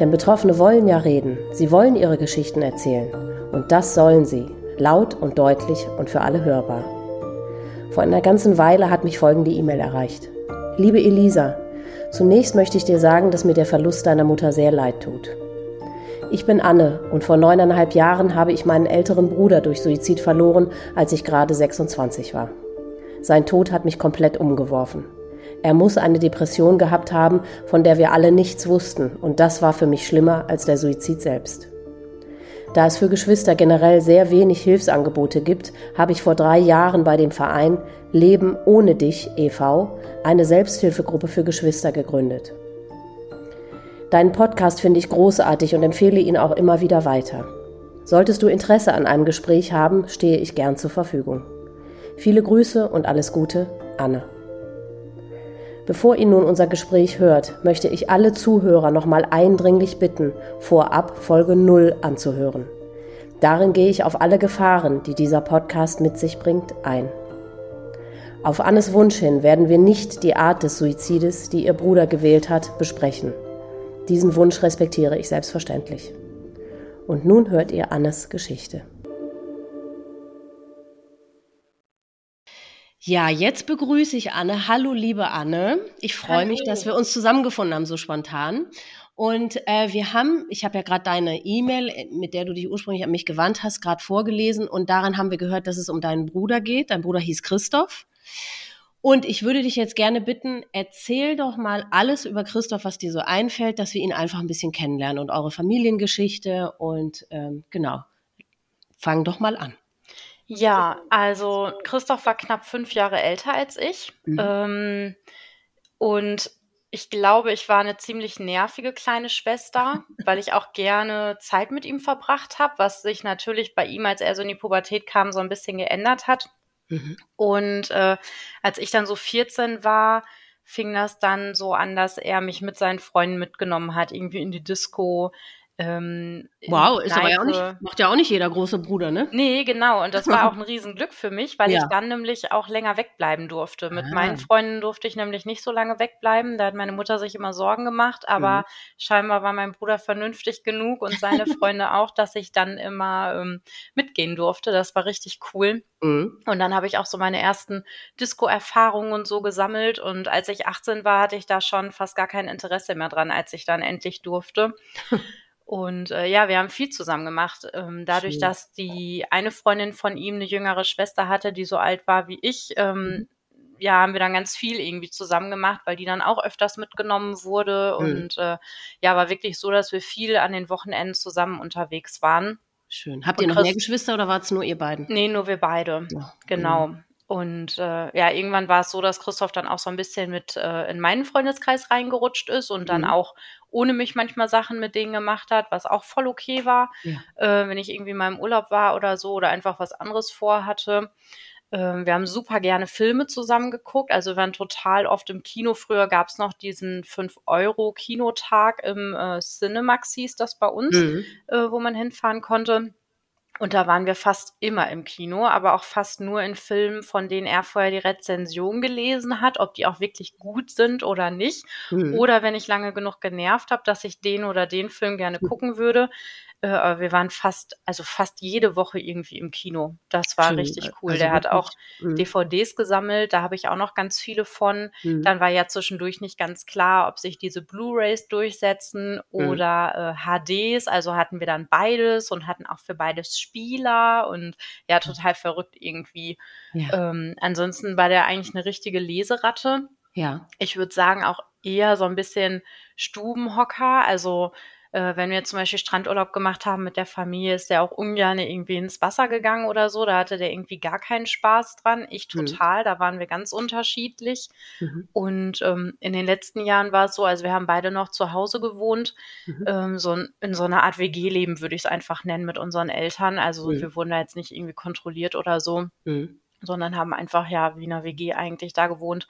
Denn Betroffene wollen ja reden, sie wollen ihre Geschichten erzählen. Und das sollen sie, laut und deutlich und für alle hörbar. Vor einer ganzen Weile hat mich folgende E-Mail erreicht. Liebe Elisa, zunächst möchte ich dir sagen, dass mir der Verlust deiner Mutter sehr leid tut. Ich bin Anne und vor neuneinhalb Jahren habe ich meinen älteren Bruder durch Suizid verloren, als ich gerade 26 war. Sein Tod hat mich komplett umgeworfen. Er muss eine Depression gehabt haben, von der wir alle nichts wussten, und das war für mich schlimmer als der Suizid selbst. Da es für Geschwister generell sehr wenig Hilfsangebote gibt, habe ich vor drei Jahren bei dem Verein Leben ohne dich e.V. eine Selbsthilfegruppe für Geschwister gegründet. Deinen Podcast finde ich großartig und empfehle ihn auch immer wieder weiter. Solltest du Interesse an einem Gespräch haben, stehe ich gern zur Verfügung. Viele Grüße und alles Gute, Anne. Bevor ihr nun unser Gespräch hört, möchte ich alle Zuhörer nochmal eindringlich bitten, vorab Folge 0 anzuhören. Darin gehe ich auf alle Gefahren, die dieser Podcast mit sich bringt, ein. Auf Annes Wunsch hin werden wir nicht die Art des Suizides, die ihr Bruder gewählt hat, besprechen. Diesen Wunsch respektiere ich selbstverständlich. Und nun hört ihr Annes Geschichte. Ja, jetzt begrüße ich Anne. Hallo, liebe Anne. Ich freue mich, dass wir uns zusammengefunden haben, so spontan. Und äh, wir haben, ich habe ja gerade deine E-Mail, mit der du dich ursprünglich an mich gewandt hast, gerade vorgelesen. Und daran haben wir gehört, dass es um deinen Bruder geht. Dein Bruder hieß Christoph. Und ich würde dich jetzt gerne bitten, erzähl doch mal alles über Christoph, was dir so einfällt, dass wir ihn einfach ein bisschen kennenlernen und eure Familiengeschichte. Und ähm, genau, fang doch mal an. Ja, also Christoph war knapp fünf Jahre älter als ich. Mhm. Ähm, und ich glaube, ich war eine ziemlich nervige kleine Schwester, weil ich auch gerne Zeit mit ihm verbracht habe, was sich natürlich bei ihm, als er so in die Pubertät kam, so ein bisschen geändert hat. Mhm. Und äh, als ich dann so 14 war, fing das dann so an, dass er mich mit seinen Freunden mitgenommen hat, irgendwie in die Disco, ähm, wow, ist aber ja auch nicht, macht ja auch nicht jeder große Bruder, ne? Nee, genau. Und das war auch ein Riesenglück für mich, weil ja. ich dann nämlich auch länger wegbleiben durfte. Mit ah. meinen Freunden durfte ich nämlich nicht so lange wegbleiben. Da hat meine Mutter sich immer Sorgen gemacht, aber mhm. scheinbar war mein Bruder vernünftig genug und seine Freunde auch, dass ich dann immer ähm, mitgehen durfte. Das war richtig cool. Mhm. Und dann habe ich auch so meine ersten Disco-Erfahrungen und so gesammelt. Und als ich 18 war, hatte ich da schon fast gar kein Interesse mehr dran, als ich dann endlich durfte. Und äh, ja, wir haben viel zusammen gemacht. Ähm, dadurch, Schön. dass die eine Freundin von ihm eine jüngere Schwester hatte, die so alt war wie ich, ähm, mhm. ja, haben wir dann ganz viel irgendwie zusammen gemacht, weil die dann auch öfters mitgenommen wurde. Mhm. Und äh, ja, war wirklich so, dass wir viel an den Wochenenden zusammen unterwegs waren. Schön. Habt ihr noch mehr Geschwister oder war es nur ihr beiden? Nee, nur wir beide. Ja. Genau. Mhm. Und äh, ja, irgendwann war es so, dass Christoph dann auch so ein bisschen mit äh, in meinen Freundeskreis reingerutscht ist und dann mhm. auch ohne mich manchmal Sachen mit denen gemacht hat, was auch voll okay war, ja. äh, wenn ich irgendwie mal im Urlaub war oder so oder einfach was anderes vorhatte. Äh, wir haben super gerne Filme zusammen geguckt. Also wir waren total oft im Kino. Früher gab es noch diesen 5-Euro-Kinotag im äh, Cinemax, hieß das bei uns, mhm. äh, wo man hinfahren konnte. Und da waren wir fast immer im Kino, aber auch fast nur in Filmen, von denen er vorher die Rezension gelesen hat, ob die auch wirklich gut sind oder nicht. Mhm. Oder wenn ich lange genug genervt habe, dass ich den oder den Film gerne hm. gucken würde, äh, wir waren fast, also fast jede Woche irgendwie im Kino. Das war Schön. richtig cool. Also Der hat auch mhm. DVDs gesammelt, da habe ich auch noch ganz viele von. Mhm. Dann war ja zwischendurch nicht ganz klar, ob sich diese Blu-rays durchsetzen mhm. oder äh, HDs. Also hatten wir dann beides und hatten auch für beides Spieler und ja, total verrückt irgendwie. Ja. Ähm, ansonsten war der eigentlich eine richtige Leseratte. Ja. Ich würde sagen, auch eher so ein bisschen Stubenhocker. Also Äh, wenn wir zum Beispiel Strandurlaub gemacht haben mit der Familie, ist der auch ungern irgendwie ins Wasser gegangen oder so. Da hatte der irgendwie gar keinen Spaß dran. Ich mhm. total. Mhm. Da waren wir ganz unterschiedlich. Mhm. Und ähm, in den letzten Jahren war es so, also wir haben beide noch zu Hause gewohnt, mhm. ähm, so in so einer Art WG-Leben würde ich es einfach nennen mit unseren Eltern. Also wir wurden da jetzt nicht irgendwie kontrolliert oder so, mhm. sondern haben einfach ja wie in einer WG eigentlich da gewohnt.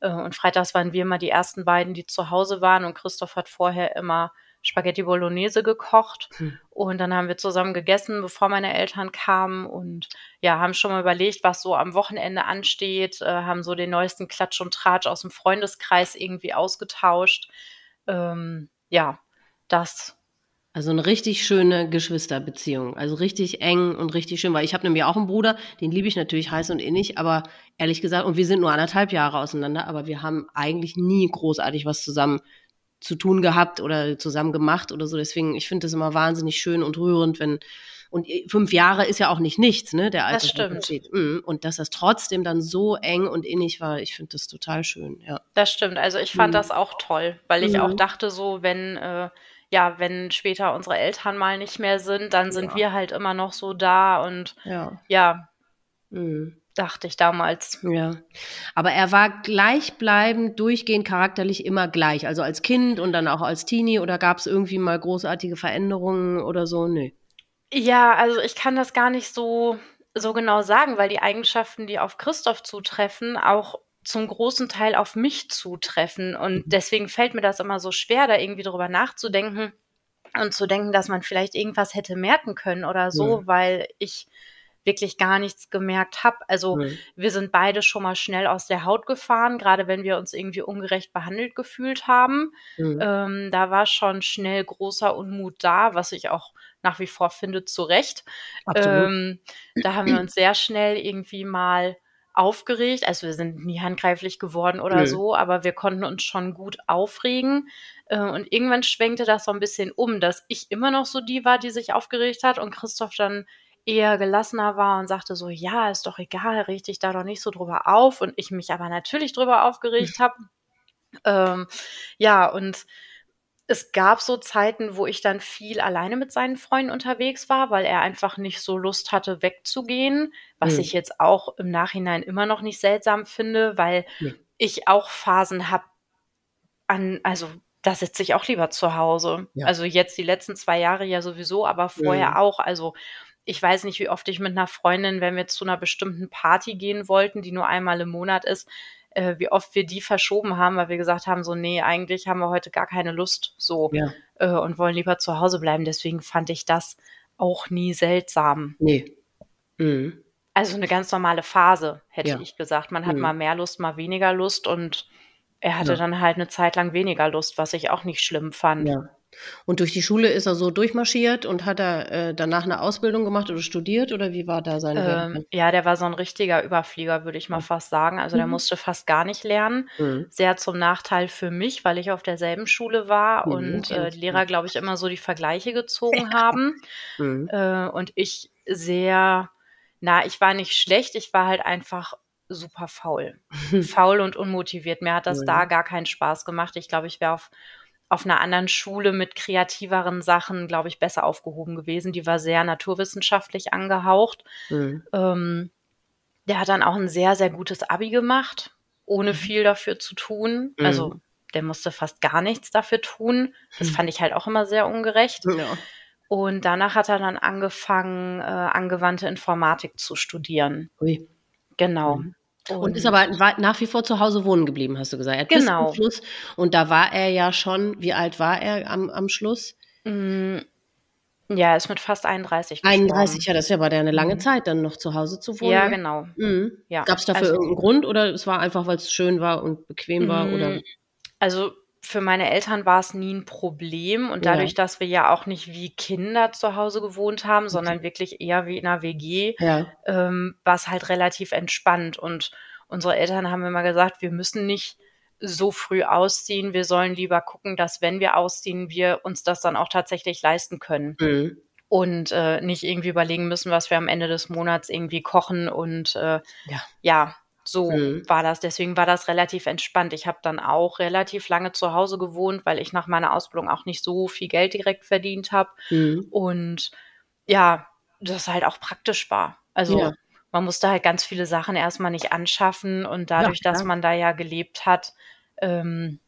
Äh, und freitags waren wir immer die ersten beiden, die zu Hause waren und Christoph hat vorher immer Spaghetti Bolognese gekocht hm. und dann haben wir zusammen gegessen, bevor meine Eltern kamen und ja, haben schon mal überlegt, was so am Wochenende ansteht, äh, haben so den neuesten Klatsch und Tratsch aus dem Freundeskreis irgendwie ausgetauscht. Ähm, ja, das. Also eine richtig schöne Geschwisterbeziehung, also richtig eng und richtig schön, weil ich habe nämlich auch einen Bruder, den liebe ich natürlich heiß und innig, aber ehrlich gesagt, und wir sind nur anderthalb Jahre auseinander, aber wir haben eigentlich nie großartig was zusammen zu tun gehabt oder zusammen gemacht oder so. Deswegen, ich finde das immer wahnsinnig schön und rührend, wenn und fünf Jahre ist ja auch nicht nichts, ne? Der Alter. Das stimmt. Mhm. Und dass das trotzdem dann so eng und innig war, ich finde das total schön, ja. Das stimmt. Also ich fand mhm. das auch toll, weil ich mhm. auch dachte so, wenn äh, ja, wenn später unsere Eltern mal nicht mehr sind, dann sind ja. wir halt immer noch so da und ja. ja. Mhm dachte ich damals. Ja. Aber er war gleichbleibend, durchgehend charakterlich immer gleich. Also als Kind und dann auch als Teenie oder gab es irgendwie mal großartige Veränderungen oder so? Nee. Ja, also ich kann das gar nicht so, so genau sagen, weil die Eigenschaften, die auf Christoph zutreffen, auch zum großen Teil auf mich zutreffen. Und mhm. deswegen fällt mir das immer so schwer, da irgendwie drüber nachzudenken und zu denken, dass man vielleicht irgendwas hätte merken können oder so, ja. weil ich wirklich gar nichts gemerkt habe. Also mhm. wir sind beide schon mal schnell aus der Haut gefahren, gerade wenn wir uns irgendwie ungerecht behandelt gefühlt haben. Mhm. Ähm, da war schon schnell großer Unmut da, was ich auch nach wie vor finde, zu Recht. Ähm, da haben wir uns sehr schnell irgendwie mal aufgeregt. Also wir sind nie handgreiflich geworden oder mhm. so, aber wir konnten uns schon gut aufregen. Äh, und irgendwann schwenkte das so ein bisschen um, dass ich immer noch so die war, die sich aufgeregt hat und Christoph dann eher gelassener war und sagte so, ja, ist doch egal, reg dich da doch nicht so drüber auf. Und ich mich aber natürlich drüber aufgeregt habe. ähm, ja, und es gab so Zeiten, wo ich dann viel alleine mit seinen Freunden unterwegs war, weil er einfach nicht so Lust hatte, wegzugehen, was mhm. ich jetzt auch im Nachhinein immer noch nicht seltsam finde, weil ja. ich auch Phasen habe an, also da sitze ich auch lieber zu Hause. Ja. Also jetzt die letzten zwei Jahre ja sowieso, aber vorher mhm. auch. Also ich weiß nicht, wie oft ich mit einer Freundin, wenn wir zu einer bestimmten Party gehen wollten, die nur einmal im Monat ist, äh, wie oft wir die verschoben haben, weil wir gesagt haben, so, nee, eigentlich haben wir heute gar keine Lust so ja. äh, und wollen lieber zu Hause bleiben. Deswegen fand ich das auch nie seltsam. Nee. Mhm. Also eine ganz normale Phase, hätte ja. ich gesagt. Man hat mhm. mal mehr Lust, mal weniger Lust und er hatte ja. dann halt eine Zeit lang weniger Lust, was ich auch nicht schlimm fand. Ja. Und durch die Schule ist er so durchmarschiert und hat er äh, danach eine Ausbildung gemacht oder studiert oder wie war da sein ähm, Ja, der war so ein richtiger Überflieger, würde ich mal fast sagen. Also mhm. der musste fast gar nicht lernen. Mhm. Sehr zum Nachteil für mich, weil ich auf derselben Schule war mhm. und äh, die Lehrer, glaube ich, immer so die Vergleiche gezogen haben. Mhm. Äh, und ich sehr, na, ich war nicht schlecht, ich war halt einfach super faul. faul und unmotiviert. Mir hat das da gar keinen Spaß gemacht. Ich glaube, ich wäre auf auf einer anderen Schule mit kreativeren Sachen, glaube ich, besser aufgehoben gewesen. Die war sehr naturwissenschaftlich angehaucht. Mhm. Ähm, der hat dann auch ein sehr, sehr gutes Abi gemacht, ohne mhm. viel dafür zu tun. Mhm. Also der musste fast gar nichts dafür tun. Das hm. fand ich halt auch immer sehr ungerecht. Ja. Und danach hat er dann angefangen, äh, angewandte Informatik zu studieren. Ui. Genau. Und, und ist aber nach wie vor zu Hause wohnen geblieben, hast du gesagt. Er hat genau. Bis zum Schluss, und da war er ja schon, wie alt war er am, am Schluss? Mm, ja, ist mit fast 31 gestorben. 31, ja, das ist ja aber eine lange mhm. Zeit, dann noch zu Hause zu wohnen. Ja, genau. Mhm. Ja. Gab es dafür also, irgendeinen Grund oder es war einfach, weil es schön war und bequem war? Oder? Mm, also für meine Eltern war es nie ein Problem und dadurch, ja. dass wir ja auch nicht wie Kinder zu Hause gewohnt haben, sondern wirklich eher wie in einer WG, ja. ähm, war es halt relativ entspannt und unsere Eltern haben immer gesagt, wir müssen nicht so früh ausziehen, wir sollen lieber gucken, dass wenn wir ausziehen, wir uns das dann auch tatsächlich leisten können. Mhm. Und äh, nicht irgendwie überlegen müssen, was wir am Ende des Monats irgendwie kochen und äh, ja. ja so mhm. war das. Deswegen war das relativ entspannt. Ich habe dann auch relativ lange zu Hause gewohnt, weil ich nach meiner Ausbildung auch nicht so viel Geld direkt verdient habe. Mhm. Und ja, das halt auch praktisch war. Also ja. man musste halt ganz viele Sachen erstmal nicht anschaffen und dadurch, ja, dass man da ja gelebt hat, ähm,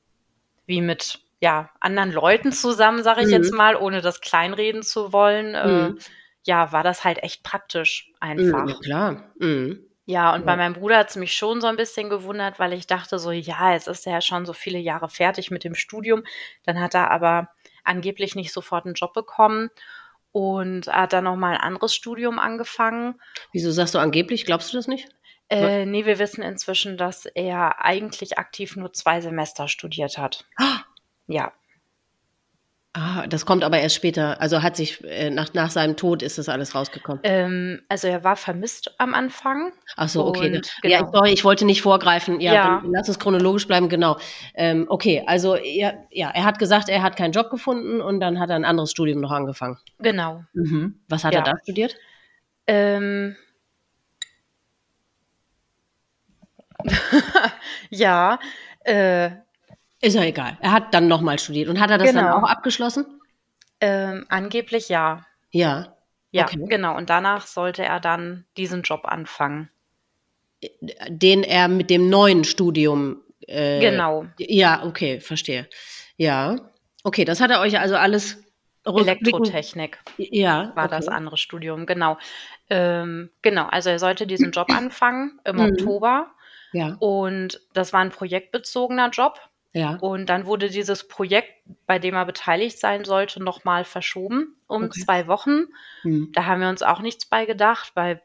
wie mit ja, anderen Leuten zusammen, sage ich mhm. jetzt mal, ohne das kleinreden zu wollen, äh, mhm. ja, war das halt echt praktisch einfach. Ja, klar. Mhm. Ja, und ja. bei meinem Bruder hat es mich schon so ein bisschen gewundert, weil ich dachte so, ja, jetzt ist er ja schon so viele Jahre fertig mit dem Studium. Dann hat er aber angeblich nicht sofort einen Job bekommen und hat dann nochmal ein anderes Studium angefangen. Wieso sagst du angeblich? Glaubst du das nicht? Äh, nee, wir wissen inzwischen, dass er eigentlich aktiv nur zwei Semester studiert hat. Ja. Ah, das kommt aber erst später. Also hat sich äh, nach, nach seinem Tod ist das alles rausgekommen. Ähm, also er war vermisst am Anfang. Ach so, okay. Und, genau. Ja, sorry, ich wollte nicht vorgreifen. Ja, ja. lass es chronologisch bleiben. Genau. Ähm, okay, also ja, ja, er hat gesagt, er hat keinen Job gefunden und dann hat er ein anderes Studium noch angefangen. Genau. Mhm. Was hat ja. er da studiert? Ähm, ja, äh, ist ja egal. Er hat dann nochmal studiert. Und hat er das genau. dann auch abgeschlossen? Ähm, angeblich ja. Ja. Ja, okay. genau. Und danach sollte er dann diesen Job anfangen. Den er mit dem neuen Studium. Äh, genau. Ja, okay, verstehe. Ja. Okay, das hat er euch also alles. Elektrotechnik. Ja. War okay. das andere Studium, genau. Ähm, genau, also er sollte diesen Job anfangen im mhm. Oktober. Ja. Und das war ein projektbezogener Job. Ja. Und dann wurde dieses Projekt, bei dem er beteiligt sein sollte, nochmal verschoben um okay. zwei Wochen. Hm. Da haben wir uns auch nichts bei gedacht, weil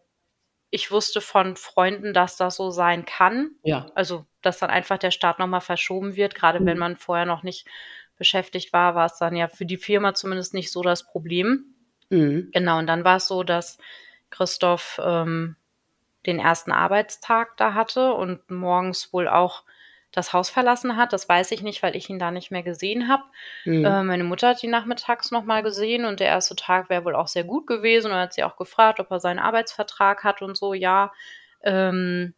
ich wusste von Freunden, dass das so sein kann. Ja. Also, dass dann einfach der Start nochmal verschoben wird. Gerade hm. wenn man vorher noch nicht beschäftigt war, war es dann ja für die Firma zumindest nicht so das Problem. Mhm. Genau, und dann war es so, dass Christoph ähm, den ersten Arbeitstag da hatte und morgens wohl auch das Haus verlassen hat. Das weiß ich nicht, weil ich ihn da nicht mehr gesehen habe. Mhm. Äh, meine Mutter hat ihn nachmittags nochmal gesehen und der erste Tag wäre wohl auch sehr gut gewesen. Und hat sie auch gefragt, ob er seinen Arbeitsvertrag hat und so. Ja, ähm,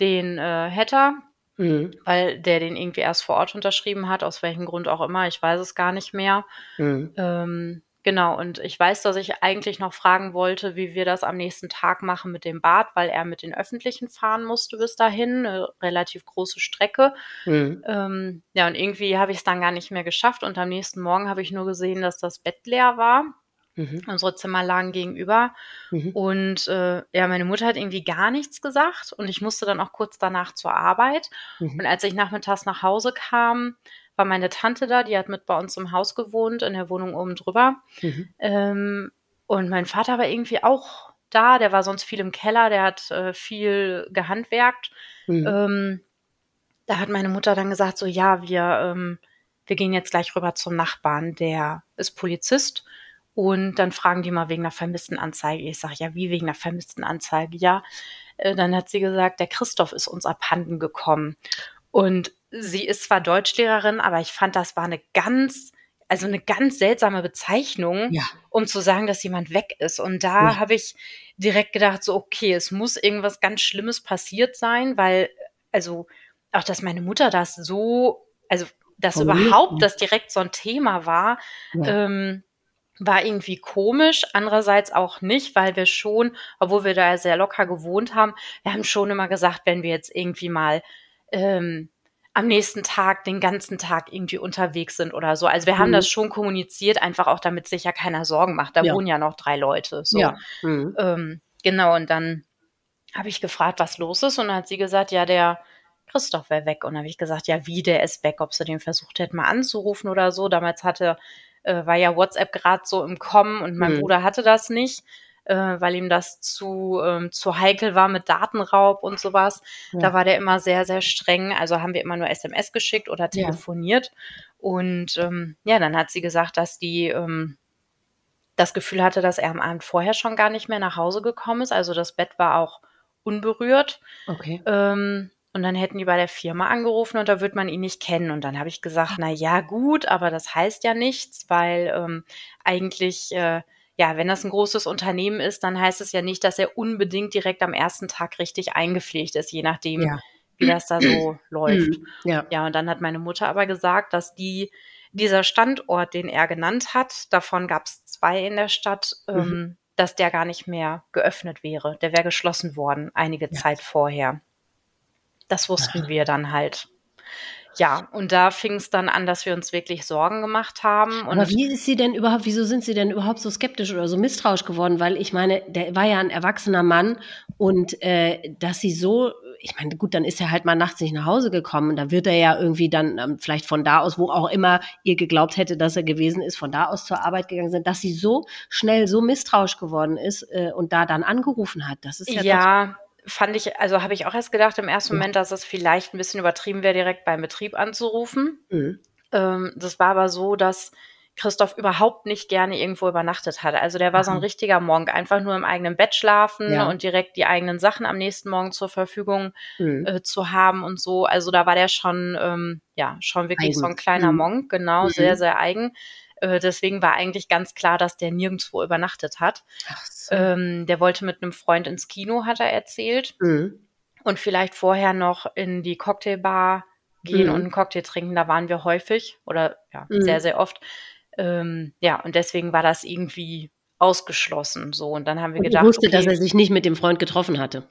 den äh, hätte er, mhm. weil der den irgendwie erst vor Ort unterschrieben hat, aus welchem Grund auch immer. Ich weiß es gar nicht mehr. Mhm. Ähm, Genau, und ich weiß, dass ich eigentlich noch fragen wollte, wie wir das am nächsten Tag machen mit dem Bad, weil er mit den Öffentlichen fahren musste bis dahin, eine relativ große Strecke. Mhm. Ähm, ja, und irgendwie habe ich es dann gar nicht mehr geschafft und am nächsten Morgen habe ich nur gesehen, dass das Bett leer war. Mhm. Unsere Zimmer lagen gegenüber. Mhm. Und äh, ja, meine Mutter hat irgendwie gar nichts gesagt und ich musste dann auch kurz danach zur Arbeit. Mhm. Und als ich nachmittags nach Hause kam, war meine Tante da, die hat mit bei uns im Haus gewohnt, in der Wohnung oben drüber. Mhm. Ähm, und mein Vater war irgendwie auch da, der war sonst viel im Keller, der hat äh, viel gehandwerkt. Mhm. Ähm, da hat meine Mutter dann gesagt, so ja, wir, ähm, wir gehen jetzt gleich rüber zum Nachbarn, der ist Polizist. Und dann fragen die mal wegen einer vermissten Anzeige. Ich sage, ja, wie wegen einer vermissten Anzeige? Ja, äh, dann hat sie gesagt, der Christoph ist uns abhanden gekommen. Und sie ist zwar Deutschlehrerin, aber ich fand, das war eine ganz, also eine ganz seltsame Bezeichnung, ja. um zu sagen, dass jemand weg ist. Und da ja. habe ich direkt gedacht, so, okay, es muss irgendwas ganz Schlimmes passiert sein, weil, also, auch dass meine Mutter das so, also, dass Von überhaupt das direkt so ein Thema war, ja. ähm, war irgendwie komisch, andererseits auch nicht, weil wir schon, obwohl wir da sehr locker gewohnt haben, wir haben schon immer gesagt, wenn wir jetzt irgendwie mal ähm, am nächsten Tag den ganzen Tag irgendwie unterwegs sind oder so. Also wir haben mhm. das schon kommuniziert, einfach auch damit sich ja keiner Sorgen macht. Da ja. wohnen ja noch drei Leute. So. Ja. Mhm. Ähm, genau, und dann habe ich gefragt, was los ist. Und dann hat sie gesagt, ja, der Christoph wäre weg. Und dann habe ich gesagt, ja, wie, der ist weg, ob sie den versucht hätten, mal anzurufen oder so. Damals hatte, äh, war ja WhatsApp gerade so im Kommen und mein mhm. Bruder hatte das nicht äh, weil ihm das zu, ähm, zu heikel war mit Datenraub und sowas. Ja. Da war der immer sehr, sehr streng. Also haben wir immer nur SMS geschickt oder telefoniert. Ja. Und ähm, ja, dann hat sie gesagt, dass die ähm, das Gefühl hatte, dass er am Abend vorher schon gar nicht mehr nach Hause gekommen ist. Also das Bett war auch unberührt. Okay. Ähm, und dann hätten die bei der Firma angerufen und da wird man ihn nicht kennen. Und dann habe ich gesagt, na ja, gut, aber das heißt ja nichts, weil ähm, eigentlich äh, ja, wenn das ein großes Unternehmen ist, dann heißt es ja nicht, dass er unbedingt direkt am ersten Tag richtig eingepflegt ist, je nachdem, ja. wie das da so läuft. Ja. ja, und dann hat meine Mutter aber gesagt, dass die dieser Standort, den er genannt hat, davon gab es zwei in der Stadt, mhm. ähm, dass der gar nicht mehr geöffnet wäre. Der wäre geschlossen worden, einige ja. Zeit vorher. Das wussten Aha. wir dann halt. Ja, und da fing es dann an, dass wir uns wirklich Sorgen gemacht haben. Aber wie ist sie denn überhaupt, wieso sind sie denn überhaupt so skeptisch oder so misstrauisch geworden? Weil ich meine, der war ja ein erwachsener Mann und äh, dass sie so, ich meine, gut, dann ist er halt mal nachts nicht nach Hause gekommen. Da wird er ja irgendwie dann ähm, vielleicht von da aus, wo auch immer ihr geglaubt hätte, dass er gewesen ist, von da aus zur Arbeit gegangen sind, dass sie so schnell so misstrauisch geworden ist äh, und da dann angerufen hat. Das ist ja, ja fand ich, also habe ich auch erst gedacht im ersten Moment, dass es vielleicht ein bisschen übertrieben wäre, direkt beim Betrieb anzurufen. Mhm. Ähm, das war aber so, dass Christoph überhaupt nicht gerne irgendwo übernachtet hat. Also der war mhm. so ein richtiger Monk, einfach nur im eigenen Bett schlafen ja. und direkt die eigenen Sachen am nächsten Morgen zur Verfügung mhm. äh, zu haben und so. Also da war der schon, ähm, ja, schon wirklich eigen. so ein kleiner mhm. Monk, genau, mhm. sehr, sehr eigen. Äh, deswegen war eigentlich ganz klar, dass der nirgendwo übernachtet hat. So. Ähm, der wollte mit einem Freund ins Kino, hat er erzählt. Mhm. Und vielleicht vorher noch in die Cocktailbar gehen mhm. und einen Cocktail trinken. Da waren wir häufig oder ja, mhm. sehr, sehr oft. Ähm, ja, und deswegen war das irgendwie ausgeschlossen. So, und dann haben wir und gedacht. Ich wusste, okay, dass er sich nicht mit dem Freund getroffen hatte.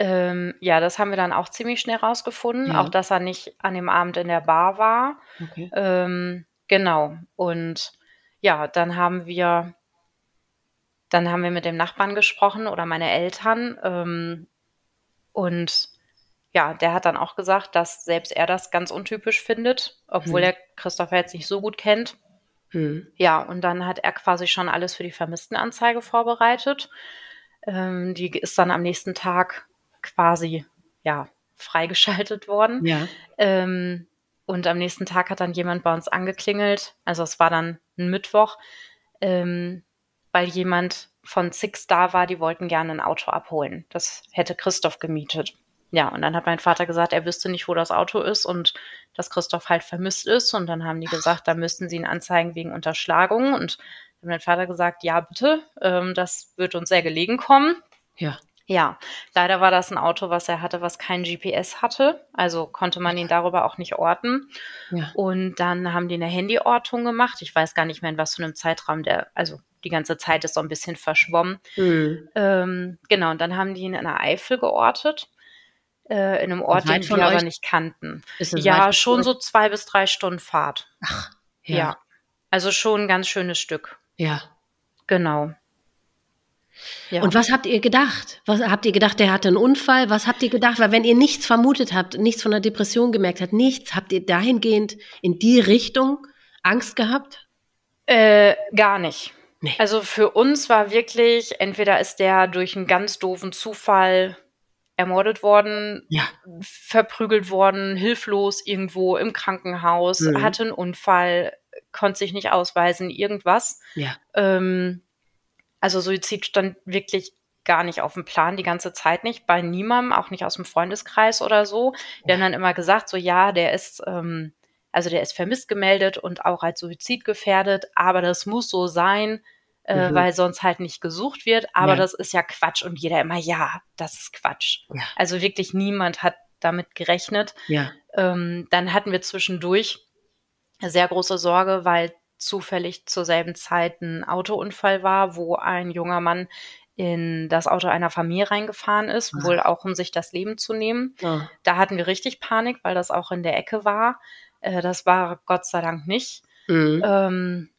Ähm, ja, das haben wir dann auch ziemlich schnell rausgefunden. Ja. Auch, dass er nicht an dem Abend in der Bar war. Okay. Ähm, Genau. Und ja, dann haben wir, dann haben wir mit dem Nachbarn gesprochen oder meine Eltern. Ähm, und ja, der hat dann auch gesagt, dass selbst er das ganz untypisch findet, obwohl hm. er Christopher jetzt nicht so gut kennt. Hm. Ja, und dann hat er quasi schon alles für die Vermisstenanzeige vorbereitet. Ähm, die ist dann am nächsten Tag quasi, ja, freigeschaltet worden. Ja. Ähm, und am nächsten Tag hat dann jemand bei uns angeklingelt, also es war dann ein Mittwoch, ähm, weil jemand von Six da war, die wollten gerne ein Auto abholen. Das hätte Christoph gemietet. Ja, und dann hat mein Vater gesagt, er wüsste nicht, wo das Auto ist und dass Christoph halt vermisst ist. Und dann haben die gesagt, da müssten sie ihn anzeigen wegen Unterschlagung. Und dann hat mein Vater gesagt, ja, bitte, ähm, das wird uns sehr gelegen kommen. Ja. Ja, leider war das ein Auto, was er hatte, was kein GPS hatte. Also konnte man ihn darüber auch nicht orten. Ja. Und dann haben die eine Handyortung gemacht. Ich weiß gar nicht mehr, in was für einem Zeitraum der, also die ganze Zeit ist so ein bisschen verschwommen. Mhm. Ähm, genau, und dann haben die ihn in der Eifel geortet. Äh, in einem Ort, den wir aber nicht kannten. ja, schon so zwei bis drei Stunden Fahrt. Ach, ja. ja. Also schon ein ganz schönes Stück. Ja. Genau. Ja. Und was habt ihr gedacht? Was habt ihr gedacht, der hatte einen Unfall? Was habt ihr gedacht? Weil wenn ihr nichts vermutet habt, nichts von der Depression gemerkt habt, nichts, habt ihr dahingehend in die Richtung Angst gehabt? Äh, gar nicht. Nee. Also für uns war wirklich, entweder ist der durch einen ganz doofen Zufall ermordet worden, ja. verprügelt worden, hilflos irgendwo im Krankenhaus, mhm. hatte einen Unfall, konnte sich nicht ausweisen, irgendwas. Ja. Ähm, also Suizid stand wirklich gar nicht auf dem Plan, die ganze Zeit nicht, bei niemandem, auch nicht aus dem Freundeskreis oder so. Wir haben dann immer gesagt, so ja, der ist, ähm, also der ist vermisst gemeldet und auch als Suizid gefährdet, aber das muss so sein, äh, mhm. weil sonst halt nicht gesucht wird. Aber ja. das ist ja Quatsch und jeder immer, ja, das ist Quatsch. Ja. Also wirklich niemand hat damit gerechnet. Ja. Ähm, dann hatten wir zwischendurch sehr große Sorge, weil zufällig zur selben Zeit ein Autounfall war, wo ein junger Mann in das Auto einer Familie reingefahren ist, Ach. wohl auch um sich das Leben zu nehmen. Ja. Da hatten wir richtig Panik, weil das auch in der Ecke war. Äh, das war Gott sei Dank nicht. Mhm. Ähm,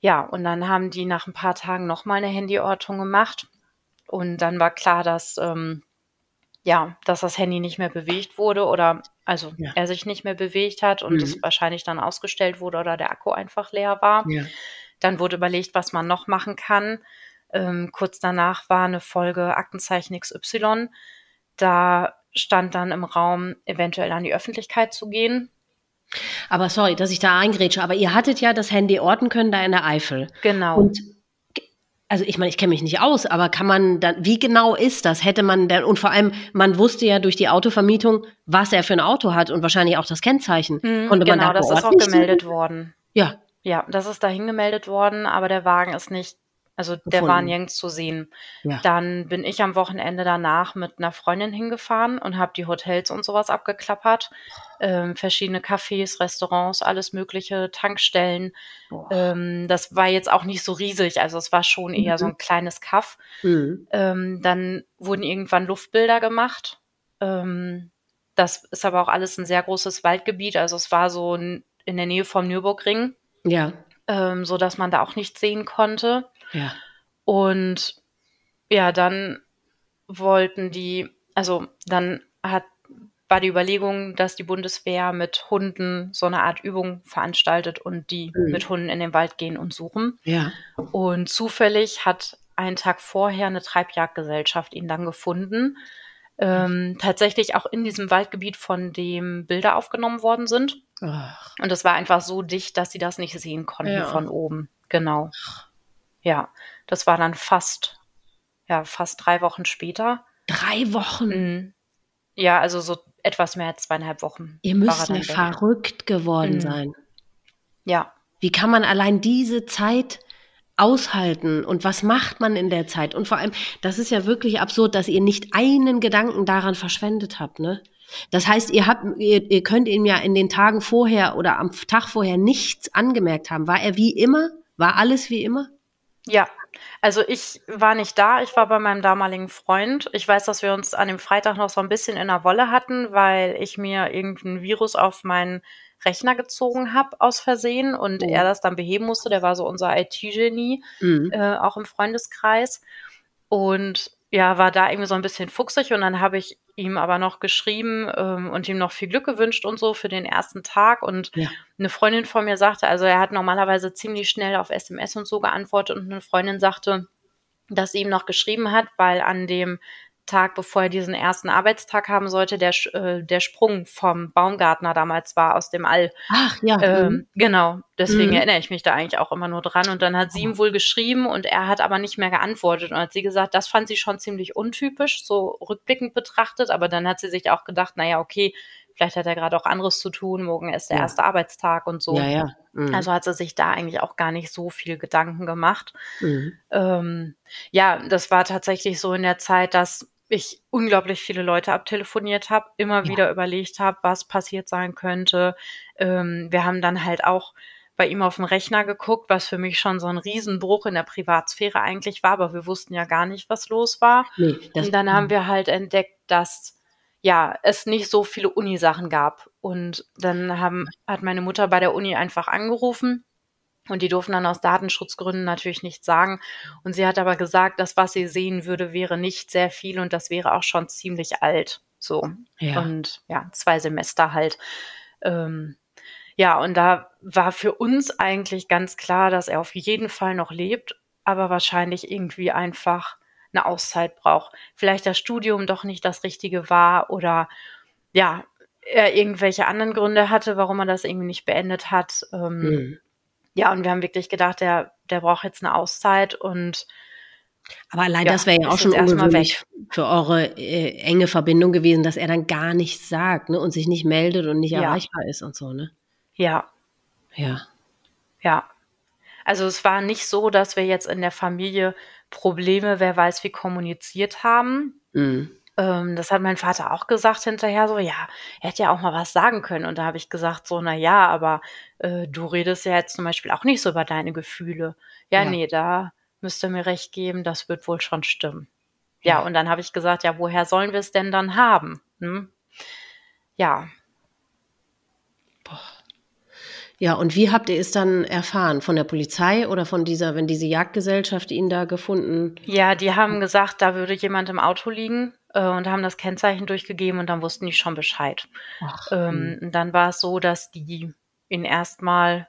ja, und dann haben die nach ein paar Tagen nochmal eine Handyortung gemacht. Und dann war klar, dass, ähm, ja, dass das Handy nicht mehr bewegt wurde oder also ja. er sich nicht mehr bewegt hat und mhm. es wahrscheinlich dann ausgestellt wurde oder der Akku einfach leer war. Ja. Dann wurde überlegt, was man noch machen kann. Ähm, kurz danach war eine Folge Aktenzeichen XY. Da stand dann im Raum, eventuell an die Öffentlichkeit zu gehen. Aber sorry, dass ich da eingrätsche, aber ihr hattet ja das Handy orten können da in der Eifel. Genau. Und also ich meine, ich kenne mich nicht aus, aber kann man dann, wie genau ist das? Hätte man denn, und vor allem, man wusste ja durch die Autovermietung, was er für ein Auto hat und wahrscheinlich auch das Kennzeichen. Mhm, Konnte genau, man da das ist auch gemeldet sehen? worden. Ja. Ja, das ist dahin gemeldet worden, aber der Wagen ist nicht Also der war nirgends zu sehen. Ja. Dann bin ich am Wochenende danach mit einer Freundin hingefahren und habe die Hotels und sowas abgeklappert. Ähm, verschiedene Cafés, Restaurants, alles mögliche, Tankstellen. Ähm, das war jetzt auch nicht so riesig, also es war schon eher mhm. so ein kleines Kaff. Mhm. Ähm, dann wurden irgendwann Luftbilder gemacht. Ähm, das ist aber auch alles ein sehr großes Waldgebiet. Also es war so in der Nähe vom Nürburgring. Ja. Ähm, so dass man da auch nichts sehen konnte. Ja. Und ja, dann wollten die, also dann hat war die Überlegung, dass die Bundeswehr mit Hunden so eine Art Übung veranstaltet und die mhm. mit Hunden in den Wald gehen und suchen. Ja. Und zufällig hat einen Tag vorher eine Treibjagdgesellschaft ihn dann gefunden. Ähm, tatsächlich auch in diesem Waldgebiet, von dem Bilder aufgenommen worden sind. Ach. Und es war einfach so dicht, dass sie das nicht sehen konnten ja. von oben. Genau. Ja, das war dann fast, ja, fast drei Wochen später. Drei Wochen? Mhm. Ja, also so etwas mehr als zweieinhalb Wochen. Ihr müsst ja verrückt geworden mhm. sein. Ja. Wie kann man allein diese Zeit aushalten und was macht man in der Zeit? Und vor allem, das ist ja wirklich absurd, dass ihr nicht einen Gedanken daran verschwendet habt, ne? Das heißt, ihr habt, ihr, ihr könnt ihm ja in den Tagen vorher oder am Tag vorher nichts angemerkt haben. War er wie immer? War alles wie immer? Ja, also ich war nicht da, ich war bei meinem damaligen Freund. Ich weiß, dass wir uns an dem Freitag noch so ein bisschen in der Wolle hatten, weil ich mir irgendein Virus auf meinen Rechner gezogen habe aus Versehen und oh. er das dann beheben musste. Der war so unser IT-Genie, mhm. äh, auch im Freundeskreis. Und ja, war da irgendwie so ein bisschen fuchsig und dann habe ich ihm aber noch geschrieben ähm, und ihm noch viel Glück gewünscht und so für den ersten Tag. Und ja. eine Freundin von mir sagte, also er hat normalerweise ziemlich schnell auf SMS und so geantwortet und eine Freundin sagte, dass sie ihm noch geschrieben hat, weil an dem Tag, bevor er diesen ersten Arbeitstag haben sollte, der, äh, der Sprung vom Baumgartner damals war aus dem All. Ach ja. Ähm, mhm. Genau, deswegen mhm. erinnere ich mich da eigentlich auch immer nur dran. Und dann hat sie ihm wohl geschrieben und er hat aber nicht mehr geantwortet. Und hat sie gesagt, das fand sie schon ziemlich untypisch, so rückblickend betrachtet. Aber dann hat sie sich auch gedacht, naja, okay, vielleicht hat er gerade auch anderes zu tun, morgen ist der ja. erste Arbeitstag und so. Ja, ja. Mhm. Also hat sie sich da eigentlich auch gar nicht so viel Gedanken gemacht. Mhm. Ähm, ja, das war tatsächlich so in der Zeit, dass ich unglaublich viele Leute abtelefoniert habe, immer ja. wieder überlegt habe, was passiert sein könnte. Ähm, wir haben dann halt auch bei ihm auf dem Rechner geguckt, was für mich schon so ein Riesenbruch in der Privatsphäre eigentlich war, aber wir wussten ja gar nicht, was los war. Nee, und dann haben wir halt entdeckt, dass ja, es nicht so viele Unisachen gab. Und dann haben, hat meine Mutter bei der Uni einfach angerufen und die durften dann aus Datenschutzgründen natürlich nichts sagen. Und sie hat aber gesagt, das, was sie sehen würde, wäre nicht sehr viel und das wäre auch schon ziemlich alt. So. Ja. Und ja, zwei Semester halt. Ähm, ja, und da war für uns eigentlich ganz klar, dass er auf jeden Fall noch lebt, aber wahrscheinlich irgendwie einfach eine Auszeit braucht. Vielleicht das Studium doch nicht das Richtige war oder ja, er irgendwelche anderen Gründe hatte, warum er das irgendwie nicht beendet hat. Ähm, mhm. Ja, und wir haben wirklich gedacht, der, der braucht jetzt eine Auszeit und aber allein ja, das wäre ja auch schon ungewöhnlich für eure äh, enge Verbindung gewesen, dass er dann gar nichts sagt ne, und sich nicht meldet und nicht ja. erreichbar ist und so, ne? Ja. Ja. Ja. Also es war nicht so, dass wir jetzt in der Familie Probleme, wer weiß wie, kommuniziert haben. Mhm. Ähm, das hat mein Vater auch gesagt hinterher, so, ja, er hätte ja auch mal was sagen können. Und da habe ich gesagt, so, na ja, aber äh, du redest ja jetzt zum Beispiel auch nicht so über deine Gefühle. Ja, ja. nee, da müsst ihr mir recht geben, das wird wohl schon stimmen. Ja, ja. und dann habe ich gesagt, ja, woher sollen wir es denn dann haben? Hm? Ja. Boah. Ja, und wie habt ihr es dann erfahren? Von der Polizei oder von dieser, wenn diese Jagdgesellschaft ihn da gefunden? Ja, die haben gesagt, da würde jemand im Auto liegen äh, und haben das Kennzeichen durchgegeben und dann wussten die schon Bescheid. Ach, ähm, hm. dann war es so, dass die ihn erstmal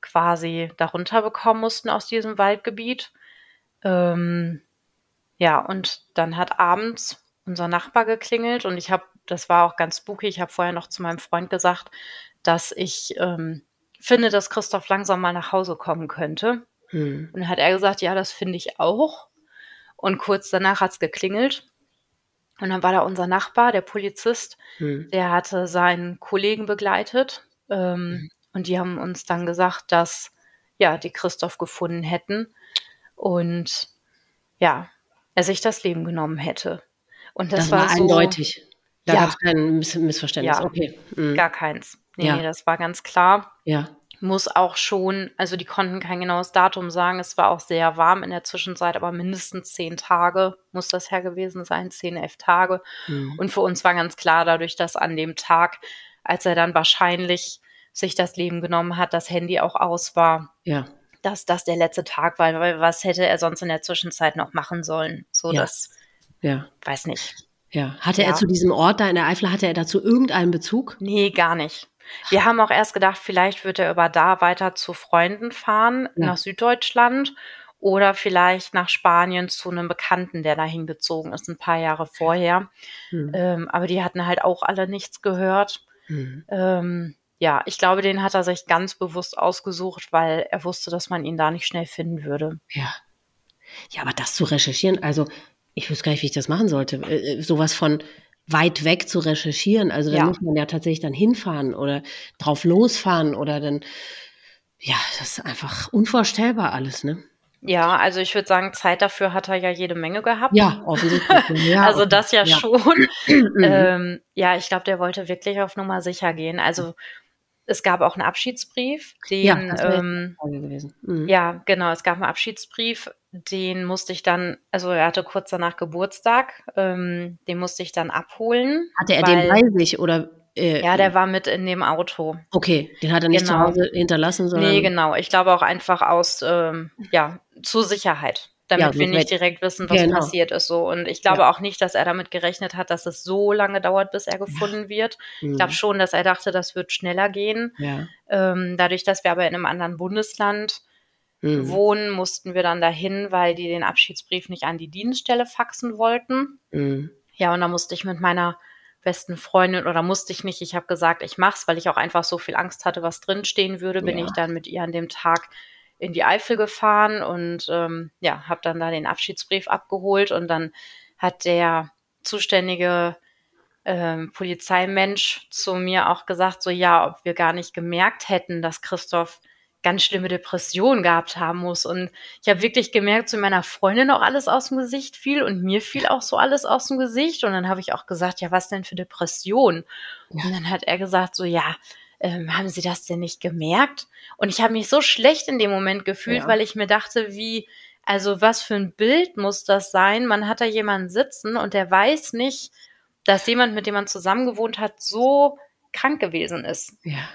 quasi darunter bekommen mussten aus diesem Waldgebiet. Ähm, ja, und dann hat abends unser Nachbar geklingelt und ich habe, das war auch ganz spooky, ich habe vorher noch zu meinem Freund gesagt, dass ich ähm, finde, dass Christoph langsam mal nach Hause kommen könnte. Hm. Und dann hat er gesagt, ja, das finde ich auch. Und kurz danach hat es geklingelt und dann war da unser Nachbar, der Polizist, hm. der hatte seinen Kollegen begleitet. Ähm, hm. Und die haben uns dann gesagt, dass ja, die Christoph gefunden hätten. und ja, er sich das Leben genommen hätte. Und das, Das war war so eindeutig. Da Ja. gab es kein Miss Missverständnis. Ja. Okay. Mhm. gar keins. Nee, Ja. nee, das war ganz klar. Ja. Muss auch schon, also die konnten kein genaues Datum sagen. Es war auch sehr warm in der Zwischenzeit, aber mindestens zehn Tage muss das her gewesen sein, zehn, elf Tage. Mhm. Und für uns war ganz klar, dadurch, dass an dem Tag, als er dann wahrscheinlich sich das Leben genommen hat, das Handy auch aus war, Ja. dass das der letzte Tag war, weil was hätte er sonst in der Zwischenzeit noch machen sollen? So, Ja. das Ja. weiß nicht. Ja. Hatte er Ja. zu diesem Ort da in der Eifel, hatte er dazu irgendeinen Bezug? Nee, gar nicht. Wir haben auch erst gedacht, vielleicht wird er über da weiter zu Freunden fahren, Ja. nach Süddeutschland oder vielleicht nach Spanien zu einem Bekannten, der dahin gezogen ist, ein paar Jahre vorher. Mhm. Ähm, aber die hatten halt auch alle nichts gehört. Mhm. Ähm, ja, ich glaube, den hat er sich ganz bewusst ausgesucht, weil er wusste, dass man ihn da nicht schnell finden würde. Ja. Ja, aber das zu recherchieren, also ich wüsste gar nicht, wie ich das machen sollte. Äh, äh, sowas von weit weg zu recherchieren. Also da Ja. muss man ja tatsächlich dann hinfahren oder drauf losfahren oder dann, ja, das ist einfach unvorstellbar alles, ne? Ja, also ich würde sagen, Zeit dafür hat er ja jede Menge gehabt. Ja, offensichtlich. Ja, also das ja, ja. schon. Mhm. ähm, ja, ich glaube, der wollte wirklich auf Nummer sicher gehen. Also es gab auch einen Abschiedsbrief, den, Ja, ähm. Mhm. ja, genau, es gab einen Abschiedsbrief, den musste ich dann, also er hatte kurz danach Geburtstag, ähm, den musste ich dann abholen. Hatte er weil, den bei sich oder? Äh, Ja, der war mit in dem Auto. Okay, den hat er nicht Genau. zu Hause hinterlassen, sondern. Nee, genau. Ich glaube auch einfach aus, ähm, ja, zur Sicherheit. Damit Ja, wir nicht wär- direkt wissen, was Genau. passiert ist. So. Und ich glaube Ja. auch nicht, dass er damit gerechnet hat, dass es so lange dauert, bis er gefunden wird. Mhm. Ich glaube schon, dass er dachte, das wird schneller gehen. Ja. Ähm, dadurch, dass wir aber in einem anderen Bundesland Mhm. wohnen, mussten wir dann dahin, weil die den Abschiedsbrief nicht an die Dienststelle faxen wollten. Mhm. Ja, und da musste ich mit meiner besten Freundin oder musste ich nicht, ich habe gesagt, ich mach's, weil ich auch einfach so viel Angst hatte, was drinstehen würde, bin Ja. ich dann mit ihr an dem Tag in die Eifel gefahren und ähm, ja, habe dann da den Abschiedsbrief abgeholt und dann hat der zuständige ähm, Polizeimensch zu mir auch gesagt, so ja, ob wir gar nicht gemerkt hätten, dass Christoph ganz schlimme Depressionen gehabt haben muss. Und ich habe wirklich gemerkt, zu meiner Freundin auch alles aus dem Gesicht fiel und mir fiel auch so alles aus dem Gesicht. Und dann habe ich auch gesagt, ja, was denn für Depressionen? Ja. Und dann hat er gesagt, so ja, ähm, haben Sie das denn nicht gemerkt? Und ich habe mich so schlecht in dem Moment gefühlt, Ja. weil ich mir dachte, wie, also was für ein Bild muss das sein? Man hat da jemanden sitzen und der weiß nicht, dass jemand, mit dem man zusammengewohnt hat, so krank gewesen ist. Ja.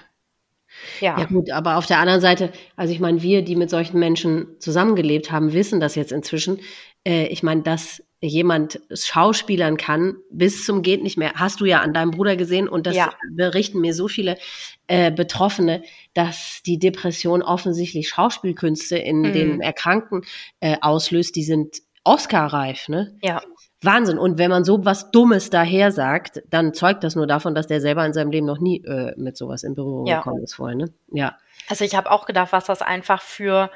Ja, Ja gut, aber auf der anderen Seite, also ich meine, wir, die mit solchen Menschen zusammengelebt haben, wissen das jetzt inzwischen. Äh, ich meine, dass jemand schauspielern kann, bis zum geht nicht mehr, hast du ja an deinem Bruder gesehen und das Ja. berichten mir so viele äh, Betroffene, dass die Depression offensichtlich Schauspielkünste in Mhm. den Erkrankten äh, auslöst, die sind Oscar-reif, ne? ja, Wahnsinn. Und wenn man so was Dummes daher sagt, dann zeugt das nur davon, dass der selber in seinem Leben noch nie äh, mit sowas in Berührung Ja. gekommen ist vorher, ne? Ja. Also ich habe auch gedacht, was das einfach für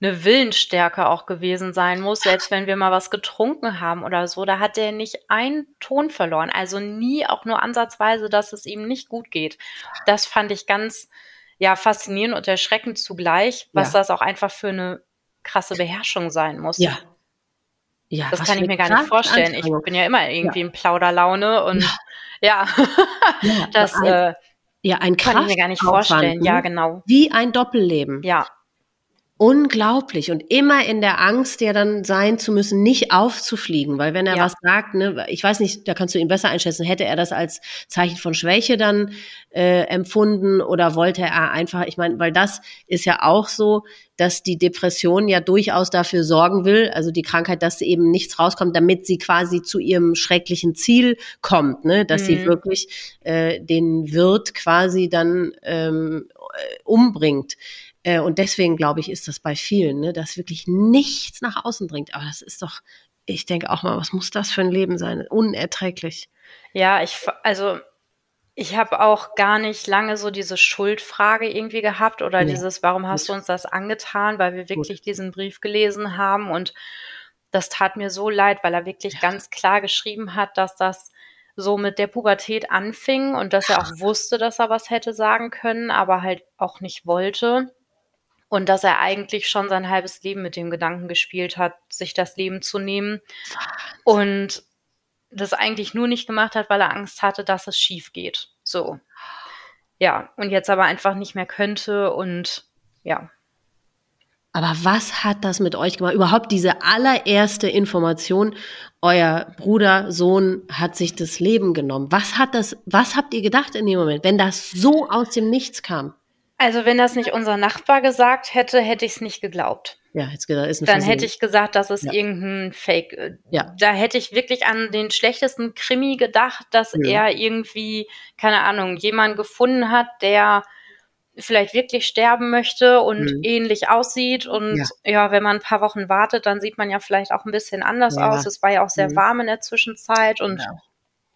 eine Willensstärke auch gewesen sein muss, selbst wenn wir mal was getrunken haben oder so, da hat der nicht einen Ton verloren. Also nie auch nur ansatzweise, dass es ihm nicht gut geht. Das fand ich ganz ja faszinierend und erschreckend zugleich, was Ja. das auch einfach für eine krasse Beherrschung sein muss. Ja. Ja, Das kann ich mir gar nicht vorstellen. Ich bin ja immer irgendwie in Plauderlaune und ja, Ja, das ein, äh, ja, ein kann ich mir gar nicht vorstellen. Ja, genau. Wie ein Doppelleben. Ja, Unglaublich. Und immer in der Angst, ja dann sein zu müssen, nicht aufzufliegen. Weil wenn er Ja. was sagt, ne, ich weiß nicht, da kannst du ihn besser einschätzen, hätte er das als Zeichen von Schwäche dann äh, empfunden oder wollte er einfach, ich meine, weil das ist ja auch so, dass die Depression ja durchaus dafür sorgen will, also die Krankheit, dass eben nichts rauskommt, damit sie quasi zu ihrem schrecklichen Ziel kommt, ne? dass sie Mhm. wirklich äh, den Wirt quasi dann ähm, äh, umbringt. Äh, Und deswegen, glaube ich, ist das bei vielen, ne, dass wirklich nichts nach außen dringt. Aber das ist doch, ich denke auch mal, was muss das für ein Leben sein? Unerträglich. Ja, ich, also ich habe auch gar nicht lange so diese Schuldfrage irgendwie gehabt oder Nee. dieses, warum hast Gut. du uns das angetan, weil wir wirklich diesen Brief gelesen haben und das tat mir so leid, weil er wirklich ganz klar geschrieben hat, dass das so mit der Pubertät anfing und dass er auch wusste, dass er was hätte sagen können, aber halt auch nicht wollte. Und dass er eigentlich schon sein halbes Leben mit dem Gedanken gespielt hat, sich das Leben zu nehmen. Und das eigentlich nur nicht gemacht hat, weil er Angst hatte, dass es schief geht. So. Ja, und jetzt aber einfach nicht mehr könnte und ja. Aber was hat das mit euch gemacht? Überhaupt diese allererste Information, euer Bruder, Sohn hat sich das Leben genommen. Was hat das, was habt ihr gedacht in dem Moment, wenn das so aus dem Nichts kam? Also wenn das nicht unser Nachbar gesagt hätte, hätte ich es nicht geglaubt. Ja, jetzt gesagt, ist ein Dann Versehen. hätte ich gesagt, das ist ja. irgendein Fake. Äh, ja. Da hätte ich wirklich an den schlechtesten Krimi gedacht, dass ja. er irgendwie, keine Ahnung, jemanden gefunden hat, der vielleicht wirklich sterben möchte und mhm. ähnlich aussieht. Und ja. ja. wenn man ein paar Wochen wartet, dann sieht man ja vielleicht auch ein bisschen anders ja. aus. Es war ja auch sehr mhm. warm in der Zwischenzeit und ja.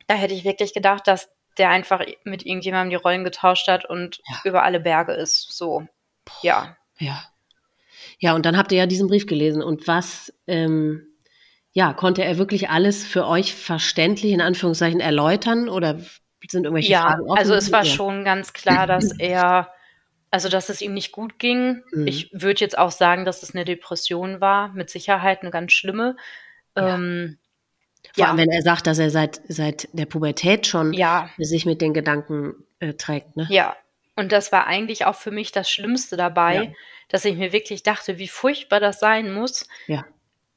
da hätte ich wirklich gedacht, dass der einfach mit irgendjemandem die Rollen getauscht hat und über alle Berge ist. So, ja. Ja. Ja, und dann habt ihr ja diesen Brief gelesen. Und was, ähm, ja, konnte er wirklich alles für euch verständlich in Anführungszeichen erläutern oder sind irgendwelche ja, Fragen offen? Also es war ja. schon ganz klar, dass er also, dass es ihm nicht gut ging. Mhm. Ich würde jetzt auch sagen, dass es eine Depression war, mit Sicherheit eine ganz schlimme. Ja. Ähm, Vor allem, wenn er sagt, dass er seit, seit der Pubertät schon ja. sich mit den Gedanken äh, trägt. Ne? Ja, und das war eigentlich auch für mich das Schlimmste dabei, ja. dass ich mir wirklich dachte, wie furchtbar das sein muss, ja.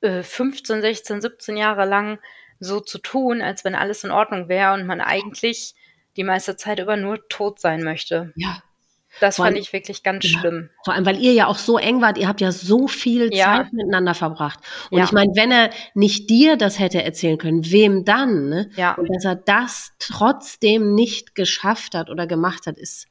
äh, 15, 16, 17 Jahre lang so zu tun, als wenn alles in Ordnung wäre und man eigentlich die meiste Zeit über nur tot sein möchte. Ja, das fand ich wirklich ganz ja. schlimm. Vor allem, weil ihr ja auch so eng wart, ihr habt ja so viel ja. Zeit miteinander verbracht. Und ja. ich meine, wenn er nicht dir das hätte erzählen können, wem dann? Ne? Ja. Und dass er das trotzdem nicht geschafft hat oder gemacht hat, ist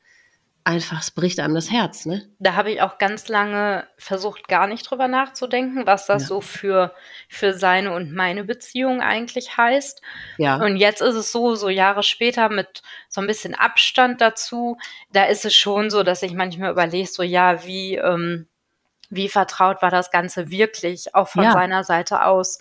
einfach, es bricht einem das Herz, ne? Da habe ich auch ganz lange versucht, gar nicht drüber nachzudenken, was das ja. so für, für seine und meine Beziehung eigentlich heißt. Ja. Und jetzt ist es so, so Jahre später mit so ein bisschen Abstand dazu, da ist es schon so, dass ich manchmal überlege, so ja, wie, ähm, wie vertraut war das Ganze wirklich, auch von ja. seiner Seite aus.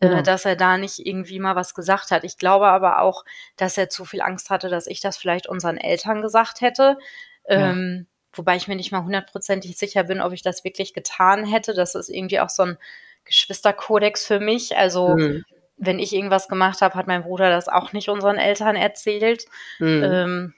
Äh, genau. dass er da nicht irgendwie mal was gesagt hat. Ich glaube aber auch, dass er zu viel Angst hatte, dass ich das vielleicht unseren Eltern gesagt hätte, ähm, wobei ich mir nicht mal hundertprozentig sicher bin, ob ich das wirklich getan hätte. Das ist irgendwie auch so ein Geschwisterkodex für mich. Also mhm. wenn ich irgendwas gemacht habe, hat mein Bruder das auch nicht unseren Eltern erzählt. Mhm. Ähm,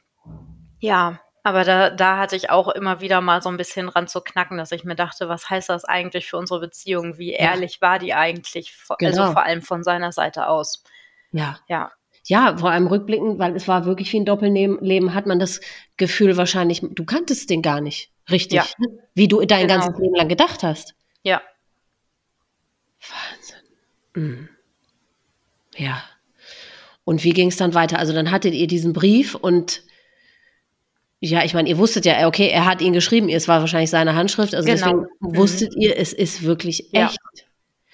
ja, aber da, da hatte ich auch immer wieder mal so ein bisschen ran zu knacken, dass ich mir dachte, was heißt das eigentlich für unsere Beziehung? Wie ehrlich ja. war die eigentlich? Also genau. Vor allem von seiner Seite aus. Ja. Ja ja, vor allem rückblickend, weil es war wirklich wie ein Doppelleben, hat man das Gefühl wahrscheinlich, du kanntest den gar nicht richtig, ja. wie du dein genau. ganzes Leben lang gedacht hast. Ja. Wahnsinn. Mhm. Ja. Und wie ging es dann weiter? Also dann hattet ihr diesen Brief und ja, ich meine, ihr wusstet ja, okay, er hat ihn geschrieben, es war wahrscheinlich seine Handschrift, also genau. deswegen mhm. wusstet ihr, es ist wirklich echt. Ja.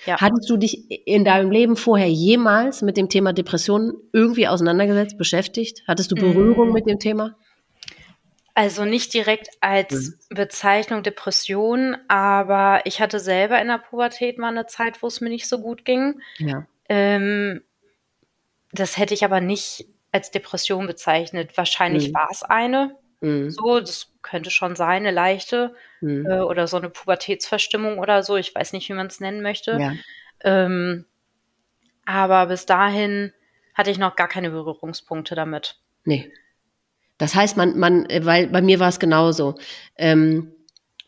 Ja. Hattest du dich in deinem Leben vorher jemals mit dem Thema Depressionen irgendwie auseinandergesetzt, beschäftigt? Hattest du Berührung mm. mit dem Thema? Also nicht direkt als mhm. Bezeichnung Depression, aber ich hatte selber in der Pubertät mal eine Zeit, wo es mir nicht so gut ging. Ja. Ähm, das hätte ich aber nicht als Depression bezeichnet. Wahrscheinlich mhm. war es eine. Mhm. So, das könnte schon sein, eine leichte mhm. äh, oder so eine Pubertätsverstimmung oder so. Ich weiß nicht, wie man es nennen möchte. Ja. Ähm, aber bis dahin hatte ich noch gar keine Berührungspunkte damit. Nee. Das heißt, man, man, äh, weil bei mir war es genauso. Ähm,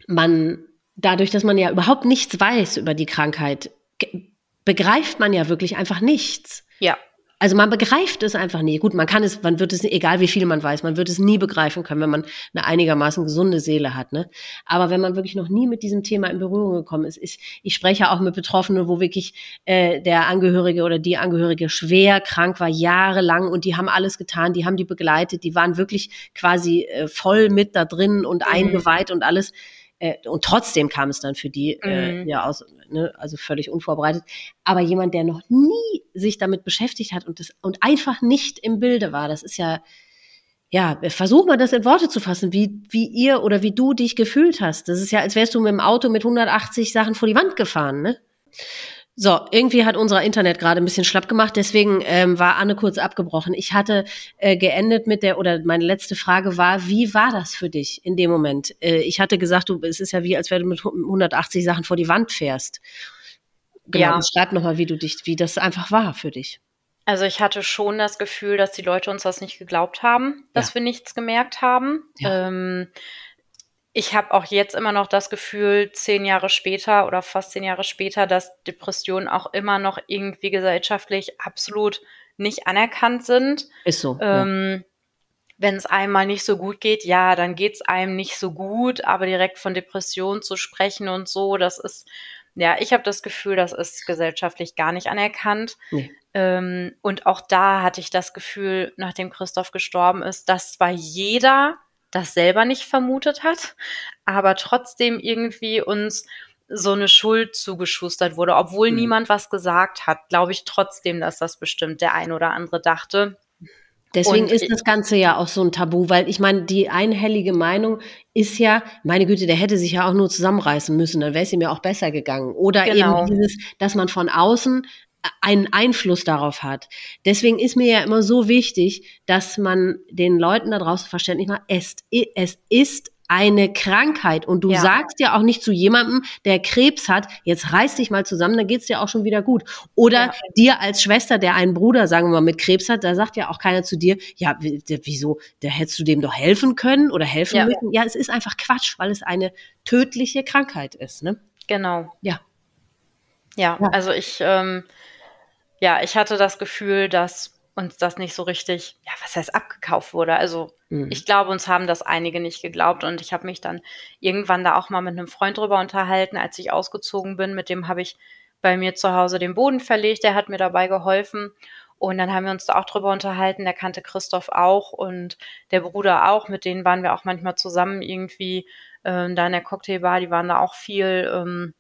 man, dadurch, dass man ja überhaupt nichts weiß über die Krankheit, begreift man ja wirklich einfach nichts. Ja. Also man begreift es einfach nie. Gut, man kann es, man wird es, egal wie viel man weiß, man wird es nie begreifen können, wenn man eine einigermaßen gesunde Seele hat. Ne? Aber wenn man wirklich noch nie mit diesem Thema in Berührung gekommen ist, ich, ich spreche auch mit Betroffenen, wo wirklich äh, der Angehörige oder die Angehörige schwer krank war, jahrelang und die haben alles getan, die haben die begleitet, die waren wirklich quasi äh, voll mit da drin und mhm. eingeweiht und alles. Äh, und trotzdem kam es dann für die äh, mhm. ja aus, ne, also völlig unvorbereitet. Aber jemand, der noch nie sich damit beschäftigt hat und das und einfach nicht im Bilde war, das ist ja ja, versuch mal das in Worte zu fassen, wie, wie ihr oder wie du dich gefühlt hast. Das ist ja, als wärst du mit dem Auto mit 180 Sachen vor die Wand gefahren, ne? So, irgendwie hat unser Internet gerade ein bisschen schlapp gemacht, deswegen ähm, war Anne kurz abgebrochen. Ich hatte äh, geendet mit der, oder meine letzte Frage war, wie war das für dich in dem Moment? Äh, ich hatte gesagt, du, es ist ja wie, als wenn du mit 180 Sachen vor die Wand fährst. Genau, ja. schreib nochmal, wie du dich, wie das einfach war für dich. Also ich hatte schon das Gefühl, dass die Leute uns das nicht geglaubt haben, dass ja. wir nichts gemerkt haben. Ja. Ähm, ich habe auch jetzt immer noch das Gefühl, zehn Jahre später oder fast zehn Jahre später, dass Depressionen auch immer noch irgendwie gesellschaftlich absolut nicht anerkannt sind. Ist so. Ähm, ja. Wenn es einmal nicht so gut geht, ja, dann geht es einem nicht so gut, aber direkt von Depressionen zu sprechen und so, das ist, ja, ich habe das Gefühl, das ist gesellschaftlich gar nicht anerkannt. Nee. Ähm, und auch da hatte ich das Gefühl, nachdem Christoph gestorben ist, dass zwar jeder das selber nicht vermutet hat, aber trotzdem irgendwie uns so eine Schuld zugeschustert wurde, obwohl mhm. niemand was gesagt hat, glaube ich trotzdem, dass das bestimmt der ein oder andere dachte. Deswegen und ist das Ganze ja auch so ein Tabu, weil ich meine, die einhellige Meinung ist ja, meine Güte, der hätte sich ja auch nur zusammenreißen müssen, dann wäre es ihm ja auch besser gegangen. Oder genau. eben dieses, dass man von außen einen Einfluss darauf hat. Deswegen ist mir ja immer so wichtig, dass man den Leuten da draußen verständlich macht, es, es ist eine Krankheit und du ja. sagst ja auch nicht zu jemandem, der Krebs hat, jetzt reiß dich mal zusammen, dann geht's dir auch schon wieder gut. Oder ja. dir als Schwester, der einen Bruder, sagen wir mal, mit Krebs hat, da sagt ja auch keiner zu dir, ja, wieso, da hättest du dem doch helfen können oder helfen ja. müssen. Ja, es ist einfach Quatsch, weil es eine tödliche Krankheit ist, ne? Genau. Ja. Ja, also ich, ähm, ja, ich hatte das Gefühl, dass uns das nicht so richtig, ja, was heißt abgekauft wurde. Also mhm. ich glaube, uns haben das einige nicht geglaubt und ich habe mich dann irgendwann da auch mal mit einem Freund drüber unterhalten, als ich ausgezogen bin. Mit dem habe ich bei mir zu Hause den Boden verlegt, der hat mir dabei geholfen. Und dann haben wir uns da auch drüber unterhalten. Der kannte Christoph auch und der Bruder auch. Mit denen waren wir auch manchmal zusammen irgendwie äh, da in der Cocktailbar. Die waren da auch viel ähm,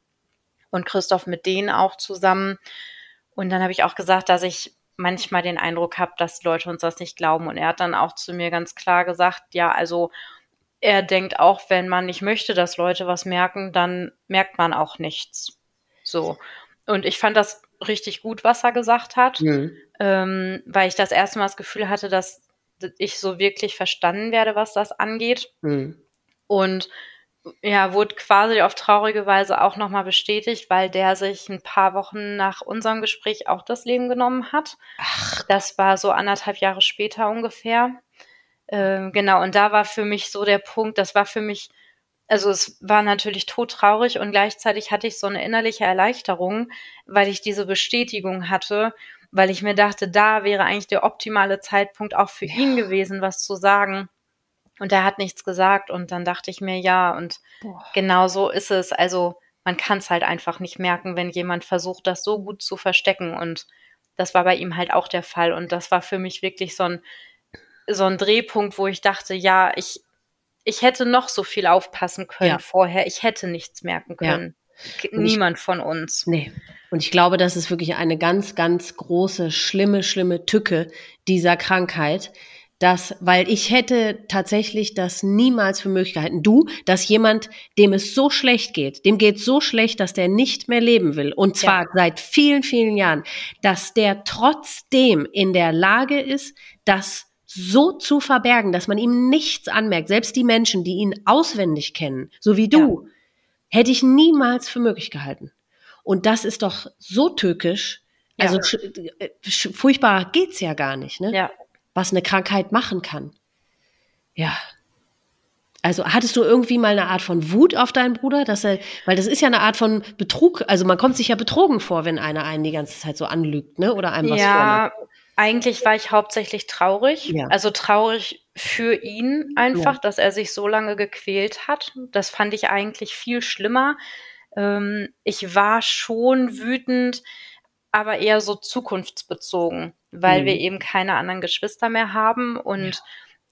und Christoph mit denen auch zusammen. Und dann habe ich auch gesagt, dass ich manchmal den Eindruck habe, dass Leute uns das nicht glauben. Und er hat dann auch zu mir ganz klar gesagt, ja, also er denkt auch, wenn man nicht möchte, dass Leute was merken, dann merkt man auch nichts. So. Und ich fand das richtig gut, was er gesagt hat, mhm. ähm, weil ich das erste Mal das Gefühl hatte, dass ich so wirklich verstanden werde, was das angeht. Mhm. Und ja, wurde quasi auf traurige Weise auch nochmal bestätigt, weil der sich ein paar Wochen nach unserem Gespräch auch das Leben genommen hat. Ach. Das war so anderthalb Jahre später ungefähr. Ähm, genau, und da war für mich so der Punkt, das war für mich, also es war natürlich todtraurig und gleichzeitig hatte ich so eine innerliche Erleichterung, weil ich diese Bestätigung hatte, weil ich mir dachte, da wäre eigentlich der optimale Zeitpunkt auch für ja. ihn gewesen, was zu sagen. Und er hat nichts gesagt. Und dann dachte ich mir, ja, und Boah. genau so ist es. Also man kann es halt einfach nicht merken, wenn jemand versucht, das so gut zu verstecken. Und das war bei ihm halt auch der Fall. Und das war für mich wirklich so ein, so ein Drehpunkt, wo ich dachte, ja, ich, ich hätte noch so viel aufpassen können ja. vorher. Ich hätte nichts merken können. Ja. Niemand ich, von uns. Nee. Und ich glaube, das ist wirklich eine ganz, ganz große, schlimme, schlimme Tücke dieser Krankheit, dass, weil ich hätte tatsächlich das niemals für möglich gehalten. Du, dass jemand, dem es so schlecht geht, dem geht so schlecht, dass der nicht mehr leben will, und zwar ja. seit vielen, vielen Jahren, dass der trotzdem in der Lage ist, das so zu verbergen, dass man ihm nichts anmerkt. Selbst die Menschen, die ihn auswendig kennen, so wie du, ja. hätte ich niemals für möglich gehalten. Und das ist doch so tückisch. Also ja. Äh, furchtbar geht's ja gar nicht, ne? Ja, was eine Krankheit machen kann. Ja. Also hattest du irgendwie mal eine Art von Wut auf deinen Bruder, dass er, weil das ist ja eine Art von Betrug, also man kommt sich ja betrogen vor, wenn einer einen die ganze Zeit so anlügt, ne? Oder einem was Ja, vormacht. eigentlich war ich hauptsächlich traurig. Ja. Also traurig für ihn einfach, ja. dass er sich so lange gequält hat. Das fand ich eigentlich viel schlimmer. Ähm, ich war schon wütend, aber eher so zukunftsbezogen, weil mhm. wir eben keine anderen Geschwister mehr haben und ja.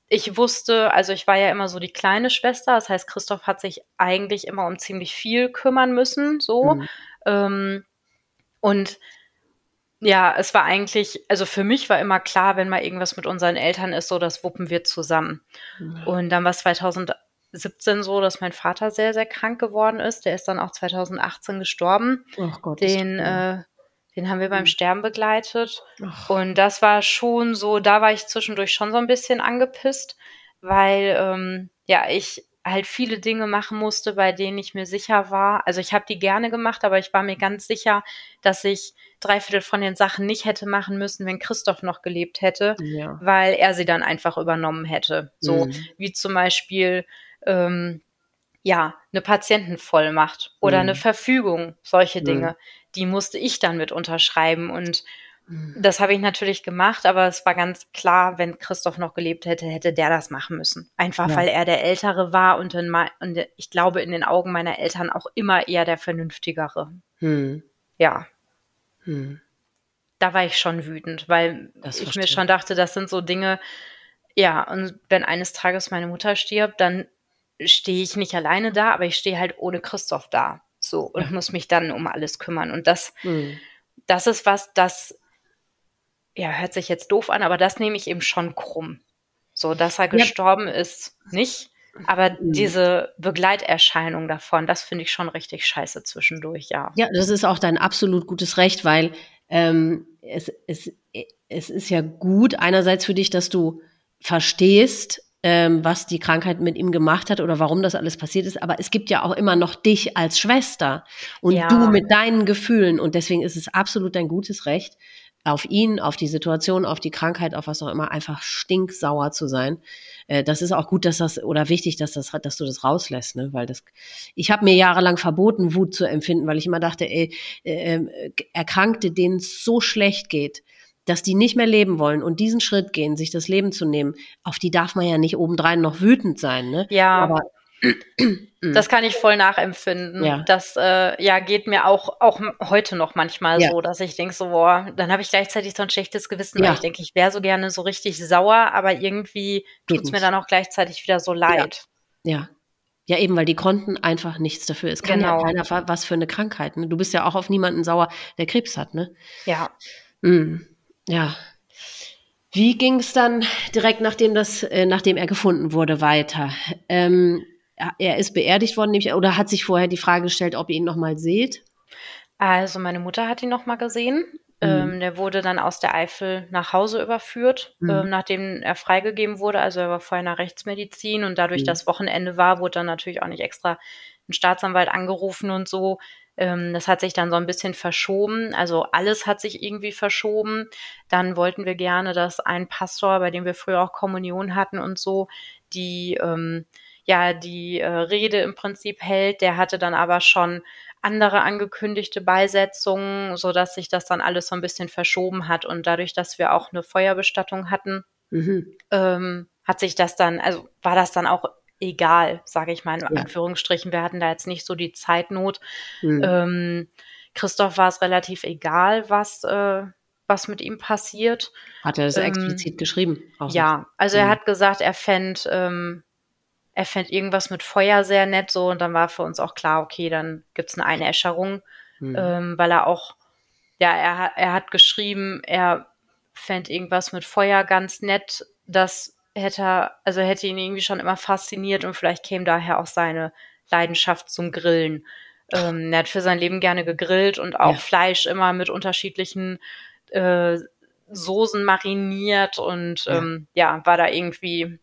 ich wusste, also ich war ja immer so die kleine Schwester, das heißt, Christoph hat sich eigentlich immer um ziemlich viel kümmern müssen, so. Mhm. Ähm, und ja, es war eigentlich, also für mich war immer klar, wenn mal irgendwas mit unseren Eltern ist, so das wuppen wir zusammen. Mhm. Und dann war es 2017 so, dass mein Vater sehr, sehr krank geworden ist. Der ist dann auch 2018 gestorben. Oh Gott, Den äh, Den haben wir beim mhm. Sterben begleitet. Ach. Und das war schon so, da war ich zwischendurch schon so ein bisschen angepisst, weil ähm, ja, ich halt viele Dinge machen musste, bei denen ich mir sicher war. Also ich habe die gerne gemacht, aber ich war mir ganz sicher, dass ich drei Viertel von den Sachen nicht hätte machen müssen, wenn Christoph noch gelebt hätte, ja. weil er sie dann einfach übernommen hätte. So mhm. wie zum Beispiel ähm, ja eine Patientenvollmacht oder mhm. eine Verfügung, solche mhm. Dinge. Die musste ich dann mit unterschreiben und Mhm. Das habe ich natürlich gemacht, aber es war ganz klar, wenn Christoph noch gelebt hätte, hätte der das machen müssen. Einfach ja. weil er der Ältere war und, in, und, ich glaube in den Augen meiner Eltern auch immer eher der Vernünftigere. Hm. Ja. Hm. Da war ich schon wütend, weil das ich mir schon dachte, das sind so Dinge, ja, und wenn eines Tages meine Mutter stirbt, dann stehe ich nicht alleine da, aber ich stehe halt ohne Christoph da. So und ja. muss mich dann um alles kümmern. Und das, hm. das ist was, das ja, hört sich jetzt doof an, aber das nehme ich eben schon krumm. So, dass er gestorben ja. ist, nicht. Aber mhm. diese Begleiterscheinung davon, das finde ich schon richtig scheiße zwischendurch, ja. Ja, das ist auch dein absolut gutes Recht, weil ähm, es, es, es ist ja gut einerseits für dich, dass du verstehst, ähm, was die Krankheit mit ihm gemacht hat oder warum das alles passiert ist. Aber es gibt ja auch immer noch dich als Schwester und ja. du mit deinen Gefühlen. Und deswegen ist es absolut dein gutes Recht, auf ihn, auf die Situation, auf die Krankheit, auf was auch immer, einfach stinksauer zu sein. Äh, das ist auch gut, dass das oder wichtig, dass das, dass du das rauslässt, ne? Weil das, ich habe mir jahrelang verboten, Wut zu empfinden, weil ich immer dachte, ey, äh, äh, Erkrankte, denen es so schlecht geht, dass die nicht mehr leben wollen und diesen Schritt gehen, sich das Leben zu nehmen, auf die darf man ja nicht obendrein noch wütend sein, ne? Ja. Aber das kann ich voll nachempfinden. Ja. Das äh, ja geht mir auch auch heute noch manchmal ja. so, dass ich denke so, boah, dann habe ich gleichzeitig so ein schlechtes Gewissen, ja. weil ich denke, ich wäre so gerne so richtig sauer, aber irgendwie tut es mir dann auch gleichzeitig wieder so leid. Ja. ja. eben, weil die konnten einfach nichts dafür. Es kann genau. ja keiner was für eine Krankheit. Ne? Du bist ja auch auf niemanden sauer, der Krebs hat, ne? Ja. Mhm. Ja. Wie ging es dann direkt nachdem das, äh, nachdem er gefunden wurde, weiter? Ähm, er ist beerdigt worden, oder hat sich vorher die Frage gestellt, ob ihr ihn nochmal seht? Also meine Mutter hat ihn nochmal gesehen. Mhm. Ähm, der wurde dann aus der Eifel nach Hause überführt, mhm. ähm, nachdem er freigegeben wurde. Also er war vorher in der Rechtsmedizin und dadurch, mhm. dass Wochenende war, wurde dann natürlich auch nicht extra ein Staatsanwalt angerufen und so. Ähm, das hat sich dann so ein bisschen verschoben. Also alles hat sich irgendwie verschoben. Dann wollten wir gerne, dass ein Pastor, bei dem wir früher auch Kommunion hatten und so, die ähm, ja die äh, Rede im Prinzip hält. Der hatte dann aber schon andere angekündigte Beisetzungen, so dass sich das dann alles so ein bisschen verschoben hat. Und dadurch, dass wir auch eine Feuerbestattung hatten, mhm. ähm, hat sich das dann, also war das dann auch egal, sage ich mal in ja. Anführungsstrichen. Wir hatten da jetzt nicht so die Zeitnot. Mhm. Ähm, Christoph war es relativ egal, was, äh, was mit ihm passiert. Hat er das ähm, explizit geschrieben? ja, also mhm. er hat gesagt, er fände ähm, er fände irgendwas mit Feuer sehr nett so und dann war für uns auch klar, okay, dann gibt es eine Einäscherung, mhm. ähm, weil er auch, ja, er, er hat geschrieben, er fände irgendwas mit Feuer ganz nett, das hätte, also hätte ihn irgendwie schon immer fasziniert und vielleicht käme daher auch seine Leidenschaft zum Grillen. Ähm, er hat für sein Leben gerne gegrillt und auch ja. Fleisch immer mit unterschiedlichen äh, Soßen mariniert und ja. Ähm, ja, war da irgendwie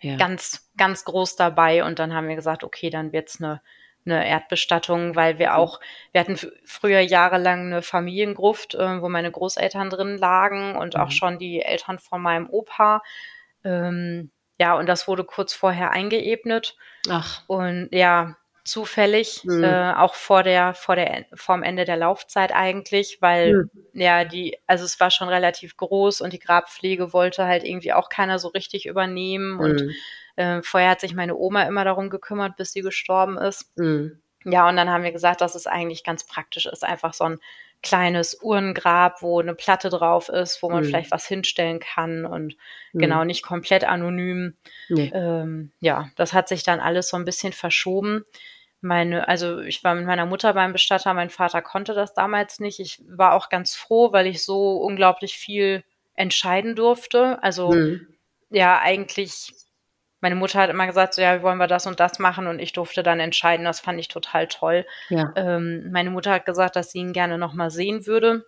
ja. ganz, ganz groß dabei. Und dann haben wir gesagt, okay, dann wird's eine, eine Erdbestattung, weil wir auch, wir hatten früher jahrelang eine Familiengruft, äh, wo meine Großeltern drin lagen und mhm. auch schon die Eltern von meinem Opa. Ähm, ja, und das wurde kurz vorher eingeebnet. Ach. Und ja, zufällig, mhm. äh, auch vor der, vor der, vorm Ende der Laufzeit eigentlich, weil mhm. ja die, also es war schon relativ groß und die Grabpflege wollte halt irgendwie auch keiner so richtig übernehmen mhm. und äh, vorher hat sich meine Oma immer darum gekümmert, bis sie gestorben ist. Mhm. Ja, und dann haben wir gesagt, dass es eigentlich ganz praktisch ist, einfach so ein kleines Urnengrab, wo eine Platte drauf ist, wo man mhm. vielleicht was hinstellen kann und mhm. genau nicht komplett anonym. Nee. Ähm, ja, das hat sich dann alles so ein bisschen verschoben meine, also ich war mit meiner Mutter beim Bestatter, mein Vater konnte das damals nicht. Ich war auch ganz froh, weil ich so unglaublich viel entscheiden durfte. Also mhm. ja, eigentlich, meine Mutter hat immer gesagt, so ja, wollen wir das und das machen und ich durfte dann entscheiden. Das fand ich total toll. Ja. Ähm, meine Mutter hat gesagt, dass sie ihn gerne nochmal sehen würde.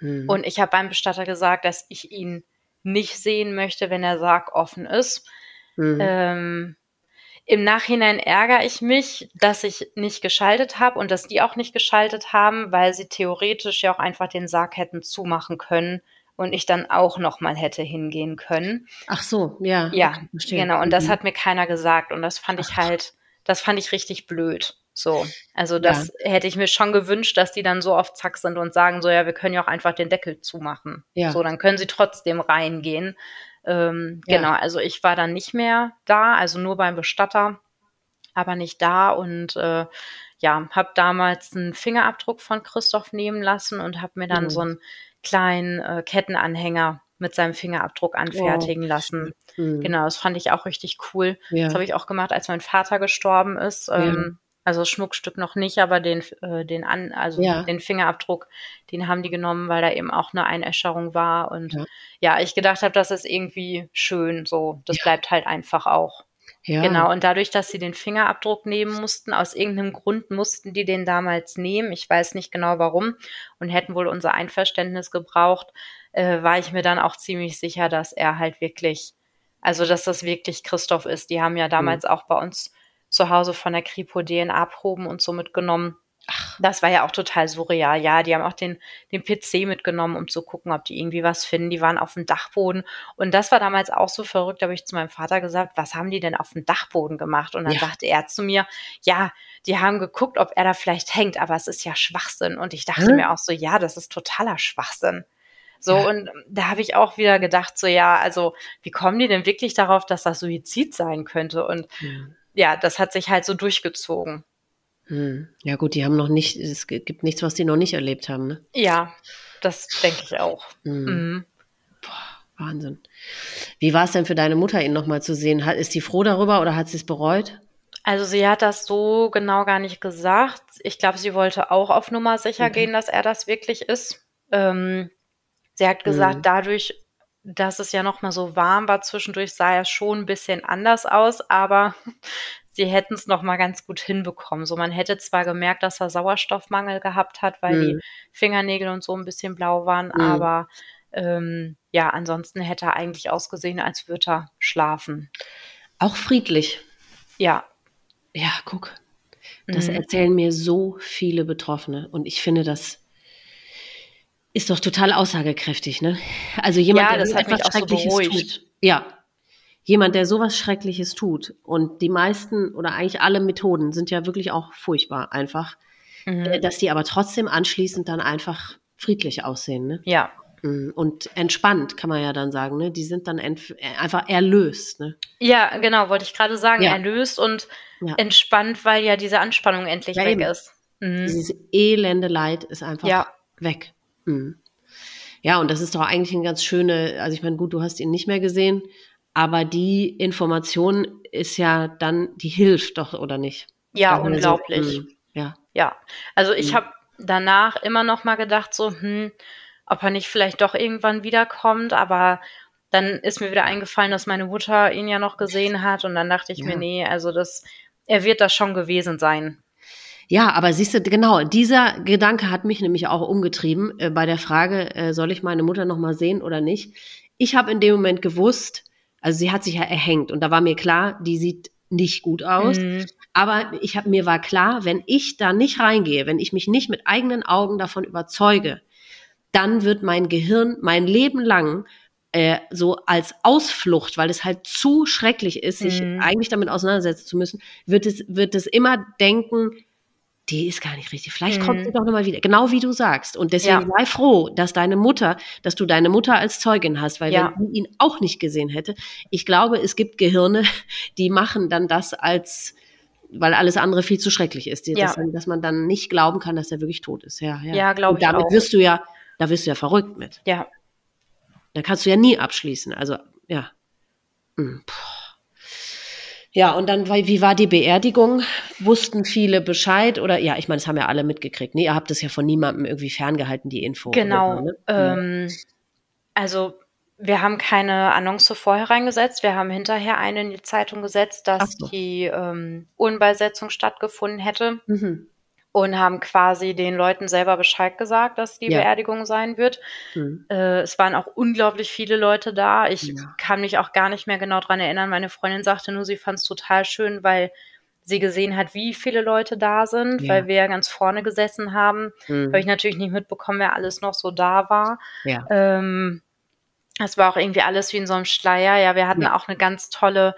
Mhm. Und ich habe beim Bestatter gesagt, dass ich ihn nicht sehen möchte, wenn der Sarg offen ist. Mhm. Ähm, Im Nachhinein ärgere ich mich, dass ich nicht geschaltet habe und dass die auch nicht geschaltet haben, weil sie theoretisch ja auch einfach den Sarg hätten zumachen können und ich dann auch noch mal hätte hingehen können. Ach so, ja. Ja, okay, genau. Und das mhm. hat mir keiner gesagt und das fand ich halt, das fand ich richtig blöd. So, also das ja. hätte ich mir schon gewünscht, dass die dann so auf Zack sind und sagen so, ja, wir können ja auch einfach den Deckel zumachen. Ja. So, dann können sie trotzdem reingehen. Ähm, ja. Genau, also ich war dann nicht mehr da, also nur beim Bestatter, aber nicht da und äh, ja, habe damals einen Fingerabdruck von Christoph nehmen lassen und habe mir dann mhm. so einen kleinen äh, Kettenanhänger mit seinem Fingerabdruck anfertigen oh. mhm. lassen. Genau, das fand ich auch richtig cool. Ja. Das habe ich auch gemacht, als mein Vater gestorben ist. Ähm, also das Schmuckstück noch nicht, aber den, äh, den an, also ja. den Fingerabdruck, den haben die genommen, weil da eben auch eine Einäscherung war. Und ja, ja ich gedacht habe, das ist irgendwie schön. So, das ja. bleibt halt einfach auch. Ja. Genau, und dadurch, dass sie den Fingerabdruck nehmen mussten, aus irgendeinem Grund mussten die den damals nehmen. Ich weiß nicht genau warum und hätten wohl unser Einverständnis gebraucht, äh, war ich mir dann auch ziemlich sicher, dass er halt wirklich, also dass das wirklich Christoph ist. Die haben ja damals mhm. auch bei uns zu Hause von der Kripo DNA-Proben und so mitgenommen. Ach, das war ja auch total surreal. Ja, die haben auch den, den PC mitgenommen, um zu gucken, ob die irgendwie was finden. Die waren auf dem Dachboden. Und das war damals auch so verrückt. Da habe ich zu meinem Vater gesagt, was haben die denn auf dem Dachboden gemacht? Und dann ja. sagte er zu mir, ja, die haben geguckt, ob er da vielleicht hängt, aber es ist ja Schwachsinn. Und ich dachte hm? mir auch so, ja, das ist totaler Schwachsinn. So, ja. und da habe ich auch wieder gedacht, so, ja, also, wie kommen die denn wirklich darauf, dass das Suizid sein könnte? Und hm ja, das hat sich halt so durchgezogen. Hm. Ja gut, die haben noch nicht, es gibt nichts, was die noch nicht erlebt haben, ne? Ja, das denke ich auch. Hm. Mhm. Boah, Wahnsinn. Wie war es denn für deine Mutter, ihn nochmal zu sehen? ist die froh darüber oder hat sie es bereut? Also sie hat das so genau gar nicht gesagt. Ich glaube, sie wollte auch auf Nummer sicher mhm. gehen, dass er das wirklich ist. Ähm, sie hat gesagt, mhm. dadurch, dass es ja noch mal so warm war zwischendurch, sah er schon ein bisschen anders aus, aber sie hätten es noch mal ganz gut hinbekommen. So, man hätte zwar gemerkt, dass er Sauerstoffmangel gehabt hat, weil mhm. die Fingernägel und so ein bisschen blau waren, mhm. aber ähm, ja, ansonsten hätte er eigentlich ausgesehen, als würde er schlafen. Auch friedlich. Ja. Ja, guck. Das mhm. erzählen mir so viele Betroffene und ich finde das ist doch total aussagekräftig, ne? Also jemand, ja, der so etwas Schreckliches so tut. Ja. Jemand, der sowas Schreckliches tut. Und die meisten oder eigentlich alle Methoden sind ja wirklich auch furchtbar einfach. Mhm. Dass die aber trotzdem anschließend dann einfach friedlich aussehen, ne? Ja. Mhm. Und entspannt, kann man ja dann sagen, ne? Die sind dann einfach erlöst, ne? Ja, genau, wollte ich gerade sagen, ja. erlöst und ja. entspannt, weil ja diese Anspannung endlich ja, weg eben. ist. Mhm. Dieses elende Leid ist einfach ja. weg. Mhm. Ja, und das ist doch eigentlich eine ganz schöne, also ich meine, gut, du hast ihn nicht mehr gesehen, aber die Information ist ja dann, die hilft doch, oder nicht? Ja, also, unglaublich. So, hm, ja. Ja, also ich hm. habe danach immer noch mal gedacht, so, hm, ob er nicht vielleicht doch irgendwann wiederkommt, aber dann ist mir wieder eingefallen, dass meine Mutter ihn ja noch gesehen hat und dann dachte ich ja. mir, nee, also das, er wird das schon gewesen sein. Ja, aber siehst du, genau, dieser Gedanke hat mich nämlich auch umgetrieben äh, bei der Frage, äh, soll ich meine Mutter noch mal sehen oder nicht? Ich habe in dem Moment gewusst, also sie hat sich ja erhängt und da war mir klar, die sieht nicht gut aus. Mhm. Aber ich habe mir war klar, wenn ich da nicht reingehe, wenn ich mich nicht mit eigenen Augen davon überzeuge, dann wird mein Gehirn mein Leben lang äh, so als Ausflucht, weil es halt zu schrecklich ist, sich mhm. eigentlich damit auseinandersetzen zu müssen, wird es, wird es immer denken, die ist gar nicht richtig. Vielleicht mhm. kommt sie doch nochmal wieder. Genau wie du sagst. Und deswegen ja. sei froh, dass deine Mutter, dass du deine Mutter als Zeugin hast, weil ja. wenn sie ihn auch nicht gesehen hätte, ich glaube, es gibt Gehirne, die machen dann das als, weil alles andere viel zu schrecklich ist, ja. dass, dass, man dann nicht glauben kann, dass er wirklich tot ist. Ja, ja. ja glaube ich damit auch. wirst du ja, da wirst du ja verrückt mit. Ja. Da kannst du ja nie abschließen. Also, ja. Hm, puh. Ja, und dann, wie war die Beerdigung? Wussten viele Bescheid? Oder ja, ich meine, das haben ja alle mitgekriegt. Nee, ihr habt es ja von niemandem irgendwie ferngehalten, die Info. Genau. Ne? Ähm, also wir haben keine Annonce vorher reingesetzt. Wir haben hinterher eine in die Zeitung gesetzt, dass so. die ähm, Unbeisetzung stattgefunden hätte. Mhm. Und haben quasi den Leuten selber Bescheid gesagt, dass die ja. Beerdigung sein wird. Mhm. Äh, es waren auch unglaublich viele Leute da. Ich ja. kann mich auch gar nicht mehr genau dran erinnern. Meine Freundin sagte nur, sie fand es total schön, weil sie gesehen hat, wie viele Leute da sind, ja. weil wir ja ganz vorne gesessen haben. Mhm. Habe ich natürlich nicht mitbekommen, wer alles noch so da war. Ja. Ähm, das war auch irgendwie alles wie in so einem Schleier. Ja, wir hatten auch eine ganz tolle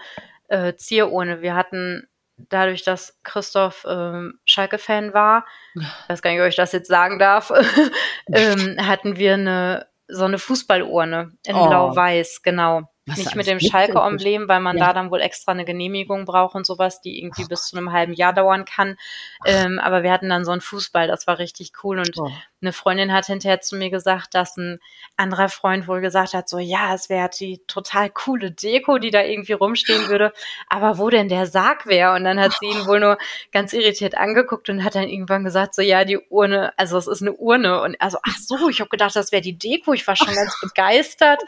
äh, Zierurne. Wir hatten dadurch, dass Christoph ähm, Schalke-Fan war, ich weiß gar nicht, ob ich das jetzt sagen darf, ähm, hatten wir eine so eine Fußballurne in oh. Blau-Weiß, genau. Was nicht mit dem Schalke-Emblem, weil man ja. da dann wohl extra eine Genehmigung braucht und sowas, die irgendwie oh. bis zu einem halben Jahr dauern kann. Ähm, aber wir hatten dann so einen Fußball, das war richtig cool. Und oh. eine Freundin hat hinterher zu mir gesagt, dass ein anderer Freund wohl gesagt hat, so ja, es wäre die total coole Deko, die da irgendwie rumstehen würde. Aber wo denn der Sarg wäre? Und dann hat sie ihn wohl nur ganz irritiert angeguckt und hat dann irgendwann gesagt, so ja, die Urne, also es ist eine Urne. Und also, ach so, ich habe gedacht, das wäre die Deko. Ich war schon ganz begeistert.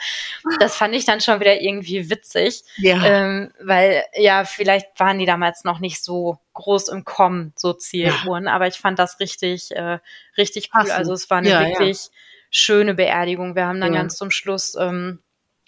Das fand ich dann schon wieder irgendwie witzig. Ja. Ähm, weil ja, vielleicht waren die damals noch nicht so groß im Kommen, so Zieluhren. Ja. Aber ich fand das richtig, äh, richtig cool. Passend. Also es war eine ja, wirklich schöne Beerdigung. Wir haben dann ganz zum Schluss ähm,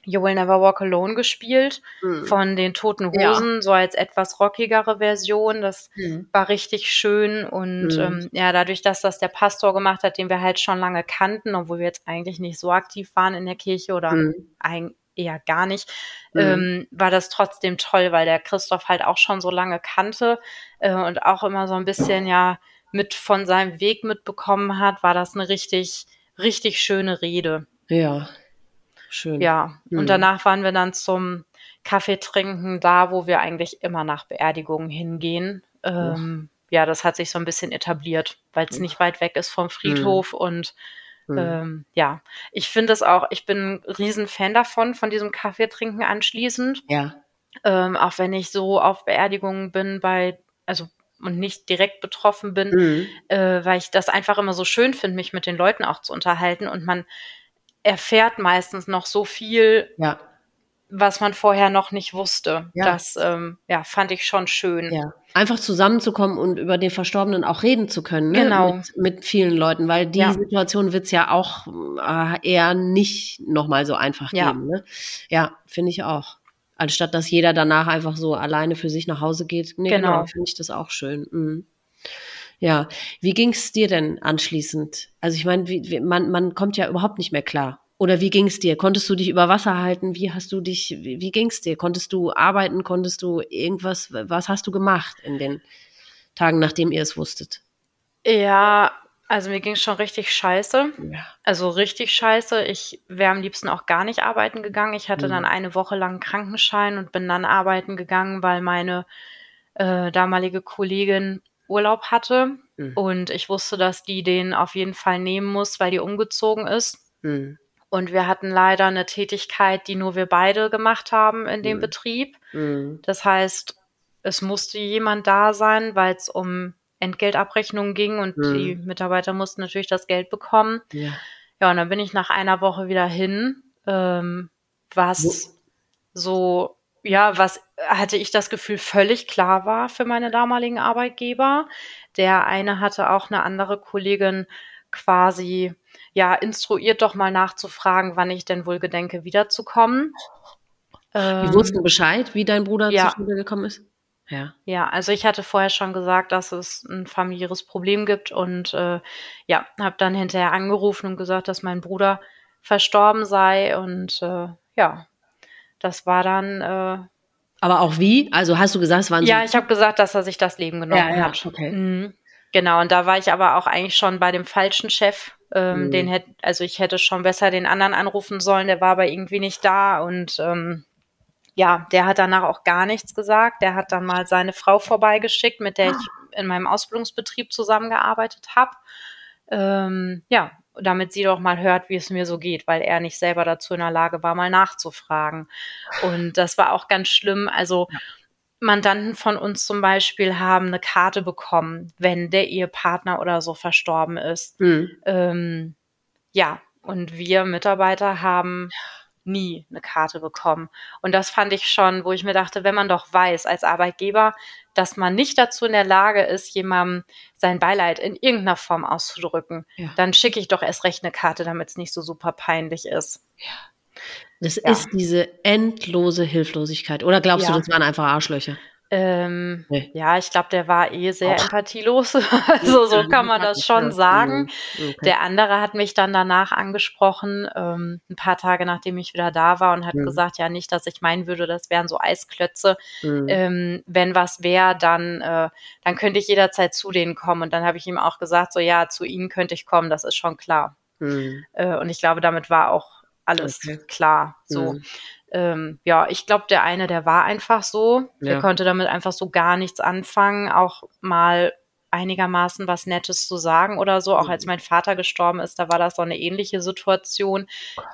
You Will Never Walk Alone gespielt mhm. von den Toten Hosen, ja. so als etwas rockigere Version. Das mhm. war richtig schön und mhm. ähm, ja, dadurch, dass das der Pastor gemacht hat, den wir halt schon lange kannten, obwohl wir jetzt eigentlich nicht so aktiv waren in der Kirche oder mhm. ein, eher gar nicht, mhm. ähm, war das trotzdem toll, weil der Christoph halt auch schon so lange kannte äh, und auch immer so ein bisschen ja mit von seinem Weg mitbekommen hat, war das eine richtig, richtig schöne Rede. Ja, schön. Ja, mhm. und danach waren wir dann zum Kaffee trinken, da wo wir eigentlich immer nach Beerdigungen hingehen. Ähm, ja. das hat sich so ein bisschen etabliert, weil es nicht weit weg ist vom Friedhof mhm. und Mhm. Ähm, ja, ich finde es auch, ich bin ein Riesenfan davon, von diesem Kaffee trinken anschließend. Ja. Ähm, auch wenn ich so auf Beerdigungen bin bei, also und nicht direkt betroffen bin, mhm. äh, weil ich das einfach immer so schön finde, mich mit den Leuten auch zu unterhalten und man erfährt meistens noch so viel, ja was man vorher noch nicht wusste. Ja. Das ähm, ja, fand ich schon schön. Ja. Einfach zusammenzukommen und über den Verstorbenen auch reden zu können. Ne? Genau. Mit, mit vielen Leuten, weil die ja. Situation wird es ja auch äh, eher nicht nochmal so einfach ja. geben. Ne? Ja, finde ich auch. Anstatt dass jeder danach einfach so alleine für sich nach Hause geht. Nee, genau. genau finde ich das auch schön. Mhm. Ja, wie ging es dir denn anschließend? Also ich meine, man, man kommt ja überhaupt nicht mehr klar oder wie ging es dir? Konntest du dich über Wasser halten? Wie hast du dich, wie, wie ging es dir? Konntest du arbeiten? Konntest du irgendwas, was hast du gemacht in den Tagen, nachdem ihr es wusstet? Ja, also mir ging es schon richtig scheiße. Ja. Also richtig scheiße. Ich wäre am liebsten auch gar nicht arbeiten gegangen. Ich hatte mhm. dann eine Woche lang einen Krankenschein und bin dann arbeiten gegangen, weil meine äh, damalige Kollegin Urlaub hatte. Mhm. Und ich wusste, dass die den auf jeden Fall nehmen muss, weil die umgezogen ist. Mhm. Und wir hatten leider eine Tätigkeit, die nur wir beide gemacht haben in dem mhm. Betrieb. Mhm. Das heißt, es musste jemand da sein, weil es um Entgeltabrechnungen ging und mhm. die Mitarbeiter mussten natürlich das Geld bekommen. Ja. ja, und dann bin ich nach einer Woche wieder hin, ähm, was Wo? so, ja, was hatte ich das Gefühl völlig klar war für meine damaligen Arbeitgeber. Der eine hatte auch eine andere Kollegin quasi ja, instruiert doch mal nachzufragen, wann ich denn wohl gedenke, wiederzukommen. Die ähm, wussten Bescheid, wie dein Bruder ja. zu gekommen ist? Ja. Ja, also ich hatte vorher schon gesagt, dass es ein familiäres Problem gibt und äh, ja, habe dann hinterher angerufen und gesagt, dass mein Bruder verstorben sei und äh, ja, das war dann. Äh, Aber auch wie? Also hast du gesagt, es waren Ja, so ich habe gesagt, dass er sich das Leben genommen ja, ja, hat. Okay. Mhm. Genau, und da war ich aber auch eigentlich schon bei dem falschen Chef, ähm, mhm. Den hätte, also ich hätte schon besser den anderen anrufen sollen, der war aber irgendwie nicht da und ähm, ja, der hat danach auch gar nichts gesagt. Der hat dann mal seine Frau vorbeigeschickt, mit der ah. ich in meinem Ausbildungsbetrieb zusammengearbeitet habe. Ähm, ja, damit sie doch mal hört, wie es mir so geht, weil er nicht selber dazu in der Lage war, mal nachzufragen. Und das war auch ganz schlimm. Also ja. Mandanten von uns zum Beispiel haben eine Karte bekommen, wenn der Ehepartner oder so verstorben ist. Mhm. Ähm, ja, und wir Mitarbeiter haben nie eine Karte bekommen. Und das fand ich schon, wo ich mir dachte, wenn man doch weiß als Arbeitgeber, dass man nicht dazu in der Lage ist, jemandem sein Beileid in irgendeiner Form auszudrücken, ja. dann schicke ich doch erst recht eine Karte, damit es nicht so super peinlich ist. Ja. Das ja. ist diese endlose Hilflosigkeit. Oder glaubst du, das waren einfach Arschlöcher? Ähm, nee. Ja, ich glaube, der war eh sehr Och. empathielos. also so kann man das schon sagen. Okay. Der andere hat mich dann danach angesprochen, ähm, ein paar Tage nachdem ich wieder da war und hat mhm. gesagt, ja nicht, dass ich meinen würde, das wären so Eisklötze. Mhm. Ähm, wenn was wäre, dann, äh, dann könnte ich jederzeit zu denen kommen. Und dann habe ich ihm auch gesagt, so ja, zu ihnen könnte ich kommen, das ist schon klar. Mhm. Äh, und ich glaube, damit war auch alles okay. klar. So. Mhm ähm, ja, ich glaube, der eine, der war einfach so. Ja. Der konnte damit einfach so gar nichts anfangen, auch mal einigermaßen was Nettes zu sagen oder so. Auch mhm. als mein Vater gestorben ist, da war das so eine ähnliche Situation.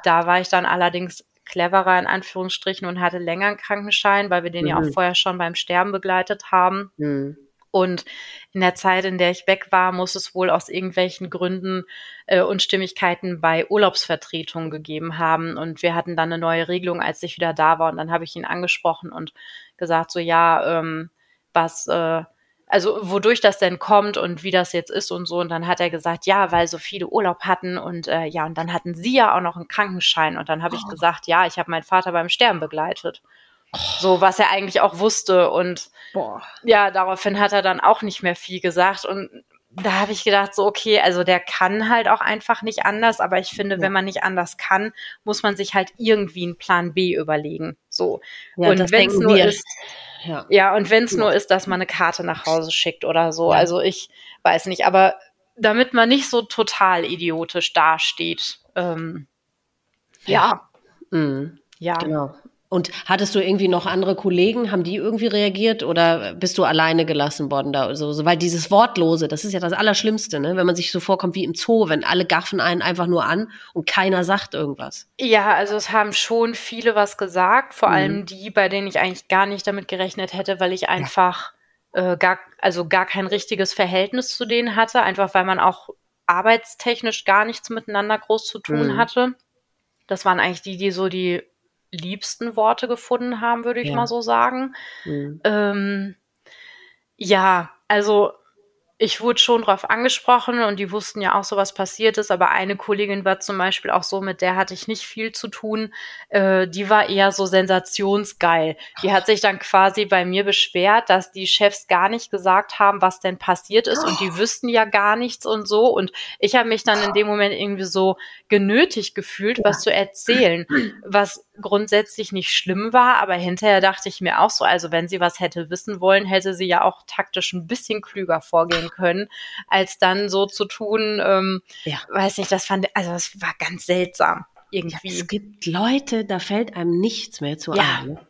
Da war ich dann allerdings cleverer in Anführungsstrichen und hatte länger einen Krankenschein, weil wir den mhm. ja auch mhm. vorher schon beim Sterben begleitet haben. Mhm. Und in der Zeit, in der ich weg war, muss es wohl aus irgendwelchen Gründen äh, Unstimmigkeiten bei Urlaubsvertretungen gegeben haben. Und wir hatten dann eine neue Regelung, als ich wieder da war. Und dann habe ich ihn angesprochen und gesagt, so ja, ähm, was, äh, also wodurch das denn kommt und wie das jetzt ist und so. Und dann hat er gesagt, ja, weil so viele Urlaub hatten und äh, ja, und dann hatten sie ja auch noch einen Krankenschein. Und dann habe ich oh. gesagt, ja, ich habe meinen Vater beim Sterben begleitet. So, was er eigentlich auch wusste. Und Boah. ja, daraufhin hat er dann auch nicht mehr viel gesagt. Und da habe ich gedacht, so, okay, also der kann halt auch einfach nicht anders, aber ich finde, ja. wenn man nicht anders kann, muss man sich halt irgendwie einen Plan B überlegen. So. Ja, und wenn es nur wir. ist, ja, ja und wenn es nur ist, dass man eine Karte nach Hause schickt oder so. Also ich weiß nicht, aber damit man nicht so total idiotisch dasteht. Ähm, ja. Mhm. Ja. Genau. Und hattest du irgendwie noch andere Kollegen? Haben die irgendwie reagiert oder bist du alleine gelassen worden da? So, so, weil dieses Wortlose, das ist ja das Allerschlimmste, ne? wenn man sich so vorkommt wie im Zoo, wenn alle gaffen einen einfach nur an und keiner sagt irgendwas. Ja, also es haben schon viele was gesagt, vor mhm. allem die, bei denen ich eigentlich gar nicht damit gerechnet hätte, weil ich einfach ja. äh, gar, also gar kein richtiges Verhältnis zu denen hatte, einfach weil man auch arbeitstechnisch gar nichts miteinander groß zu tun mhm. hatte. Das waren eigentlich die, die so die liebsten Worte gefunden haben, würde ich ja. mal so sagen. Mhm. Ähm, ja, also ich wurde schon drauf angesprochen und die wussten ja auch so, was passiert ist, aber eine Kollegin war zum Beispiel auch so, mit der hatte ich nicht viel zu tun. Äh, die war eher so sensationsgeil. Die hat sich dann quasi bei mir beschwert, dass die Chefs gar nicht gesagt haben, was denn passiert ist und die wüssten ja gar nichts und so. Und ich habe mich dann in dem Moment irgendwie so genötigt gefühlt, was zu erzählen, was grundsätzlich nicht schlimm war, aber hinterher dachte ich mir auch so, also wenn sie was hätte wissen wollen, hätte sie ja auch taktisch ein bisschen klüger vorgehen können, als dann so zu tun, ähm, ja. weiß nicht, das fand, also das war ganz seltsam irgendwie. Ja, es gibt Leute, da fällt einem nichts mehr zu ja. ein. Ne?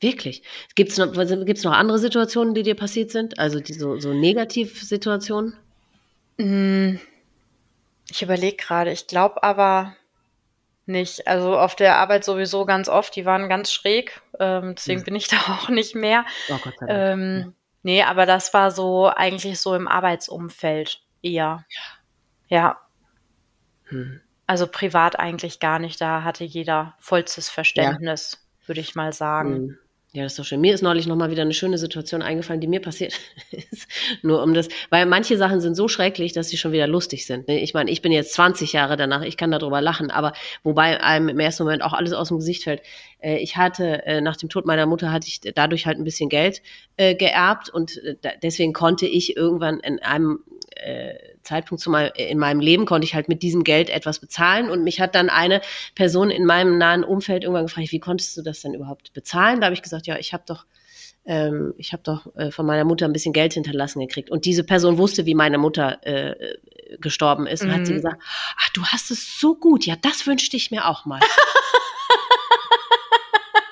Wirklich. Gibt es noch, gibt's noch andere Situationen, die dir passiert sind? Also die so, so Negativsituationen? Hm, ich überlege gerade, ich glaube aber nicht. Also auf der Arbeit sowieso ganz oft, die waren ganz schräg, ähm, deswegen hm. bin ich da auch nicht mehr. Oh Gott sei Dank. Ähm, Nee, aber das war so eigentlich so im Arbeitsumfeld eher. Ja. ja. Hm. Also privat eigentlich gar nicht. Da hatte jeder vollstes Verständnis, ja. würde ich mal sagen. Hm. Ja, das ist doch schön. Mir ist neulich nochmal wieder eine schöne Situation eingefallen, die mir passiert ist. Nur um das, weil manche Sachen sind so schrecklich, dass sie schon wieder lustig sind. Ne? Ich meine, ich bin jetzt 20 Jahre danach, ich kann darüber lachen, aber wobei einem im ersten Moment auch alles aus dem Gesicht fällt. Äh, ich hatte, äh, nach dem Tod meiner Mutter hatte ich dadurch halt ein bisschen Geld äh, geerbt und deswegen konnte ich irgendwann in einem Zeitpunkt mein, in meinem Leben konnte ich halt mit diesem Geld etwas bezahlen und mich hat dann eine Person in meinem nahen Umfeld irgendwann gefragt, wie konntest du das denn überhaupt bezahlen? Da habe ich gesagt, ja, ich habe doch ähm, ich habe doch äh, von meiner Mutter ein bisschen Geld hinterlassen gekriegt. Und diese Person wusste, wie meine Mutter äh, gestorben ist. Und mhm. hat sie mhm. gesagt, ach, du hast es so gut. Ja, das wünschte ich mir auch mal.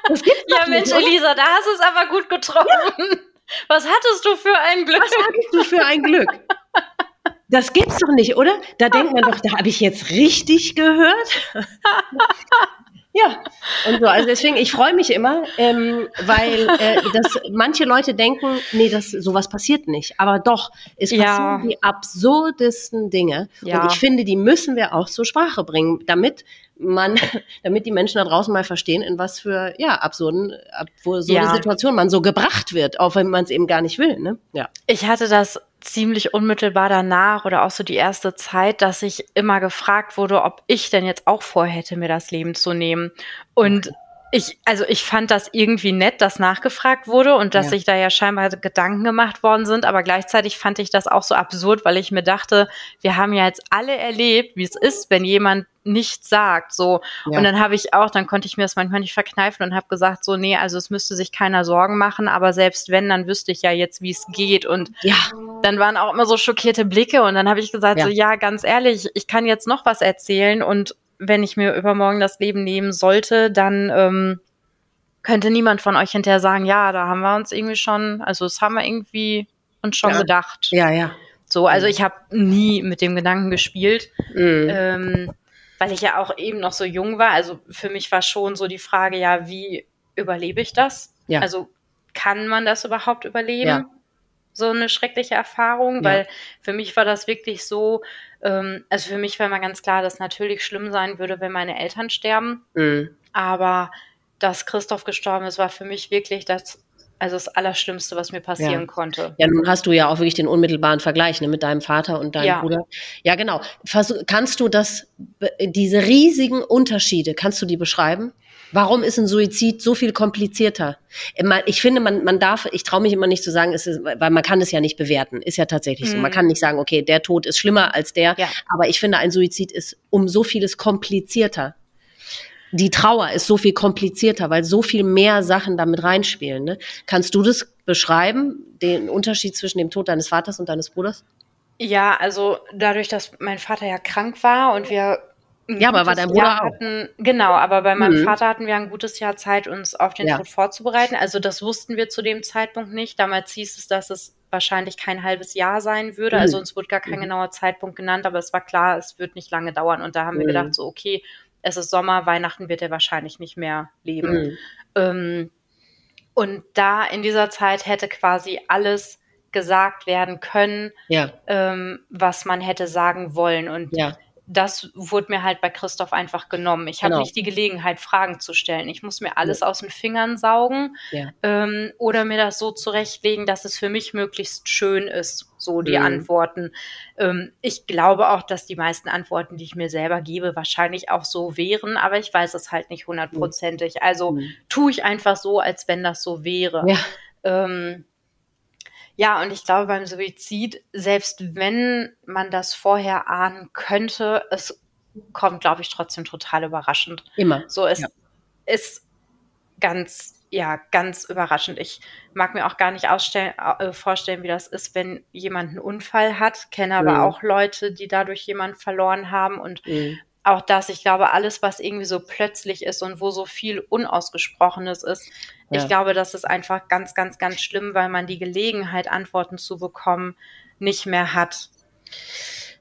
ja, Mensch, nicht, Elisa, da hast du es aber gut getroffen. Ja. Was hattest du für ein Glück? Was hattest du für ein Glück? Das gibt's doch nicht, oder? Da denkt man doch, da habe ich jetzt richtig gehört. Ja, und so. Also deswegen, ich freue mich immer, ähm, weil äh, das, manche Leute denken, nee, das sowas passiert nicht. Aber doch, es passieren ja. die absurdesten Dinge. Ja. Und ich finde, die müssen wir auch zur Sprache bringen, damit man, damit die Menschen da draußen mal verstehen, in was für ja absurden, absurde ja. Situationen man so gebracht wird, auch wenn man es eben gar nicht will. Ne? Ja. Ich hatte das ziemlich unmittelbar danach oder auch so die erste Zeit, dass ich immer gefragt wurde, ob ich denn jetzt auch vorhätte, mir das Leben zu nehmen. Und okay. Ich, also ich fand das irgendwie nett, dass nachgefragt wurde und dass ja. sich da ja scheinbar Gedanken gemacht worden sind, aber gleichzeitig fand ich das auch so absurd, weil ich mir dachte, wir haben ja jetzt alle erlebt, wie es ist, wenn jemand nichts sagt. So. Ja. Und dann habe ich auch, dann konnte ich mir das manchmal nicht verkneifen und habe gesagt, so, nee, also es müsste sich keiner Sorgen machen, aber selbst wenn, dann wüsste ich ja jetzt, wie es geht. Und ja. dann waren auch immer so schockierte Blicke und dann habe ich gesagt, ja. so, ja, ganz ehrlich, ich kann jetzt noch was erzählen und wenn ich mir übermorgen das Leben nehmen sollte, dann ähm, könnte niemand von euch hinterher sagen, ja, da haben wir uns irgendwie schon, also das haben wir irgendwie uns schon ja. gedacht. Ja, ja. So, also ich habe nie mit dem Gedanken gespielt. Mhm. Ähm, weil ich ja auch eben noch so jung war. Also für mich war schon so die Frage, ja, wie überlebe ich das? Ja. Also kann man das überhaupt überleben? Ja. So eine schreckliche Erfahrung, ja. weil für mich war das wirklich so, ähm, also für mich war mal ganz klar, dass natürlich schlimm sein würde, wenn meine Eltern sterben. Mhm. Aber dass Christoph gestorben ist, war für mich wirklich das also das Allerschlimmste, was mir passieren ja. konnte. Ja, nun hast du ja auch wirklich den unmittelbaren Vergleich ne, mit deinem Vater und deinem ja. Bruder. Ja, genau. Versuch, kannst du das, diese riesigen Unterschiede, kannst du die beschreiben? Warum ist ein Suizid so viel komplizierter? Ich finde, man, man darf, ich traue mich immer nicht zu sagen, ist, weil man kann es ja nicht bewerten. Ist ja tatsächlich mhm. so. Man mhm. kann nicht sagen, okay, der Tod ist schlimmer als der. Ja. Aber ich finde, ein Suizid ist um so vieles komplizierter die Trauer ist so viel komplizierter, weil so viel mehr Sachen damit reinspielen. Ne? Kannst du das beschreiben, den Unterschied zwischen dem Tod deines Vaters und deines Bruders? Ja, also dadurch, dass mein Vater ja krank war und wir ja, aber war dein Bruder Jahr hatten, genau, aber bei meinem mhm. Vater hatten wir ein gutes Jahr Zeit, uns auf den ja. Tod vorzubereiten. Also das wussten wir zu dem Zeitpunkt nicht. Damals hieß es, dass es wahrscheinlich kein halbes Jahr sein würde. Mhm. Also uns wurde gar kein mhm. genauer Zeitpunkt genannt, aber es war klar, es wird nicht lange dauern. Und da haben wir mhm. gedacht, so, okay, es ist Sommer, Weihnachten wird er wahrscheinlich nicht mehr leben. Mhm. Ähm, und da in dieser Zeit hätte quasi alles gesagt werden können, ja. ähm, was man hätte sagen wollen. Und ja das wurde mir halt bei Christoph einfach genommen. Ich genau. habe nicht die Gelegenheit, Fragen zu stellen. Ich muss mir alles ja. aus den Fingern saugen ja. ähm, oder mir das so zurechtlegen, dass es für mich möglichst schön ist, so die mhm. Antworten. Ähm, ich glaube auch, dass die meisten Antworten, die ich mir selber gebe, wahrscheinlich auch so wären, aber ich weiß es halt nicht hundertprozentig. Also mhm. tue ich einfach so, als wenn das so wäre. Ja. Ähm, ja, und ich glaube beim Suizid, selbst wenn man das vorher ahnen könnte, es kommt, glaube ich, trotzdem total überraschend. Immer. So, es ja. ist ganz, ja, ganz überraschend. Ich mag mir auch gar nicht äh, vorstellen, wie das ist, wenn jemand einen Unfall hat. Kenne aber mhm. auch Leute, die dadurch jemanden verloren haben und mhm auch das, ich glaube, alles, was irgendwie so plötzlich ist und wo so viel Unausgesprochenes ist, ja. ich glaube, das ist einfach ganz, ganz, ganz schlimm, weil man die Gelegenheit, Antworten zu bekommen, nicht mehr hat.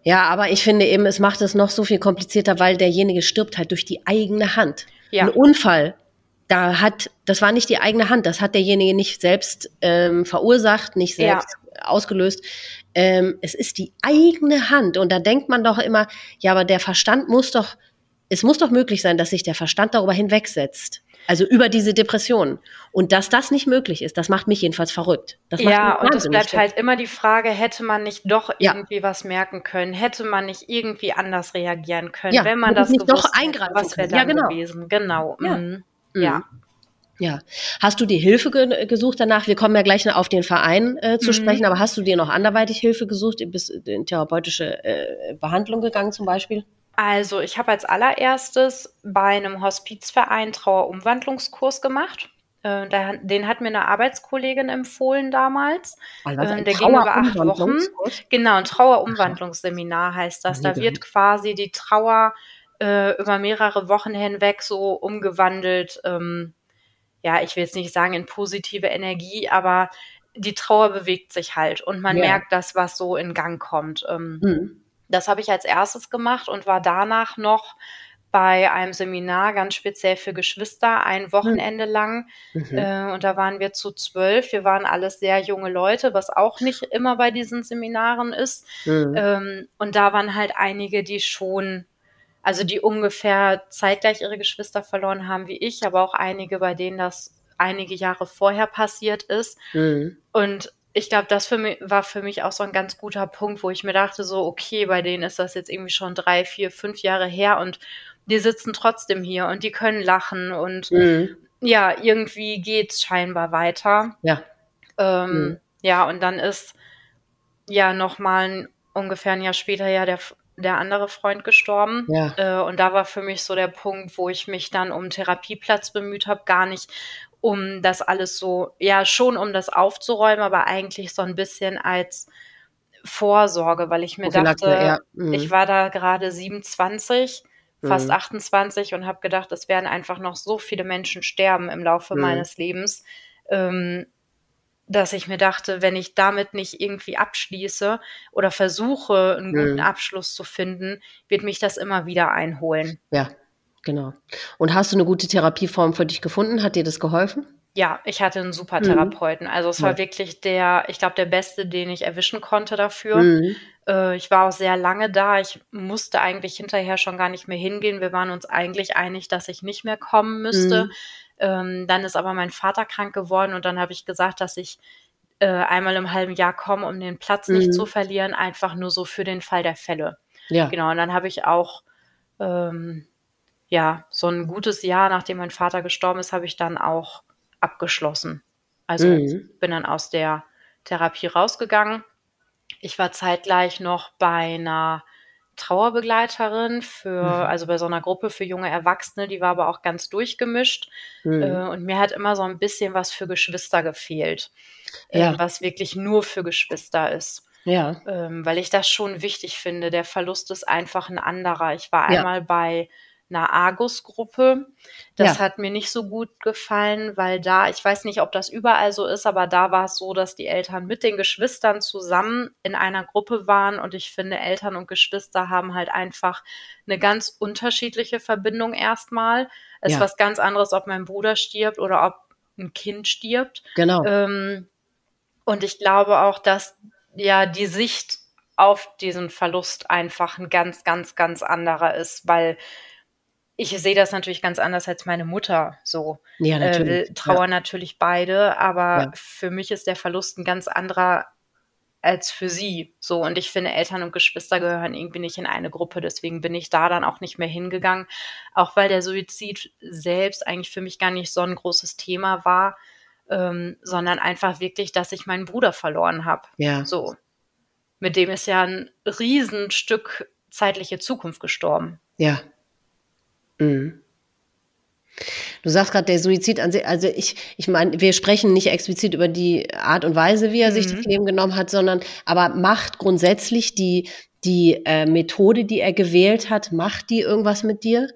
Ja, aber ich finde eben, es macht es noch so viel komplizierter, weil derjenige stirbt halt durch die eigene Hand. Ja. Ein Unfall, da hat, das war nicht die eigene Hand, das hat derjenige nicht selbst ähm, verursacht, nicht selbst ja. ausgelöst ähm, es ist die eigene Hand. Und da denkt man doch immer, ja, aber der Verstand muss doch, es muss doch möglich sein, dass sich der Verstand darüber hinwegsetzt. Also über diese Depression. Und dass das nicht möglich ist, das macht mich jedenfalls verrückt. ja, und es bleibt halt immer die Frage, hätte man nicht doch irgendwie ja. was merken können? Hätte man nicht irgendwie anders reagieren können, ja, wenn man das nicht doch eingreifen was wäre dann ja, genau. gewesen? Genau. Ja. Mhm. ja. Ja. Hast du dir Hilfe ge gesucht danach? Wir kommen ja gleich auf den Verein äh, zu mhm. sprechen, aber hast du dir noch anderweitig Hilfe gesucht? Bist in therapeutische äh, Behandlung gegangen zum Beispiel? Also ich habe als allererstes bei einem Hospizverein Trauerumwandlungskurs gemacht. Äh, den hat mir eine Arbeitskollegin empfohlen damals. Also äh, der ging über acht Wochen. Genau, ein Trauerumwandlungsseminar heißt das. Da wird quasi die Trauer äh, über mehrere Wochen hinweg so umgewandelt. Ähm, ja, ich will jetzt nicht sagen in positive Energie, aber die Trauer bewegt sich halt und man ja. merkt das, was so in Gang kommt. Ähm, mhm. Das habe ich als erstes gemacht und war danach noch bei einem Seminar ganz speziell für Geschwister, ein Wochenende lang. Mhm. Äh, und da waren wir zu zwölf. Wir waren alles sehr junge Leute, was auch nicht immer bei diesen Seminaren ist. Mhm. Ähm, und da waren halt einige, die schon, also die ungefähr zeitgleich ihre Geschwister verloren haben wie ich, aber auch einige, bei denen das einige Jahre vorher passiert ist. Mhm. Und ich glaube, das für mich, war für mich auch so ein ganz guter Punkt, wo ich mir dachte, so, okay, bei denen ist das jetzt irgendwie schon drei, vier, fünf Jahre her und die sitzen trotzdem hier und die können lachen und mhm. ja, irgendwie geht's scheinbar weiter. Ja. Ähm, mhm. Ja, und dann ist ja nochmal ungefähr ein Jahr später ja der, der andere Freund gestorben. Ja. Äh, und da war für mich so der Punkt, wo ich mich dann um Therapieplatz bemüht habe, gar nicht um das alles so, ja, schon um das aufzuräumen, aber eigentlich so ein bisschen als Vorsorge, weil ich mir dachte, ja. mhm. ich war da gerade 27 fast mhm. 28 und habe gedacht, es werden einfach noch so viele Menschen sterben im Laufe mhm. meines Lebens, ähm, dass ich mir dachte, wenn ich damit nicht irgendwie abschließe oder versuche, einen guten mhm. Abschluss zu finden, wird mich das immer wieder einholen. Ja, genau. Und hast du eine gute Therapieform für dich gefunden? Hat dir das geholfen? Ja, ich hatte einen super mhm. Therapeuten. Also es war ja. wirklich der, ich glaube, der beste, den ich erwischen konnte dafür. Mhm. Äh, ich war auch sehr lange da. Ich musste eigentlich hinterher schon gar nicht mehr hingehen. Wir waren uns eigentlich einig, dass ich nicht mehr kommen müsste. Mhm. Ähm, dann ist aber mein Vater krank geworden und dann habe ich gesagt, dass ich äh, einmal im halben Jahr komme, um den Platz nicht zu mhm. verlieren, einfach nur so für den Fall der Fälle. Ja. Genau, und dann habe ich auch ähm, ja, so ein gutes Jahr, nachdem mein Vater gestorben ist, habe ich dann auch abgeschlossen. Also mhm. bin dann aus der Therapie rausgegangen. Ich war zeitgleich noch bei einer Trauerbegleiterin für, mhm. also bei so einer Gruppe für junge Erwachsene, die war aber auch ganz durchgemischt. Mhm. Äh, und mir hat immer so ein bisschen was für Geschwister gefehlt, äh, ja. äh, was wirklich nur für Geschwister ist. Ja. Ähm, weil ich das schon wichtig finde. Der Verlust ist einfach ein anderer. Ich war ja. einmal bei einer Argus-Gruppe. Das ja. hat mir nicht so gut gefallen, weil da, ich weiß nicht, ob das überall so ist, aber da war es so, dass die Eltern mit den Geschwistern zusammen in einer Gruppe waren und ich finde, Eltern und Geschwister haben halt einfach eine ganz unterschiedliche Verbindung erstmal. Es ja. ist was ganz anderes, ob mein Bruder stirbt oder ob ein Kind stirbt. Genau. Ähm, und ich glaube auch, dass ja die Sicht auf diesen Verlust einfach ein ganz, ganz, ganz anderer ist, weil ich sehe das natürlich ganz anders als meine Mutter so. Ja, natürlich. Äh, trauern ja. natürlich beide, aber ja. für mich ist der Verlust ein ganz anderer als für sie. So, und ich finde, Eltern und Geschwister gehören irgendwie nicht in eine Gruppe. Deswegen bin ich da dann auch nicht mehr hingegangen. Auch weil der Suizid selbst eigentlich für mich gar nicht so ein großes Thema war, ähm, sondern einfach wirklich, dass ich meinen Bruder verloren habe. Ja. So. Mit dem ist ja ein Riesenstück zeitliche Zukunft gestorben. Ja, Mhm. Du sagst gerade, der Suizid an sich, also ich, ich meine, wir sprechen nicht explizit über die Art und Weise, wie er mhm. sich das Leben genommen hat, sondern aber macht grundsätzlich die, die äh, Methode, die er gewählt hat, macht die irgendwas mit dir?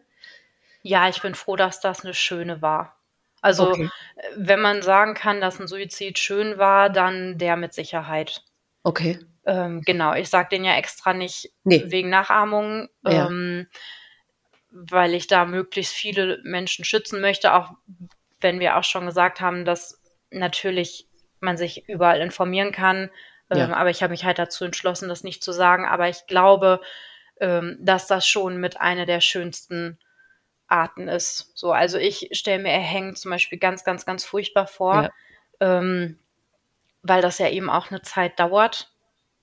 Ja, ich bin froh, dass das eine schöne war. Also, okay. wenn man sagen kann, dass ein Suizid schön war, dann der mit Sicherheit. Okay. Ähm, genau, ich sage den ja extra nicht nee. wegen Nachahmung. Ja. Ähm, weil ich da möglichst viele Menschen schützen möchte, auch wenn wir auch schon gesagt haben, dass natürlich man sich überall informieren kann. Ja. Ähm, aber ich habe mich halt dazu entschlossen, das nicht zu sagen. Aber ich glaube, ähm, dass das schon mit einer der schönsten Arten ist. So, also ich stelle mir Erhängen zum Beispiel ganz, ganz, ganz furchtbar vor, ja. ähm, weil das ja eben auch eine Zeit dauert,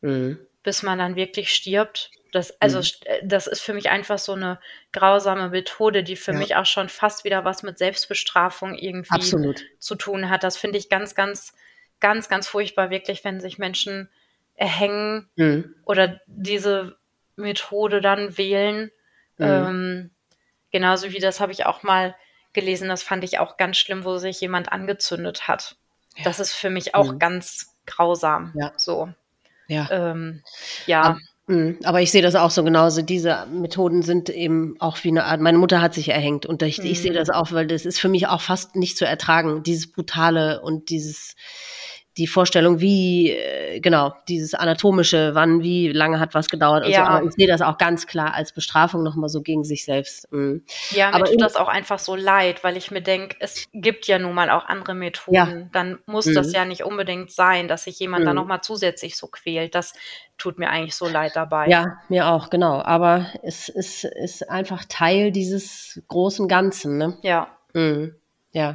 mhm. bis man dann wirklich stirbt. Das, also, mhm. Äh, das ist für mich einfach so eine grausame Methode, die für ja. mich auch schon fast wieder was mit Selbstbestrafung irgendwie Absolut. zu tun hat. Das finde ich ganz, ganz, ganz, ganz furchtbar, wirklich, wenn sich Menschen erhängen mhm. oder diese Methode dann wählen. Mhm. Ähm, genauso wie das habe ich auch mal gelesen, das fand ich auch ganz schlimm, wo sich jemand angezündet hat. Ja. Das ist für mich auch mhm. ganz grausam. Ja. So. Ja. Ähm, ja. Aber. Aber ich sehe das auch so genauso. Diese Methoden sind eben auch wie eine Art. Meine Mutter hat sich erhängt und ich, mhm. ich sehe mhm. das auch, weil das ist für mich auch fast nicht zu ertragen. Dieses brutale und dieses die Vorstellung, wie, äh, genau, dieses anatomische, wann, wie lange hat was gedauert und ja. so. Aber ich sehe das auch ganz klar als Bestrafung nochmal so gegen sich selbst. Mhm. Ja, mir Aber tut das auch einfach so leid, weil ich mir denke, es gibt ja nun mal auch andere Methoden. Ja. Dann muss mhm. das ja nicht unbedingt sein, dass sich jemand mhm. da nochmal zusätzlich so quält. Das tut mir eigentlich so leid dabei. Ja, mir auch, genau. Aber es ist, ist einfach Teil dieses großen Ganzen, ne? Ja. Mhm. Ja.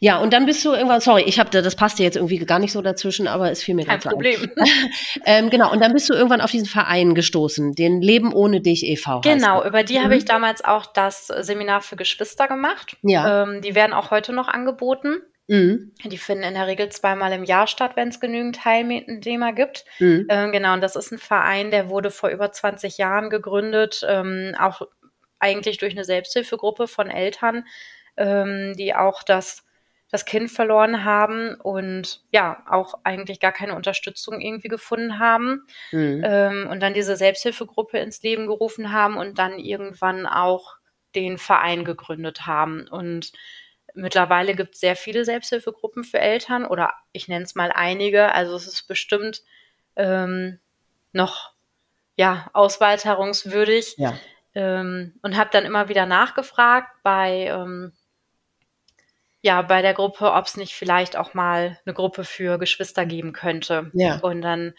Ja, und dann bist du irgendwann, sorry, ich habe das passte jetzt irgendwie gar nicht so dazwischen, aber es fiel mir Kein Problem. ähm, genau, und dann bist du irgendwann auf diesen Verein gestoßen, den Leben ohne dich e.V. Genau, über die mhm. habe ich damals auch das Seminar für Geschwister gemacht. Ja. Ähm, die werden auch heute noch angeboten. Mhm. Die finden in der Regel zweimal im Jahr statt, wenn es genügend Teilnehmer gibt. Mhm. Ähm, genau, und das ist ein Verein, der wurde vor über 20 Jahren gegründet, ähm, auch eigentlich durch eine Selbsthilfegruppe von Eltern, ähm, die auch das, das Kind verloren haben und ja, auch eigentlich gar keine Unterstützung irgendwie gefunden haben. Mhm. Ähm, und dann diese Selbsthilfegruppe ins Leben gerufen haben und dann irgendwann auch den Verein gegründet haben. Und mittlerweile gibt es sehr viele Selbsthilfegruppen für Eltern oder ich nenne es mal einige. Also es ist bestimmt ähm, noch ja, ausweiterungswürdig. Ja. Ähm, und habe dann immer wieder nachgefragt bei ähm, ja, bei der Gruppe, ob es nicht vielleicht auch mal eine Gruppe für Geschwister geben könnte. Ja. Und dann,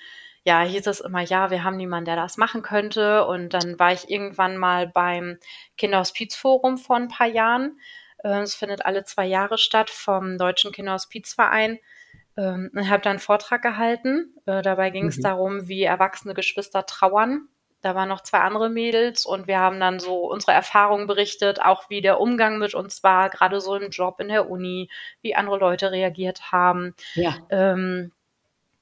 ja, hieß es immer, ja, wir haben niemanden, der das machen könnte. Und dann war ich irgendwann mal beim Kinderhospizforum vor ein paar Jahren. Äh, es findet alle zwei Jahre statt vom Deutschen Kinderhospizverein. Ähm, und habe dann einen Vortrag gehalten. Äh, dabei ging es mhm. darum, wie erwachsene Geschwister trauern da waren noch zwei andere Mädels und wir haben dann so unsere Erfahrungen berichtet, auch wie der Umgang mit uns war, gerade so im Job in der Uni, wie andere Leute reagiert haben. Ja. Ähm,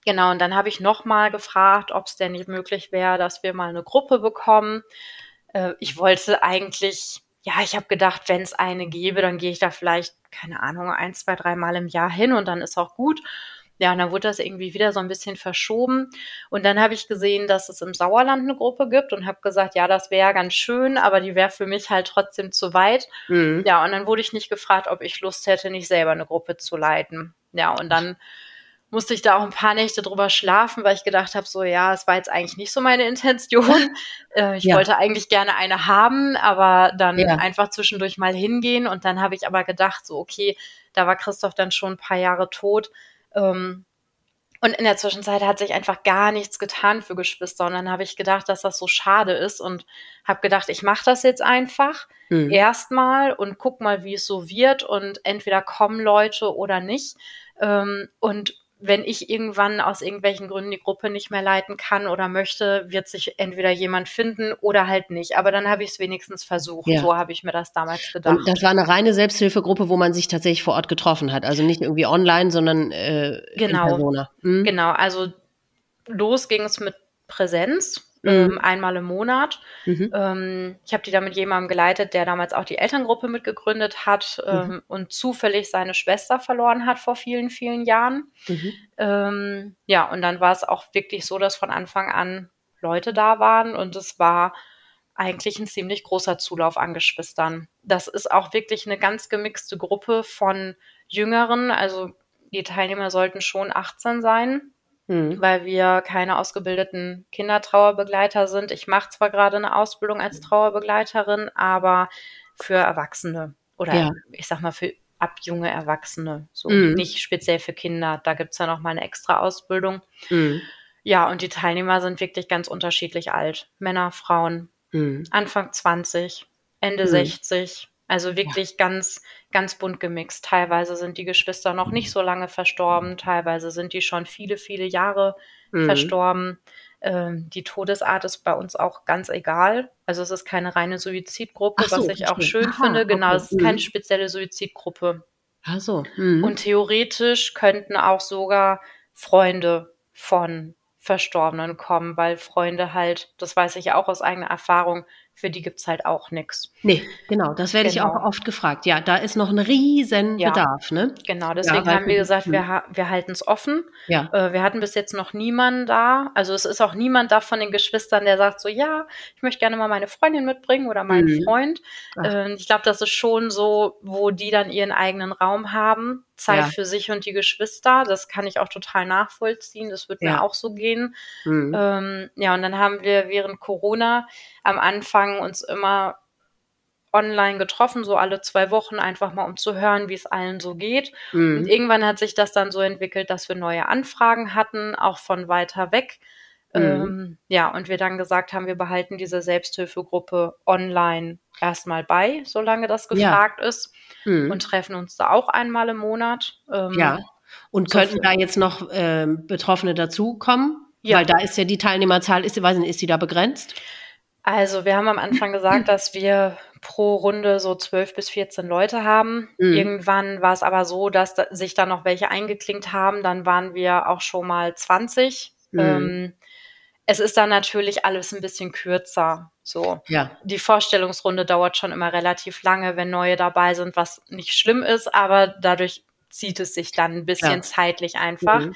genau, und dann habe ich nochmal gefragt, ob es denn nicht möglich wäre, dass wir mal eine Gruppe bekommen. Äh, ich wollte eigentlich, ja, ich habe gedacht, wenn es eine gäbe, dann gehe ich da vielleicht, keine Ahnung, ein, zwei, drei Mal im Jahr hin und dann ist auch gut ja, und dann wurde das irgendwie wieder so ein bisschen verschoben. Und dann habe ich gesehen, dass es im Sauerland eine Gruppe gibt und habe gesagt, ja, das wäre ganz schön, aber die wäre für mich halt trotzdem zu weit. Mhm. Ja, und dann wurde ich nicht gefragt, ob ich Lust hätte, nicht selber eine Gruppe zu leiten. Ja, und dann musste ich da auch ein paar Nächte drüber schlafen, weil ich gedacht habe, so ja, es war jetzt eigentlich nicht so meine Intention. Äh, ich ja. wollte eigentlich gerne eine haben, aber dann ja. einfach zwischendurch mal hingehen. Und dann habe ich aber gedacht, so okay, da war Christoph dann schon ein paar Jahre tot. Ähm, und in der Zwischenzeit hat sich einfach gar nichts getan für Geschwister. Und dann habe ich gedacht, dass das so schade ist und habe gedacht, ich mache das jetzt einfach mhm. erstmal und guck mal, wie es so wird. Und entweder kommen Leute oder nicht. Ähm, und wenn ich irgendwann aus irgendwelchen Gründen die Gruppe nicht mehr leiten kann oder möchte, wird sich entweder jemand finden oder halt nicht. Aber dann habe ich es wenigstens versucht. Ja. So habe ich mir das damals gedacht. Und das war eine reine Selbsthilfegruppe, wo man sich tatsächlich vor Ort getroffen hat. Also nicht irgendwie online, sondern äh, genau. in Persona. Mhm. Genau, also los ging es mit Präsenz ähm, mhm. einmal im Monat. Mhm. Ähm, ich habe die da mit jemandem geleitet, der damals auch die Elterngruppe mitgegründet hat ähm, mhm. und zufällig seine Schwester verloren hat vor vielen, vielen Jahren. Mhm. Ähm, ja, und dann war es auch wirklich so, dass von Anfang an Leute da waren und es war eigentlich ein ziemlich großer Zulauf an Geschwistern. Das ist auch wirklich eine ganz gemixte Gruppe von Jüngeren, also die Teilnehmer sollten schon 18 sein mhm. weil wir keine ausgebildeten Kindertrauerbegleiter sind. Ich mache zwar gerade eine Ausbildung als Trauerbegleiterin, aber für Erwachsene oder ja. ich sag mal für ab junge Erwachsene, so mhm. nicht speziell für Kinder. Da gibt es ja noch mal eine extra Ausbildung. Mhm. Ja, und die Teilnehmer sind wirklich ganz unterschiedlich alt. Männer, Frauen, mhm. Anfang 20, Ende 60, also wirklich ja. ganz, ganz bunt gemixt. Teilweise sind die Geschwister noch nicht so lange verstorben, teilweise sind die schon viele, viele Jahre mhm. verstorben. Ähm, die Todesart ist bei uns auch ganz egal. Also es ist keine reine Suizidgruppe, so, was ich auch schön Aha, finde. Genau, okay. es ist keine mhm. spezielle Suizidgruppe. Ach so. Mhm. Und theoretisch könnten auch sogar Freunde von Verstorbenen kommen, weil Freunde halt, das weiß ich auch aus eigener Erfahrung, für die gibt es halt auch nichts. Nee, genau, das werde genau. ich auch genau. oft gefragt. Ja, da ist noch ein riesen ja. Bedarf, ne? Genau, deswegen ja, haben wir gesagt, wir, hm. wir halten es offen. Ja. Äh, wir hatten bis jetzt noch niemanden da. Also es ist auch niemand da von den Geschwistern, der sagt so, ja, ich möchte gerne mal meine Freundin mitbringen oder meinen mhm. Freund. Äh, ich glaube, das ist schon so, wo die dann ihren eigenen Raum haben. Zeit ja. für sich und die Geschwister. Das kann ich auch total nachvollziehen. Das wird ja. mir auch so gehen. Mhm. Ähm, ja, und dann haben wir während Corona am Anfang uns immer online getroffen, so alle zwei Wochen, einfach mal um zu hören, wie es allen so geht. Mhm. Und irgendwann hat sich das dann so entwickelt, dass wir neue Anfragen hatten, auch von weiter weg. Mhm. Ähm, ja, und wir dann gesagt haben, wir behalten diese Selbsthilfegruppe online erstmal bei, solange das gefragt ja. ist. Mhm. Und treffen uns da auch einmal im Monat. Ähm, ja. Und so könnten da jetzt noch äh, Betroffene dazukommen? Ja. Weil da ist ja die Teilnehmerzahl, ist, weiß nicht, ist die da begrenzt? Also wir haben am Anfang gesagt, dass wir pro Runde so 12 bis 14 Leute haben. Mhm. Irgendwann war es aber so, dass da, sich da noch welche eingeklinkt haben. Dann waren wir auch schon mal 20. Mhm. Ähm, es ist dann natürlich alles ein bisschen kürzer. So. Ja. Die Vorstellungsrunde dauert schon immer relativ lange, wenn neue dabei sind, was nicht schlimm ist, aber dadurch zieht es sich dann ein bisschen ja. zeitlich einfach. Mhm.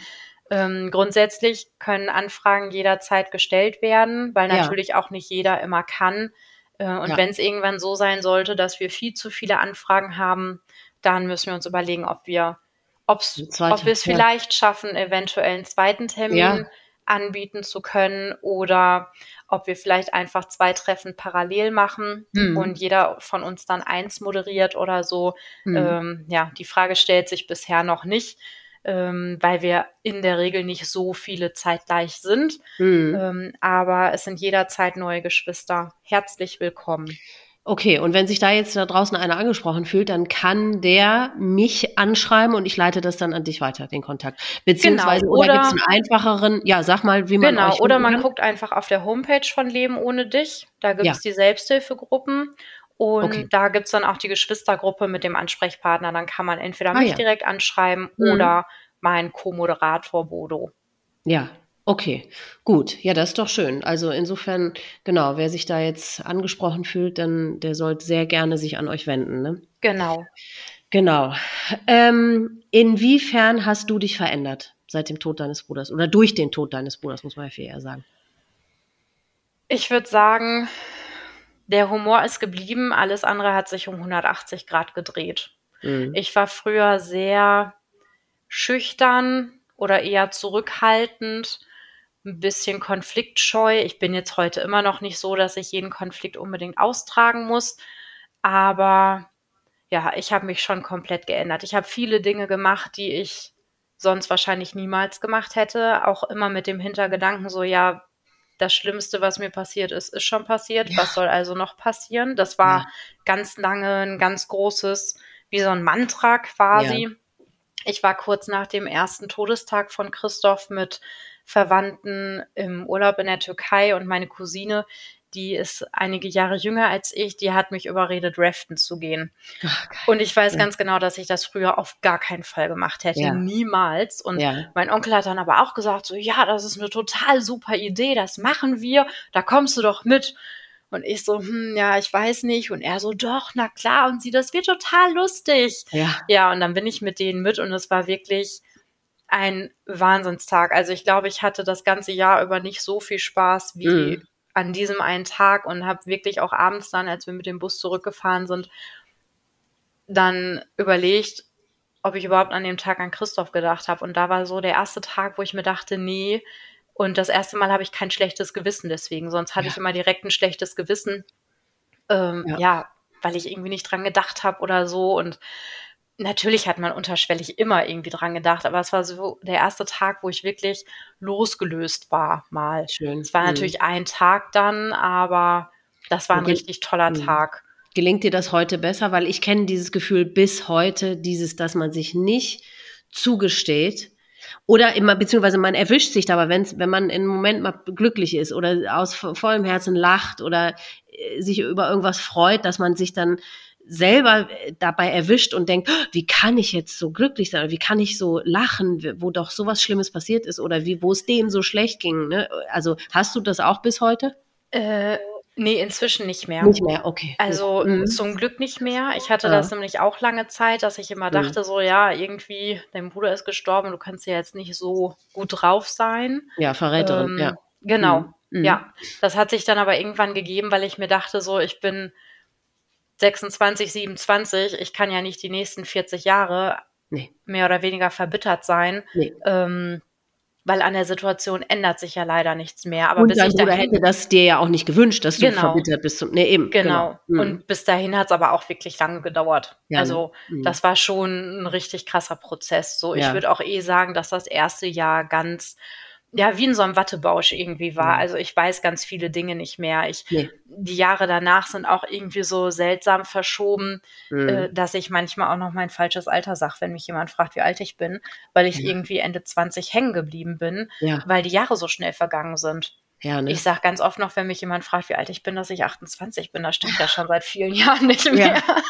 Ähm, grundsätzlich können Anfragen jederzeit gestellt werden, weil natürlich ja. auch nicht jeder immer kann. Äh, und ja. wenn es irgendwann so sein sollte, dass wir viel zu viele Anfragen haben, dann müssen wir uns überlegen, ob wir ob's, ob wir es vielleicht schaffen, eventuell einen zweiten Termin. Anbieten zu können oder ob wir vielleicht einfach zwei Treffen parallel machen hm. und jeder von uns dann eins moderiert oder so. Hm. Ähm, ja, die Frage stellt sich bisher noch nicht ähm, weil wir in der Regel nicht so viele zeitgleich sind. Mhm. Ähm, aber es sind jederzeit neue Geschwister. Herzlich willkommen. Okay, und wenn sich da jetzt da draußen einer angesprochen fühlt, dann kann der mich anschreiben und ich leite das dann an dich weiter, den Kontakt. Beziehungsweise, genau. oder, oder gibt es einen einfacheren, ja, sag mal, wie man Genau, oder man kann. guckt einfach auf der Homepage von Leben ohne dich. Da gibt es ja. die Selbsthilfegruppen und okay. da gibt's dann auch die Geschwistergruppe mit dem Ansprechpartner. Dann kann man entweder ah, mich ja. direkt anschreiben mhm. oder mein Co-Moderator Bodo. Ja, okay, gut. Ja, das ist doch schön. Also insofern, genau, wer sich da jetzt angesprochen fühlt, dann der sollte sehr gerne sich an euch wenden. Ne? Genau. Genau. Ähm, inwiefern hast du dich verändert seit dem Tod deines Bruders oder durch den Tod deines Bruders, muss man ja viel eher sagen? Ich würde sagen, der Humor ist geblieben, alles andere hat sich um 180 Grad gedreht. Mhm. Ich war früher sehr schüchtern oder eher zurückhaltend, ein bisschen konfliktscheu. Ich bin jetzt heute immer noch nicht so, dass ich jeden Konflikt unbedingt austragen muss, aber ja, ich habe mich schon komplett geändert. Ich habe viele Dinge gemacht, die ich sonst wahrscheinlich niemals gemacht hätte, auch immer mit dem Hintergedanken so, ja, das Schlimmste, was mir passiert ist, ist schon passiert. Ja. Was soll also noch passieren? Das war ja. ganz lange ein ganz großes, wie so ein Mantra quasi. Ja. Ich war kurz nach dem ersten Todestag von Christoph mit Verwandten im Urlaub in der Türkei und meine Cousine, die ist einige Jahre jünger als ich, die hat mich überredet, raften zu gehen. Ach, und ich weiß ja. ganz genau, dass ich das früher auf gar keinen Fall gemacht hätte. Ja. Niemals. Und ja. mein Onkel hat dann aber auch gesagt, so, ja, das ist eine total super Idee, das machen wir, da kommst du doch mit. Und ich so, hm, ja, ich weiß nicht. Und er so, doch, na klar. Und sie, das wird total lustig. Ja. Ja, und dann bin ich mit denen mit und es war wirklich ein Wahnsinnstag. Also ich glaube, ich hatte das ganze Jahr über nicht so viel Spaß wie mhm an diesem einen Tag und habe wirklich auch abends dann, als wir mit dem Bus zurückgefahren sind, dann überlegt, ob ich überhaupt an dem Tag an Christoph gedacht habe. Und da war so der erste Tag, wo ich mir dachte, nee. Und das erste Mal habe ich kein schlechtes Gewissen deswegen. Sonst hatte ja. ich immer direkt ein schlechtes Gewissen. Ähm, ja. ja. weil ich irgendwie nicht dran gedacht habe oder so. Und natürlich hat man unterschwellig immer irgendwie dran gedacht, aber es war so der erste Tag, wo ich wirklich losgelöst war mal. Schön. Es war mhm. natürlich ein Tag dann, aber das war ein richtig toller mhm. Tag. Gelingt dir das heute besser? Weil ich kenne dieses Gefühl bis heute, dieses, dass man sich nicht zugesteht, oder immer, beziehungsweise man erwischt sich dabei, wenn's, wenn man im Moment mal glücklich ist oder aus vollem Herzen lacht oder äh, sich über irgendwas freut, dass man sich dann selber äh, dabei erwischt und denkt, oh, wie kann ich jetzt so glücklich sein oder wie kann ich so lachen, wo doch sowas Schlimmes passiert ist oder wie, wo es dem so schlecht ging. Ne? Also hast du das auch bis heute? Äh, nee, inzwischen nicht mehr. Nicht mehr, okay. Also mhm. zum Glück nicht mehr. Ich hatte ja. das nämlich auch lange Zeit, dass ich immer mhm. dachte, mhm. so ja, irgendwie, dein Bruder ist gestorben, du kannst ja jetzt nicht so gut drauf sein. Ja, Verräterin, ähm, ja. Genau. Mhm. Ja, das hat sich dann aber irgendwann gegeben, weil ich mir dachte, so, ich bin 26, 27, ich kann ja nicht die nächsten 40 Jahre nee. mehr oder weniger verbittert sein. Nee. Ähm, weil an der Situation ändert sich ja leider nichts mehr. Aber und bis dein Bruder dahin, hätte das dir ja auch nicht gewünscht, dass du genau, verbittert bist. Zum, nee, eben. Genau. genau. Mhm. Und bis dahin hat es aber auch wirklich lange gedauert. Ja, also mhm. das war schon ein richtig krasser Prozess. So, ich würde auch eh sagen, dass das erste Jahr ganz ja, wie in so einem Wattebausch irgendwie war. Ja. Also ich weiß ganz viele Dinge nicht mehr. Ich, nee. Die Jahre danach sind auch irgendwie so seltsam verschoben, mhm. äh, dass ich manchmal auch noch mein falsches Alter sage, wenn mich jemand fragt, wie alt ich bin, weil ich ja. irgendwie Ende 20 hängen geblieben bin, ja. weil die Jahre so schnell vergangen sind. Ja, ne? Ich sage ganz oft noch, wenn mich jemand fragt, wie alt ich bin, dass ich 28 bin. Das stimmt ja schon seit vielen Jahren nicht mehr. Ja,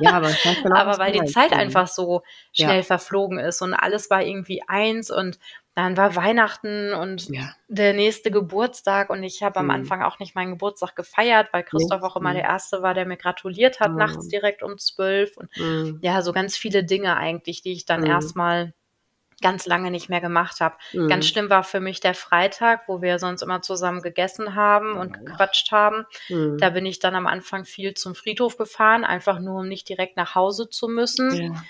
ja aber, genau, aber weil die Zeit einfach so schnell verflogen ist und alles war irgendwie eins und dann war Weihnachten und ja. der nächste Geburtstag und ich habe am mhm. Anfang auch nicht meinen Geburtstag gefeiert, weil Christoph auch immer mhm. der Erste war, der mir gratuliert hat, mhm. nachts direkt um zwölf und ja, so ganz viele Dinge eigentlich, die ich dann erstmal ganz lange nicht mehr gemacht habe. Mhm. Ganz schlimm war für mich der Freitag, wo wir sonst immer zusammen gegessen haben und gequatscht haben. Mhm. Da bin ich dann am Anfang viel zum Friedhof gefahren, einfach nur um nicht direkt nach Hause zu müssen. Ja,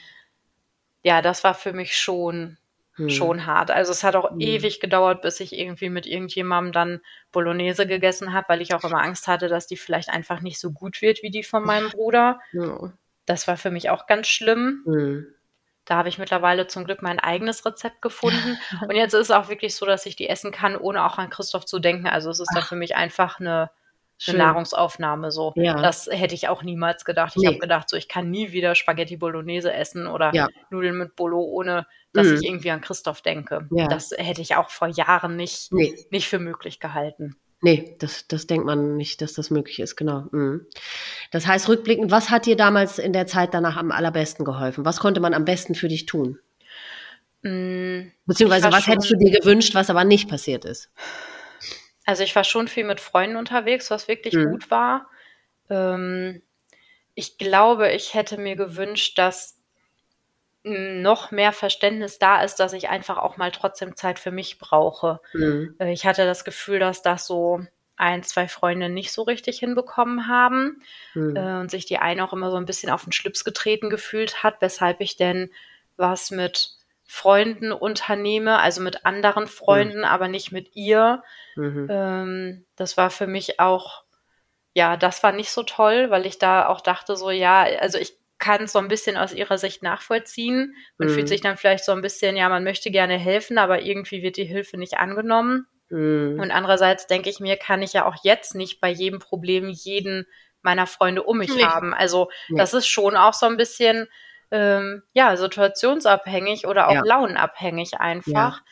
ja das war für mich schon hm. schon hart. Also es hat auch hm. ewig gedauert, bis ich irgendwie mit irgendjemandem dann Bolognese gegessen habe, weil ich auch immer Angst hatte, dass die vielleicht einfach nicht so gut wird wie die von meinem Bruder. Ja. Das war für mich auch ganz schlimm. Hm. Da habe ich mittlerweile zum Glück mein eigenes Rezept gefunden. Und jetzt ist es auch wirklich so, dass ich die essen kann, ohne auch an Christoph zu denken. Also es ist Ach. dann für mich einfach eine eine Nahrungsaufnahme so. Ja. Das hätte ich auch niemals gedacht. Ich nee. habe gedacht, so ich kann nie wieder Spaghetti Bolognese essen oder ja. Nudeln mit Bolo, ohne dass mhm. ich irgendwie an Christoph denke. Ja. Das hätte ich auch vor Jahren nicht, nee. nicht für möglich gehalten. Nee, das, das denkt man nicht, dass das möglich ist, genau. Mhm. Das heißt, rückblickend, was hat dir damals in der Zeit danach am allerbesten geholfen? Was konnte man am besten für dich tun? Mhm. Beziehungsweise, was hättest du dir gewünscht, was aber nicht passiert ist? Also ich war schon viel mit Freunden unterwegs, was wirklich mhm. gut war. Ähm, ich glaube, ich hätte mir gewünscht, dass noch mehr Verständnis da ist, dass ich einfach auch mal trotzdem Zeit für mich brauche. Mhm. Äh, ich hatte das Gefühl, dass das so ein, zwei Freunde nicht so richtig hinbekommen haben mhm. äh, und sich die eine auch immer so ein bisschen auf den Schlips getreten gefühlt hat, weshalb ich denn was mit Freunden unternehme, also mit anderen Freunden, mhm. aber nicht mit ihr. Mhm. Ähm, das war für mich auch, ja, das war nicht so toll, weil ich da auch dachte, so, ja, also ich kann es so ein bisschen aus ihrer Sicht nachvollziehen. Man mhm. fühlt sich dann vielleicht so ein bisschen, ja, man möchte gerne helfen, aber irgendwie wird die Hilfe nicht angenommen. Mhm. Und andererseits denke ich mir, kann ich ja auch jetzt nicht bei jedem Problem jeden meiner Freunde um mich nee. haben. Also nee. das ist schon auch so ein bisschen ähm, ja, situationsabhängig oder auch ja. launenabhängig einfach. Ja.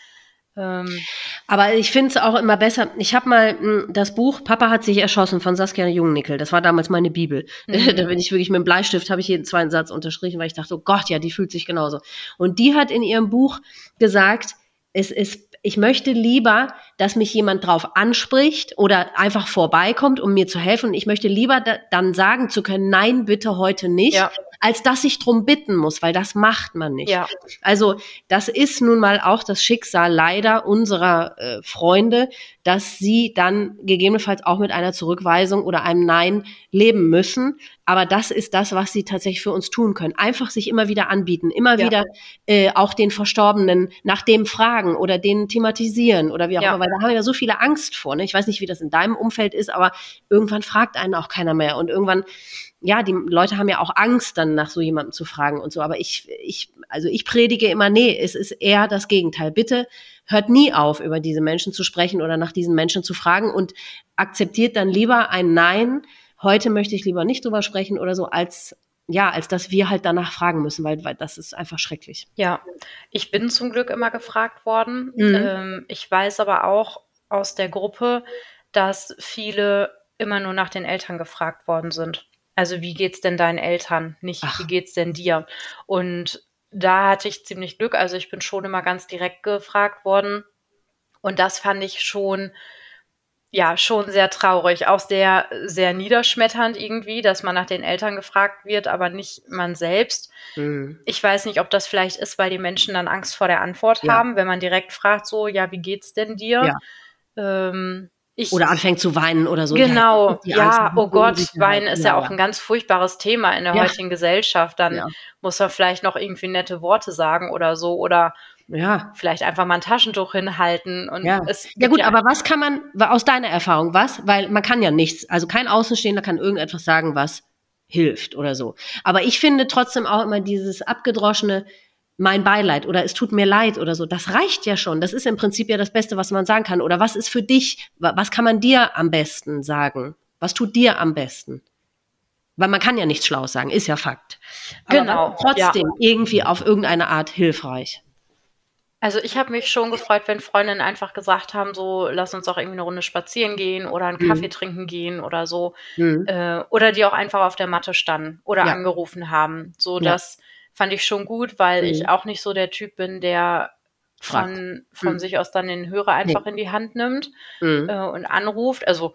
Ähm, Aber ich finde es auch immer besser. Ich habe mal mh, hm, das Buch Papa hat sich erschossen von Saskia Jungnickel. Das war damals meine Bibel. Mhm. da bin ich wirklich mit dem Bleistift, habe ich jeden zweiten Satz unterstrichen, weil ich dachte, oh Gott, ja, die fühlt sich genauso. Und die hat in ihrem Buch gesagt, es ist ich möchte lieber, dass mich jemand drauf anspricht oder einfach vorbeikommt, um mir zu helfen. Und ich möchte lieber da, dann sagen zu können, nein, bitte heute nicht, ja als dass ich drum bitten muss, weil das macht man nicht. Ja. Also das ist nun mal auch das Schicksal leider unserer äh, Freunde, dass sie dann gegebenenfalls auch mit einer Zurückweisung oder einem Nein leben müssen. Aber das ist das, was sie tatsächlich für uns tun können. Einfach sich immer wieder anbieten, immer ja. wieder äh, auch den Verstorbenen nach dem fragen oder den thematisieren oder wie auch ja. immer, weil da haben wir ja so viele Angst vor. Ne? Ich weiß nicht, wie das in deinem Umfeld ist, aber irgendwann fragt einen auch keiner mehr und irgendwann ja, die Leute haben ja auch Angst, dann nach so jemandem zu fragen und so. Aber ich, ich, also ich predige immer, nee, es ist eher das Gegenteil. Bitte hört nie auf, über diese Menschen zu sprechen oder nach diesen Menschen zu fragen und akzeptiert dann lieber ein Nein. Heute möchte ich lieber nicht drüber sprechen oder so, als ja, als dass wir halt danach fragen müssen, weil, weil das ist einfach schrecklich. Ja, ich bin zum Glück immer gefragt worden. Mhm. Ähm, ich weiß aber auch aus der Gruppe, dass viele immer nur nach den Eltern gefragt worden sind. Also wie geht's denn deinen Eltern? Nicht, Ach. wie geht's denn dir? Und da hatte ich ziemlich Glück. Also ich bin schon immer ganz direkt gefragt worden. Und das fand ich schon, ja, schon sehr traurig. Auch sehr, sehr niederschmetternd irgendwie, dass man nach den Eltern gefragt wird, aber nicht man selbst. Mhm. Ich weiß nicht, ob das vielleicht ist, weil die Menschen dann Angst vor der Antwort ja. haben, wenn man direkt fragt, so, ja, wie geht's denn dir? Ja. Ähm, ich, oder anfängt zu weinen oder so. Genau, ja, oh Gott, Weinen ist ja, ja, auch ein ganz furchtbares Thema in der ja. heutigen Gesellschaft. Dann ja. muss er vielleicht noch irgendwie nette Worte sagen oder so oder ja. vielleicht einfach mal ein Taschentuch hinhalten. Und ja. ja gut, aber was kann man, aus deiner Erfahrung, was? Weil man kann ja nichts, also kein Außenstehender kann irgendetwas sagen, was hilft oder so. Aber ich finde trotzdem auch immer dieses abgedroschene, mein Beileid oder es tut mir leid oder so, das reicht ja schon. Das ist im Prinzip ja das Beste, was man sagen kann. Oder was ist für dich, was kann man dir am besten sagen? Was tut dir am besten? Weil man kann ja nichts Schlaues sagen, ist ja Fakt. Aber genau. Trotzdem ja. irgendwie auf irgendeine Art hilfreich. Also ich habe mich schon gefreut, wenn Freundinnen einfach gesagt haben, so lass uns doch irgendwie eine Runde spazieren gehen oder einen Kaffee mhm. trinken gehen oder so. Mhm. Äh, oder die auch einfach auf der Matte standen oder ja. angerufen haben. So ja. Fand ich schon gut, weil mhm. ich auch nicht so der Typ bin, der von, von mhm. sich aus dann den Hörer einfach nee. in die Hand nimmt mhm. äh, und anruft. Also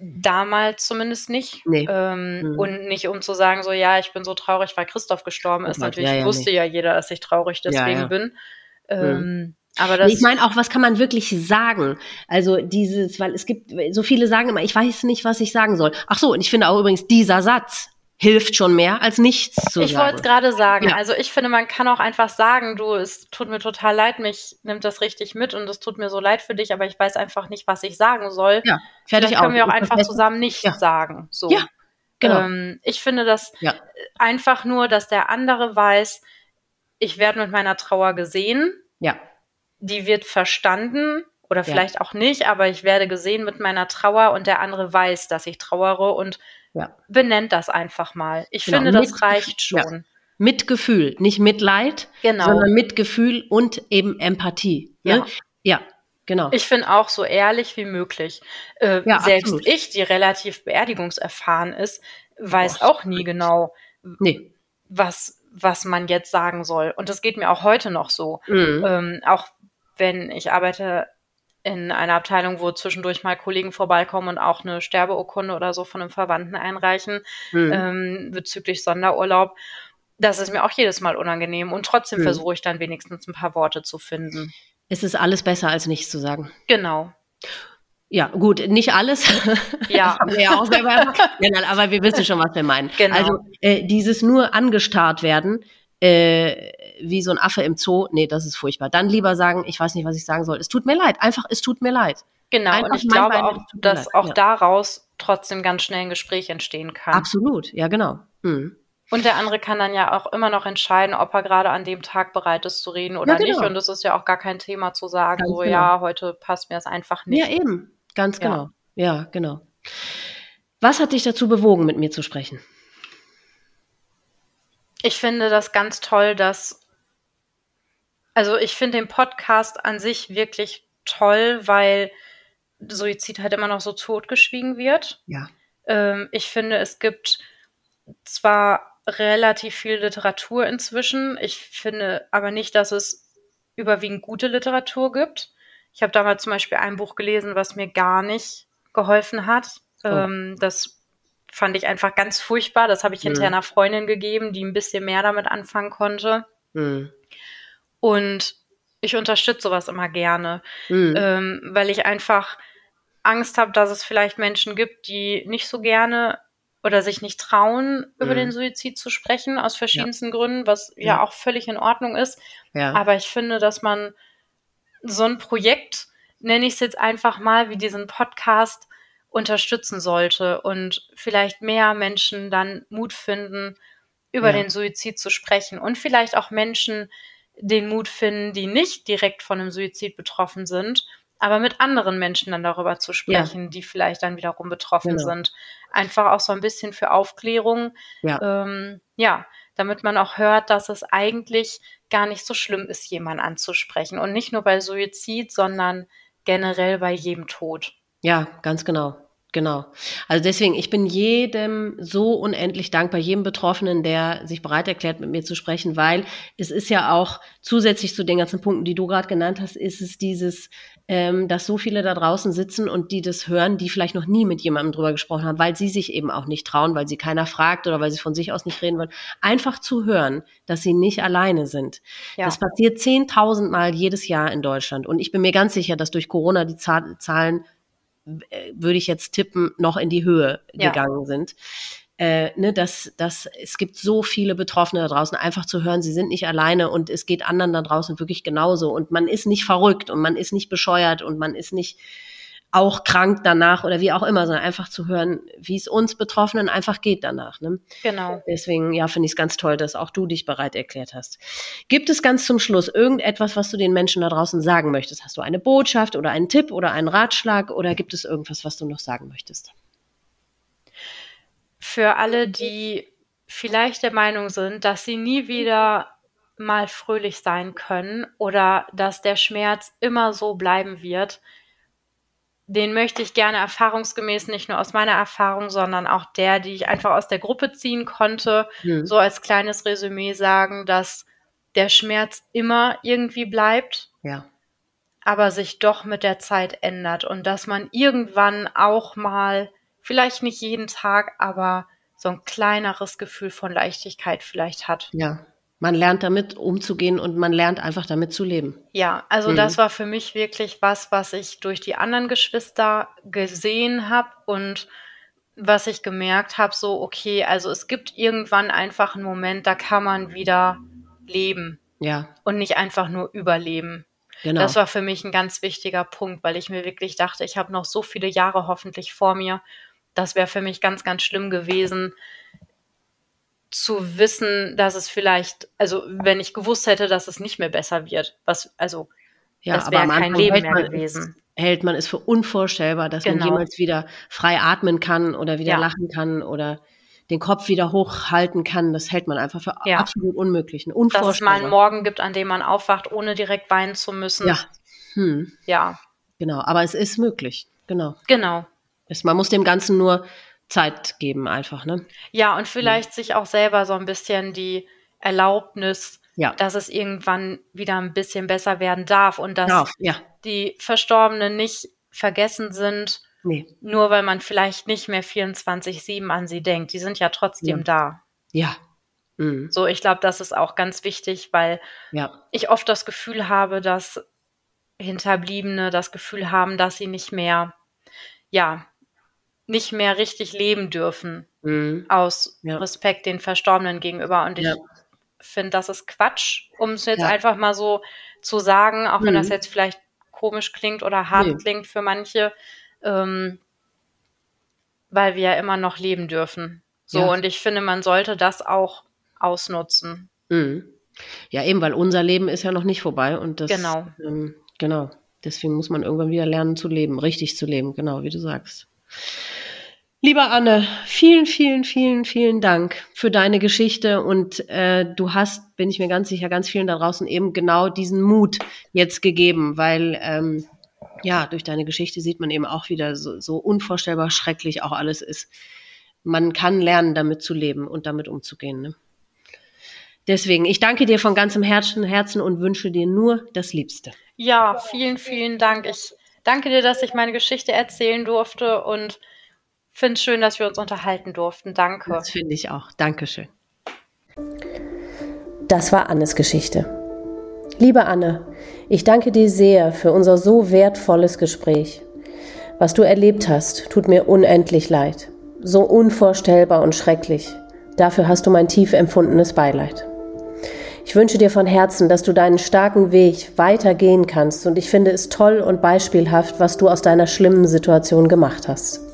damals zumindest nicht. Nee. Ähm, mhm. Und nicht um zu sagen, so ja, ich bin so traurig, weil Christoph gestorben ist. Oh Natürlich ja, ja, wusste nee. ja jeder, dass ich traurig deswegen ja, bin. Mhm. Ähm, aber das ich meine auch, was kann man wirklich sagen? Also dieses, weil es gibt, so viele sagen immer, ich weiß nicht, was ich sagen soll. Ach so, und ich finde auch übrigens dieser Satz, hilft schon mehr als nichts zu ich sagen. Ich wollte es gerade sagen. Ja. Also ich finde, man kann auch einfach sagen, du, es tut mir total leid, mich nimmt das richtig mit und es tut mir so leid für dich, aber ich weiß einfach nicht, was ich sagen soll. Ja, fertig Dann können auch. wir auch einfach zusammen nicht ja. sagen. So. Ja, genau. Ähm, ich finde das ja. einfach nur, dass der andere weiß, ich werde mit meiner Trauer gesehen. Ja. Die wird verstanden oder vielleicht auch nicht, aber ich werde gesehen mit meiner Trauer und der andere weiß, dass ich trauere und ja. benennt das einfach mal. Ich genau. finde, das reicht schon. Ja. Mitgefühl, nicht Mitleid, genau. sondern Mitgefühl und eben Empathie. Ne? Ja. ja, genau. Ich finde auch so ehrlich wie möglich. Äh, ja, selbst absolut. ich, die relativ beerdigungserfahren ist, weiß Boah. auch nie genau, nee. was, was man jetzt sagen soll. Und das geht mir auch heute noch so. Mhm. Ähm, auch wenn ich arbeite in einer Abteilung, wo zwischendurch mal Kollegen vorbeikommen und auch eine Sterbeurkunde oder so von einem Verwandten einreichen mhm. ähm, bezüglich Sonderurlaub. Das ist mir auch jedes Mal unangenehm und trotzdem mhm. versuche ich dann wenigstens ein paar Worte zu finden. Es ist alles besser, als nichts zu sagen. Genau. Ja, gut, nicht alles. Ja. ja auch selber ja, aber wir wissen schon, was wir meinen. Genau. Also äh, dieses nur angestarrt werden, äh, wie so ein Affe im Zoo, nee, das ist furchtbar. Dann lieber sagen, ich weiß nicht, was ich sagen soll. Es tut mir leid. Einfach, es tut mir leid. Genau, Einfach und ich glaube Bein, auch, dass leid. auch ja. daraus trotzdem ganz schnell ein Gespräch entstehen kann. Absolut, ja, genau. Mhm. Und der andere kann dann ja auch immer noch entscheiden, ob er gerade an dem Tag bereit ist zu reden oder ja, genau. nicht. Und es ist ja auch gar kein Thema zu sagen, ganz so genau. ja, heute passt mir das einfach nicht. Ja, eben, ganz genau. Ja. ja, genau. Was hat dich dazu bewogen, mit mir zu sprechen? Ich finde das ganz toll, dass, also ich finde den Podcast an sich wirklich toll, weil Suizid halt immer noch so totgeschwiegen wird. Ja. Ähm, ich finde, es gibt zwar relativ viel Literatur inzwischen, ich finde aber nicht, dass es überwiegend gute Literatur gibt. Ich habe damals zum Beispiel ein Buch gelesen, was mir gar nicht geholfen hat. Oh. Ähm, das fand ich einfach ganz furchtbar. Das habe ich hinterher mhm. einer Freundin gegeben, die ein bisschen mehr damit anfangen konnte. Mhm. Und ich unterstütze sowas immer gerne, mhm. ähm, weil ich einfach Angst habe, dass es vielleicht Menschen gibt, die nicht so gerne oder sich nicht trauen, über den mhm. Suizid zu sprechen, aus verschiedensten ja. Gründen, was ja. ja. auch völlig in Ordnung ist. Ja. Aber ich finde, dass man so ein Projekt, nenne ich es jetzt einfach mal, wie diesen Podcast, unterstützen sollte und vielleicht mehr Menschen dann Mut finden, über den Suizid zu sprechen und vielleicht auch Menschen den Mut finden, die nicht direkt von einem Suizid betroffen sind, aber mit anderen Menschen dann darüber zu sprechen, ja. die vielleicht dann wiederum betroffen genau. sind. Einfach auch so ein bisschen für Aufklärung. Ja. Ähm, ja, damit man auch hört, dass es eigentlich gar nicht so schlimm ist, jemanden anzusprechen. Und nicht nur bei Suizid, sondern generell bei jedem Tod. Ja, ganz genau. Genau. Also deswegen, ich bin jedem so unendlich dankbar, jedem Betroffenen, der sich bereit erklärt, mit mir zu sprechen, weil es ist ja auch zusätzlich zu den ganzen Punkten, die du gerade genannt hast, ist es dieses, ähm, dass so viele da draußen sitzen und die das hören, die vielleicht noch nie mit jemandem drüber gesprochen haben, weil sie sich eben auch nicht trauen, weil sie keiner fragt oder weil sie von sich aus nicht reden wollen. Einfach zu hören, dass sie nicht alleine sind. Ja. Das passiert zehntausendmal jedes Jahr in Deutschland. Und ich bin mir ganz sicher, dass durch Corona die Zahlen würde ich jetzt tippen, noch in die Höhe ja. gegangen sind. Äh, ne, dass, dass es gibt so viele Betroffene da draußen, einfach zu hören, sie sind nicht alleine und es geht anderen da draußen wirklich genauso und man ist nicht verrückt und man ist nicht bescheuert und man ist nicht auch krank danach oder wie auch immer, sondern einfach zu hören, wie es uns Betroffenen einfach geht danach. Ne? Genau. Deswegen, ja, finde ich es ganz toll, dass auch du dich bereit erklärt hast. Gibt es ganz zum Schluss irgendetwas, was du den Menschen da draußen sagen möchtest? Hast du eine Botschaft oder einen Tipp oder einen Ratschlag oder gibt es irgendwas, was du noch sagen möchtest? Für alle, die vielleicht der Meinung sind, dass sie nie wieder mal fröhlich sein können oder dass der Schmerz immer so bleiben wird, den möchte ich gerne erfahrungsgemäß nicht nur aus meiner Erfahrung, sondern auch der, die ich einfach aus der Gruppe ziehen konnte, mhm. so als kleines Resümee sagen, dass der Schmerz immer irgendwie bleibt, ja. aber sich doch mit der Zeit ändert und dass man irgendwann auch mal, vielleicht nicht jeden Tag, aber so ein kleineres Gefühl von Leichtigkeit vielleicht hat. Ja, man lernt damit umzugehen und man lernt einfach damit zu leben. Ja, also mhm. das war für mich wirklich was, was ich durch die anderen Geschwister gesehen habe und was ich gemerkt habe, so, okay, also es gibt irgendwann einfach einen Moment, da kann man wieder leben. Ja. Und nicht einfach nur überleben. Genau. Das war für mich ein ganz wichtiger Punkt, weil ich mir wirklich dachte, ich habe noch so viele Jahre hoffentlich vor mir. Das wäre für mich ganz, ganz schlimm gewesen, zu wissen, dass es vielleicht, also wenn ich gewusst hätte, dass es nicht mehr besser wird, was, also ja, das wäre kein Leben mehr gewesen. hält man es für unvorstellbar, dass genau. man jemals wieder frei atmen kann oder wieder ja. lachen kann oder den Kopf wieder hochhalten kann. Das hält man einfach für ja. absolut unmöglich. Unvorstellbar. Dass es mal einen Morgen gibt, an dem man aufwacht, ohne direkt weinen zu müssen. Ja. Hm. Ja. Genau, aber es ist möglich. Genau. Genau. Es, man muss dem Ganzen nur Zeit geben einfach, ne? Ja, und vielleicht ja. sich auch selber so ein bisschen die Erlaubnis, ja. dass es irgendwann wieder ein bisschen besser werden darf und dass darf, ja. die Verstorbenen nicht vergessen sind, nee. nur weil man vielleicht nicht mehr 24-7 an sie denkt. Die sind ja trotzdem ja. da. Ja. Mhm. So, ich glaube, das ist auch ganz wichtig, weil ich oft das Gefühl habe, dass Hinterbliebene das Gefühl haben, dass sie nicht mehr, ja, nicht mehr richtig leben dürfen mhm. aus ja. Respekt den Verstorbenen gegenüber. Und ich ja. finde, das ist Quatsch, um es jetzt ja. einfach mal so zu sagen, auch mhm. wenn das mhm. jetzt vielleicht komisch klingt oder hart nee. klingt für manche, ähm, weil wir ja immer noch leben dürfen. So, und ich finde, man sollte das auch ausnutzen. Mhm. Ja, eben, weil unser Leben ist ja noch nicht vorbei und das. Genau. Ähm, genau. Deswegen muss man irgendwann wieder lernen zu leben, richtig zu leben, genau wie du sagst. Lieber Anne, vielen, vielen, vielen, vielen Dank für deine Geschichte und äh, du hast, bin ich mir ganz sicher, ganz vielen da draußen eben genau diesen Mut jetzt gegeben, weil ähm, ja, durch deine Geschichte sieht man eben auch wieder so, so unvorstellbar schrecklich auch alles ist. Man kann lernen, damit zu leben und damit umzugehen. Ne? Deswegen, ich danke dir von ganzem Herzen, Herzen und wünsche dir nur das Liebste. Ja, vielen, vielen Dank. Ich danke dir, dass ich meine Geschichte erzählen durfte und finde es schön, dass wir uns unterhalten durften. Danke. Das finde ich auch. Dankeschön. Das war Annes Geschichte. Liebe Anne, ich danke dir sehr für unser so wertvolles Gespräch. Was du erlebt hast, tut mir unendlich leid. So unvorstellbar und schrecklich. Dafür hast du mein tief empfundenes Beileid. Ich wünsche dir von Herzen, dass du deinen starken Weg weitergehen kannst und ich finde es toll und beispielhaft, was du aus deiner schlimmen Situation gemacht hast.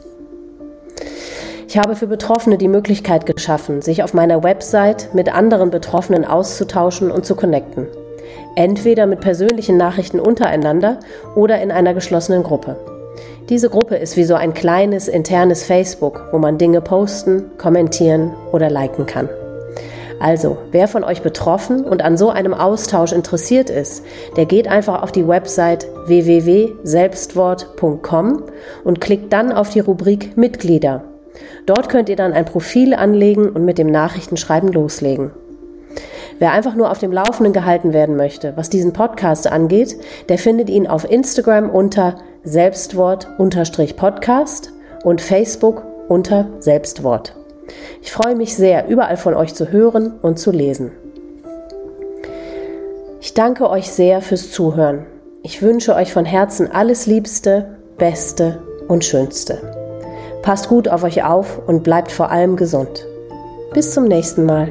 Ich habe für Betroffene die Möglichkeit geschaffen, sich auf meiner Website mit anderen Betroffenen auszutauschen und zu connecten. Entweder mit persönlichen Nachrichten untereinander oder in einer geschlossenen Gruppe. Diese Gruppe ist wie so ein kleines internes Facebook, wo man Dinge posten, kommentieren oder liken kann. Also, wer von euch betroffen und an so einem Austausch interessiert ist, der geht einfach auf die Website www.selbstwort.com und klickt dann auf die Rubrik Mitglieder Dort könnt ihr dann ein Profil anlegen und mit dem Nachrichtenschreiben loslegen. Wer einfach nur auf dem Laufenden gehalten werden möchte, was diesen Podcast angeht, der findet ihn auf Instagram unter Selbstwort-Podcast und Facebook unter Selbstwort. Ich freue mich sehr, überall von euch zu hören und zu lesen. Ich danke euch sehr fürs Zuhören. Ich wünsche euch von Herzen alles Liebste, Beste und Schönste. Passt gut auf euch auf und bleibt vor allem gesund. Bis zum nächsten Mal.